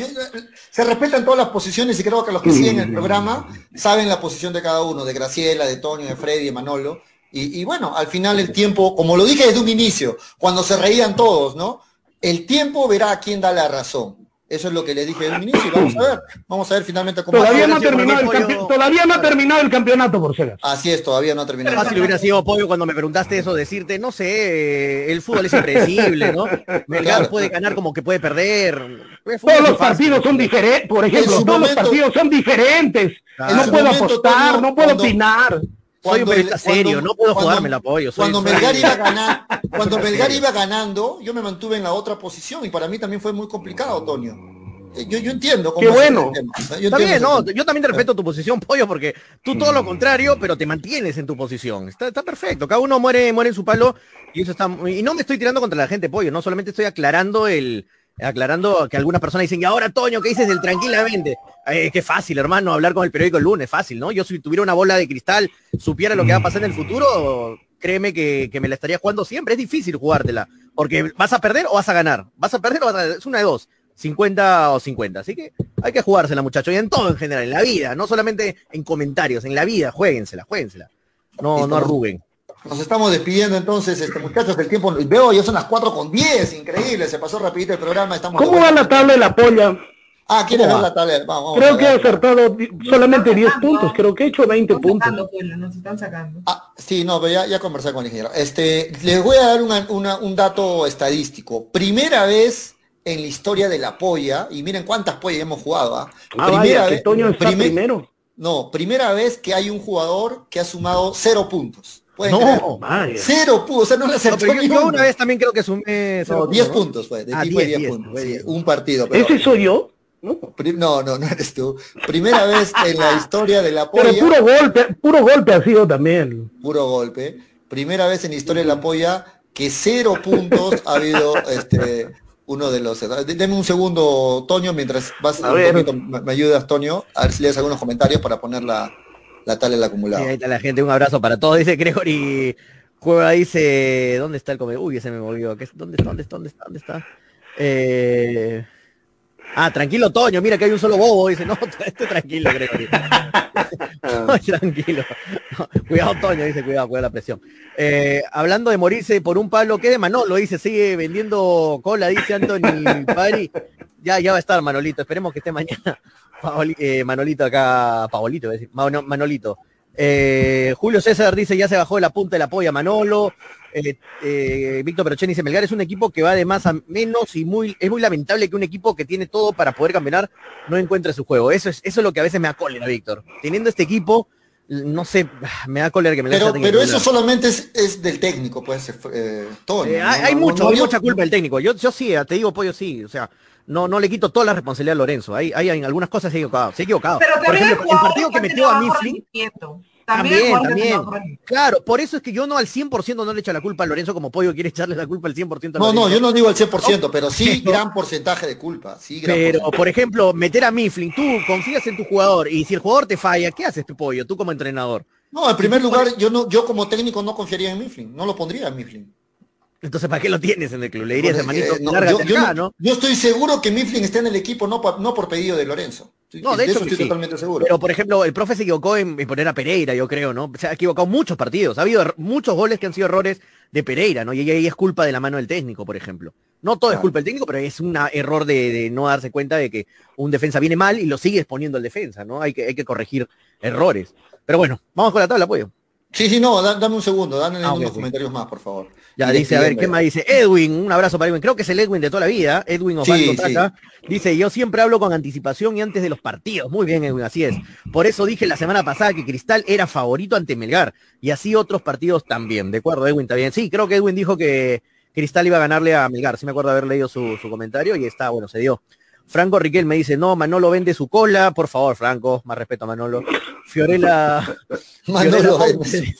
se respetan todas las posiciones y creo que los que siguen el programa saben la posición de cada uno, de Graciela, de Toño, de Freddy, de Manolo. Y, y, bueno, al final el tiempo, como lo dije desde un inicio, cuando se reían todos, ¿no? El tiempo verá a quién da la razón. Eso es lo que le dije en un inicio y vamos a ver. Vamos a ver finalmente cómo Todavía, no ha, terminado el, todavía no ha terminado el campeonato, por ser. Así es, todavía no ha terminado. Fácil hubiera sido pollo cuando me preguntaste eso, decirte, no sé, el fútbol es impredecible, ¿no? Melgar puede ganar como que puede perder. Todos los partidos son diferentes, por ejemplo, todos los partidos son diferentes. No puedo apostar, no puedo opinar. Soy un periodista serio, no puedo jugarme el apoyo. cuando Melgar iba ganar, cuando Melgar iba ganando, yo me mantuve en la otra posición y para mí también fue muy complicado, Toño. Eh, yo, yo entiendo Qué bueno. Yo, también, no, yo también te respeto tu posición, pollo, porque tú todo lo contrario, pero te mantienes en tu posición. Está, está perfecto. Cada uno muere, muere en su palo y eso está. Y no me estoy tirando contra la gente, pollo, no solamente estoy aclarando el, aclarando que algunas personas dicen, y ahora Toño, ¿qué dices del tranquilamente? Eh, qué fácil, hermano, hablar con el periódico el lunes, fácil, ¿no? Yo si tuviera una bola de cristal, supiera lo que va a pasar en el futuro, créeme que, me la estaría jugando siempre. Es difícil jugártela, porque vas a perder o vas a ganar. Vas a perder o vas a ganar. Es una de dos. 50 o 50. Así que hay que jugársela, muchachos. Y en todo en general, en la vida, no solamente en comentarios, en la vida, jueguensela, jueguensela. No, no arruguen. Nos estamos despidiendo entonces, este muchachos, el tiempo, veo, ya son las 4 con 10, increíble, se pasó rapidito el programa. Estamos ¿Cómo va la tabla de la polla? Ah, ¿quieres ver la tabla? Vamos, creo que he acertado solamente 10 puntos, creo que he hecho 20 puntos. nos están sacando. Ah, sí, no, pero ya, ya conversé con el ingeniero. Este, les voy a dar un dato estadístico. Primera vez en la historia de la polla, y miren cuántas pollas hemos jugado. ¿ah? ah primera vez, Toño está primero. No, primera vez que hay un jugador que ha sumado cero puntos. No, cero puntos, o sea, no le acertó no, yo, una vez también creo que sumé no, 10 puntos fue, de ah, tipo 10, puntos, sí, un partido. Pero, ¿Ese soy yo? No, no, no, eres tú. Primera vez en la historia de la polla. Pero puro golpe, puro golpe ha sido también. Puro golpe. Primera vez en la historia de la polla que cero puntos ha habido este uno de los... Deme un segundo, Toño, mientras vas a un poquito, me ayudas, Toño, a ver si lees algunos comentarios para poner la, la tal el acumulado. ahí está la gente, un abrazo para todos. Dice Gregory Juega, dice, ¿dónde está el comedor? Uy, ese me movió. ¿Dónde está? ¿Dónde está? ¿Dónde está? ¿Dónde está? Eh... Ah, tranquilo, Toño, mira que hay un solo bobo. Dice, no, estoy tranquilo, Gregory. tranquilo. cuidado, Toño, dice, cuidado, cuidado la presión. Eh, hablando de morirse por un palo, ¿qué de Manolo? Dice, sigue vendiendo cola, dice Anthony Pari. Ya, ya va a estar Manolito, esperemos que esté mañana. Eh, Manolito acá, Paolito, decir, Manolito. Eh, Julio César dice, ya se bajó de la punta de la polla Manolo. Eh, eh, Víctor Perocheni dice, Melgar es un equipo que va de más a menos y muy, es muy lamentable que un equipo que tiene todo para poder campeonar no encuentre su juego. Eso es, eso es lo que a veces me da cólera, Víctor. Teniendo este equipo, no sé, me da cólera que me Pero, pero eso solamente es, del técnico, pues, todo. hay, mucho, mucha culpa del técnico. Yo, yo sí, te digo, Pollo, sí. O sea, no, no le quito toda la responsabilidad a Lorenzo. Hay, hay, algunas cosas se ha equivocado. Se ha equivocado. Pero Por ejemplo, el partido que metió a Mifflin. También, también. Claro, por eso es que yo no al 100% no le echo la culpa a Lorenzo como Pollo quiere echarle la culpa al 100% a No, no, yo no digo al 100%, pero sí gran porcentaje de culpa. Sí, pero, por ejemplo, meter a Mifflin, tú confías en tu jugador y si el jugador te falla, ¿qué haces tu Pollo, tú como entrenador? No, en primer lugar, yo no, yo como técnico no confiaría en Mifflin, no lo pondría en Mifflin. Entonces, ¿para qué lo tienes en el club? Le dirías, hermanito, eh, no, yo, estoy seguro que Mifflin está en el equipo no, no por pedido de Lorenzo. No, de, hecho, estoy totalmente seguro. Pero, por ejemplo, el profe se equivocó en, poner a Pereira, yo creo, ¿no? Se ha equivocado muchos partidos. Ha habido muchos goles que han sido errores de Pereira, ¿no? Y ahí es culpa de la mano del técnico, por ejemplo. No todo es culpa del técnico, pero es un error de, no darse cuenta de que un defensa viene mal y lo sigue exponiendo el defensa, ¿no? Hay que, hay que corregir errores. Pero bueno, vamos con la tabla, apoyo. Sí, sí, no, dame un segundo, dame ah, unos comentarios más, por favor. Ya dice, a ver, ¿qué más dice? Edwin, un abrazo para Edwin. Creo que es el Edwin de toda la vida, Edwin Osvaldo sí, Dice, yo siempre hablo con anticipación y antes de los partidos. Muy bien, Edwin, así es. Por eso dije la semana pasada que Cristal era favorito ante Melgar. Y así otros partidos también. De acuerdo, Edwin, está bien. Sí, creo que Edwin dijo que Cristal iba a ganarle a Melgar. Sí me acuerdo haber leído su, su comentario y está, bueno, se dio. Franco Riquel me dice, no, Manolo vende su cola. Por favor, Franco, más respeto a Manolo. Fiorella... Manolo vende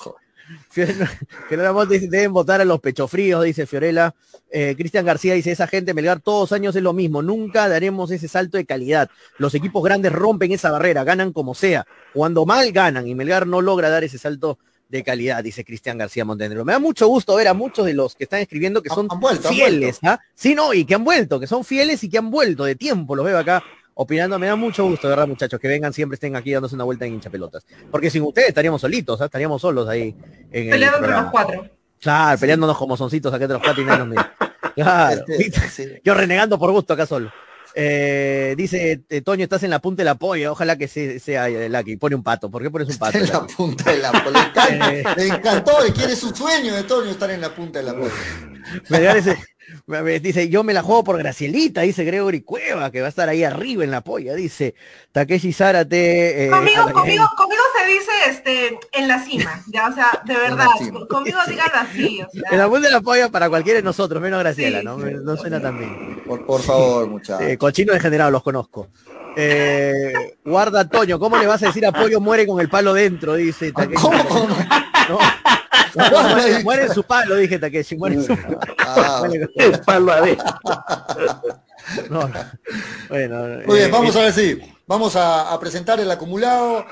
Fiorella dice, deben votar a los pechofríos, dice Fiorella. Eh, Cristian García dice, esa gente Melgar todos años es lo mismo, nunca daremos ese salto de calidad. Los equipos grandes rompen esa barrera, ganan como sea. Cuando mal ganan y Melgar no logra dar ese salto de calidad, dice Cristian García Montenegro. Me da mucho gusto ver a muchos de los que están escribiendo que son fieles, ¿ah? Sí, no, y que han vuelto, que son fieles y que han vuelto de tiempo, los veo acá opinando. Me da mucho gusto, ¿verdad, muchachos? Que vengan siempre, estén aquí dándose una vuelta en hincha pelotas. Porque sin ustedes estaríamos solitos, ¿ah? estaríamos solos ahí. En Peleando entre los cuatro. Claro, peleándonos como soncitos acá entre los cuatro y menos. Claro. Este, Yo renegando por gusto acá solo. Eh, dice eh, Toño, estás en la punta de la polla, ojalá que sea el Lucky. Pone un pato. ¿Por qué pones un pato? en la punta de la polla. Le, encantó, le encantó, quiere su sueño de Toño estar en la punta de la polla. Me Dice, yo me la juego por Gracielita, dice Gregory Cueva, que va a estar ahí arriba en la polla, dice Takeshi Zárate. Eh, conmigo, conmigo, conmigo dice este en la cima, ya, o sea, de verdad, conmigo díganlo así. O sea. En la punta de la polla para cualquiera de nosotros, menos Graciela, ¿no? No suena tan bien. Por, favor, muchachos. Eh, cochino degenerado, los conozco. Eh, guarda Toño, ¿cómo le vas a decir a Pollo muere con el palo dentro? Dice Takeshi. ¿Cómo? ¿No? muere, en su palo, dije Takeshi, muere en su palo. Ah, el palo adentro. No, bueno, Muy bien, vamos a ver si vamos a, presentar el acumulado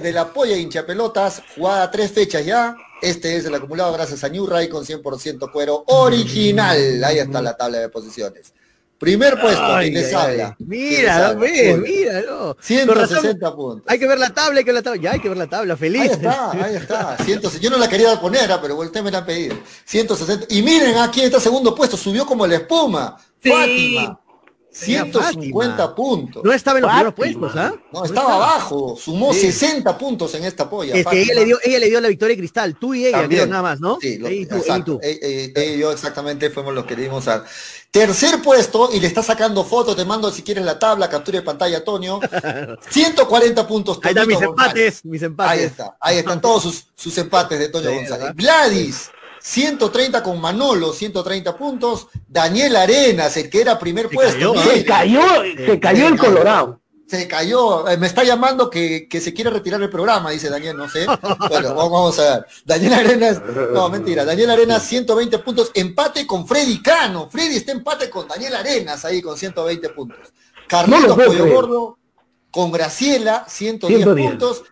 de la polla hincha pelotas, jugada tres fechas ya. Este es el acumulado gracias a New Ray con 100% cuero original. Ahí está la tabla de posiciones. Primer puesto, Ay, les ay, habla. Mira, ves, no. 160 puntos. Hay que ver la tabla, hay que ver la tabla. Ya hay que ver la tabla, feliz. Ahí está, ahí está. 100, yo no la quería poner, ah, pero usted me la ha pedido. 160. Y miren, aquí está segundo puesto, subió como la espuma. Sí. Fátima. Mira, 150 Fátima. puntos. No estaba en los primeros puestos, ¿ah? No, estaba abajo. Sumó Sí. 60 puntos en esta polla. Es que ella le dio, ella le dio la victoria a Cristal, tú y ella, También. nada más, ¿no? Sí, lo- Ella y tú, ella y tú. Ella y yo exactamente fuimos los que le dimos a tercer puesto y le está sacando fotos, te mando si quieres la tabla, captura de pantalla, Antonio. 140 puntos. Ahí están mis González. empates, mis empates. Ahí está, ahí están todos sus, sus empates de Toño Sí, González. ¿verdad? Gladys, 130 con Manolo, 130 puntos. Daniel Arenas, el que era primer Se puesto. cayó, mire, Se cayó, se cayó el Colorado. se cayó, eh, me está llamando que, que se quiere retirar el programa, dice Daniel, no sé. Bueno, vamos, a ver. Daniel Arenas, no, mentira. Daniel Arenas, 120 puntos, empate con Freddy Cano. Freddy está empate con Daniel Arenas ahí con 120 puntos. No Carlitos puedo Pollo. Gordo con Graciela, 110, 110. puntos.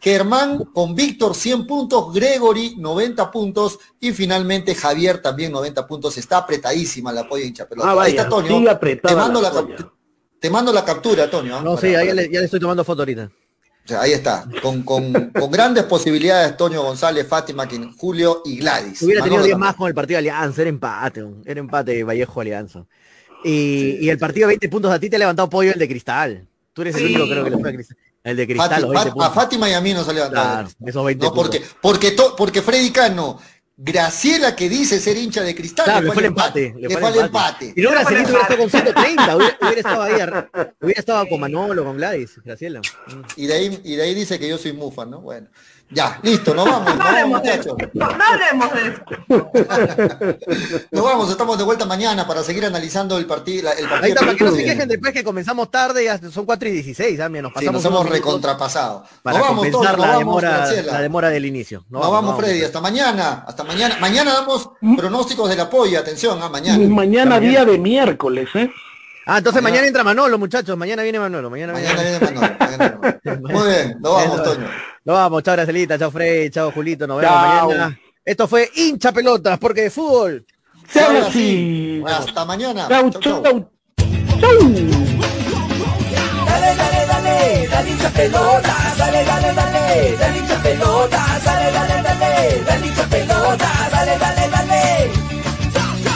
Germán con Víctor 100 puntos, Gregory 90 puntos y finalmente Javier también 90 puntos. Está apretadísima la polla hincha pelota. Ah, Ahí vaya, está Toño. sigue apretada Te mando la la, te mando la captura, Toño. ¿ah? No, Para- sí, ahí para- le- ya le estoy tomando foto ahorita. o sea, ahí está. Con, con, con grandes posibilidades, Toño González, Fátima, Quin- Julio y Gladys. Hubiera tenido Manolo 10 también. más con el partido de Alianza, era empate, un- era empate Vallejo Alianza. Y, y el partido de 20 puntos a ti te ha levantado pollo el de Cristal. Tú eres el Sí. único creo que le fue a Cristal. El de Cristal, Fati- los 20 Fat- a. Fátima y a mí nos ha levantado. Claro, esos 20 No, porque, porque, to- porque Freddy Cano, Graciela que dice ser hincha de cristal, Claro, le fue el empate. Le fue el empate. Y no, Gracielito hubiera estado con empate. 130, hubiera, hubiera estado ahí, hubiera estado con Manolo, con Gladys, Graciela. Y de ahí, y de ahí dice que yo soy mufa, ¿no? Bueno. Ya, listo, nos vamos, No nos vamos, hablemos de muchachos. eso. No, no hablemos de eso. Nos vamos, estamos de vuelta mañana para seguir analizando el partido. El partido Ahí está, para que no se quejen después que comenzamos tarde, ya son 4 y 16, ah, mira, nos Sí, pasamos nos hemos recontrapasado. para Nos vamos, compensar todos, nos la, vamos, demora, la demora del inicio. Nos vamos, Freddy, hasta mañana, hasta mañana. Mañana damos pronósticos del apoyo, atención, ah, mañana. Mañana día de miércoles, ¿eh? Ah, entonces Mañana- mañana entra Manolo, muchachos, mañana viene Manolo, mañana, Mañana viene Manolo, mañana viene Manolo. Muy bien, nos vamos, Toño. Nos vamos, chao Gracelita, chao Freddy, chao Julito, nos vemos Chao. mañana. Esto fue hincha pelotas, porque de fútbol. Se habla Ahora así. Hasta mañana. Chau, Chau, chau. chau, chau. Dale, dale, dale, dale hincha pelota, dale, dale, dale, dale hincha pelota, dale, dale, dale, dale hincha pelota, dale, dale, dale.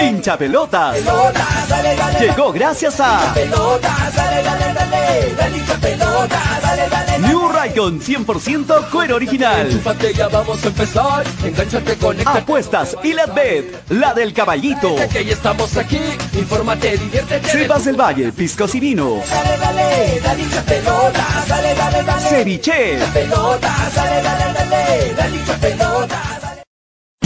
Hincha pelotas. Llegó gracias a New Raycon 100% cuero original. Vamos a empezar. Apuestas y la bet, la del caballito. Estamos aquí. Infórmate, diviértete. Sebas del Valle, piscos y vino. Ceviche.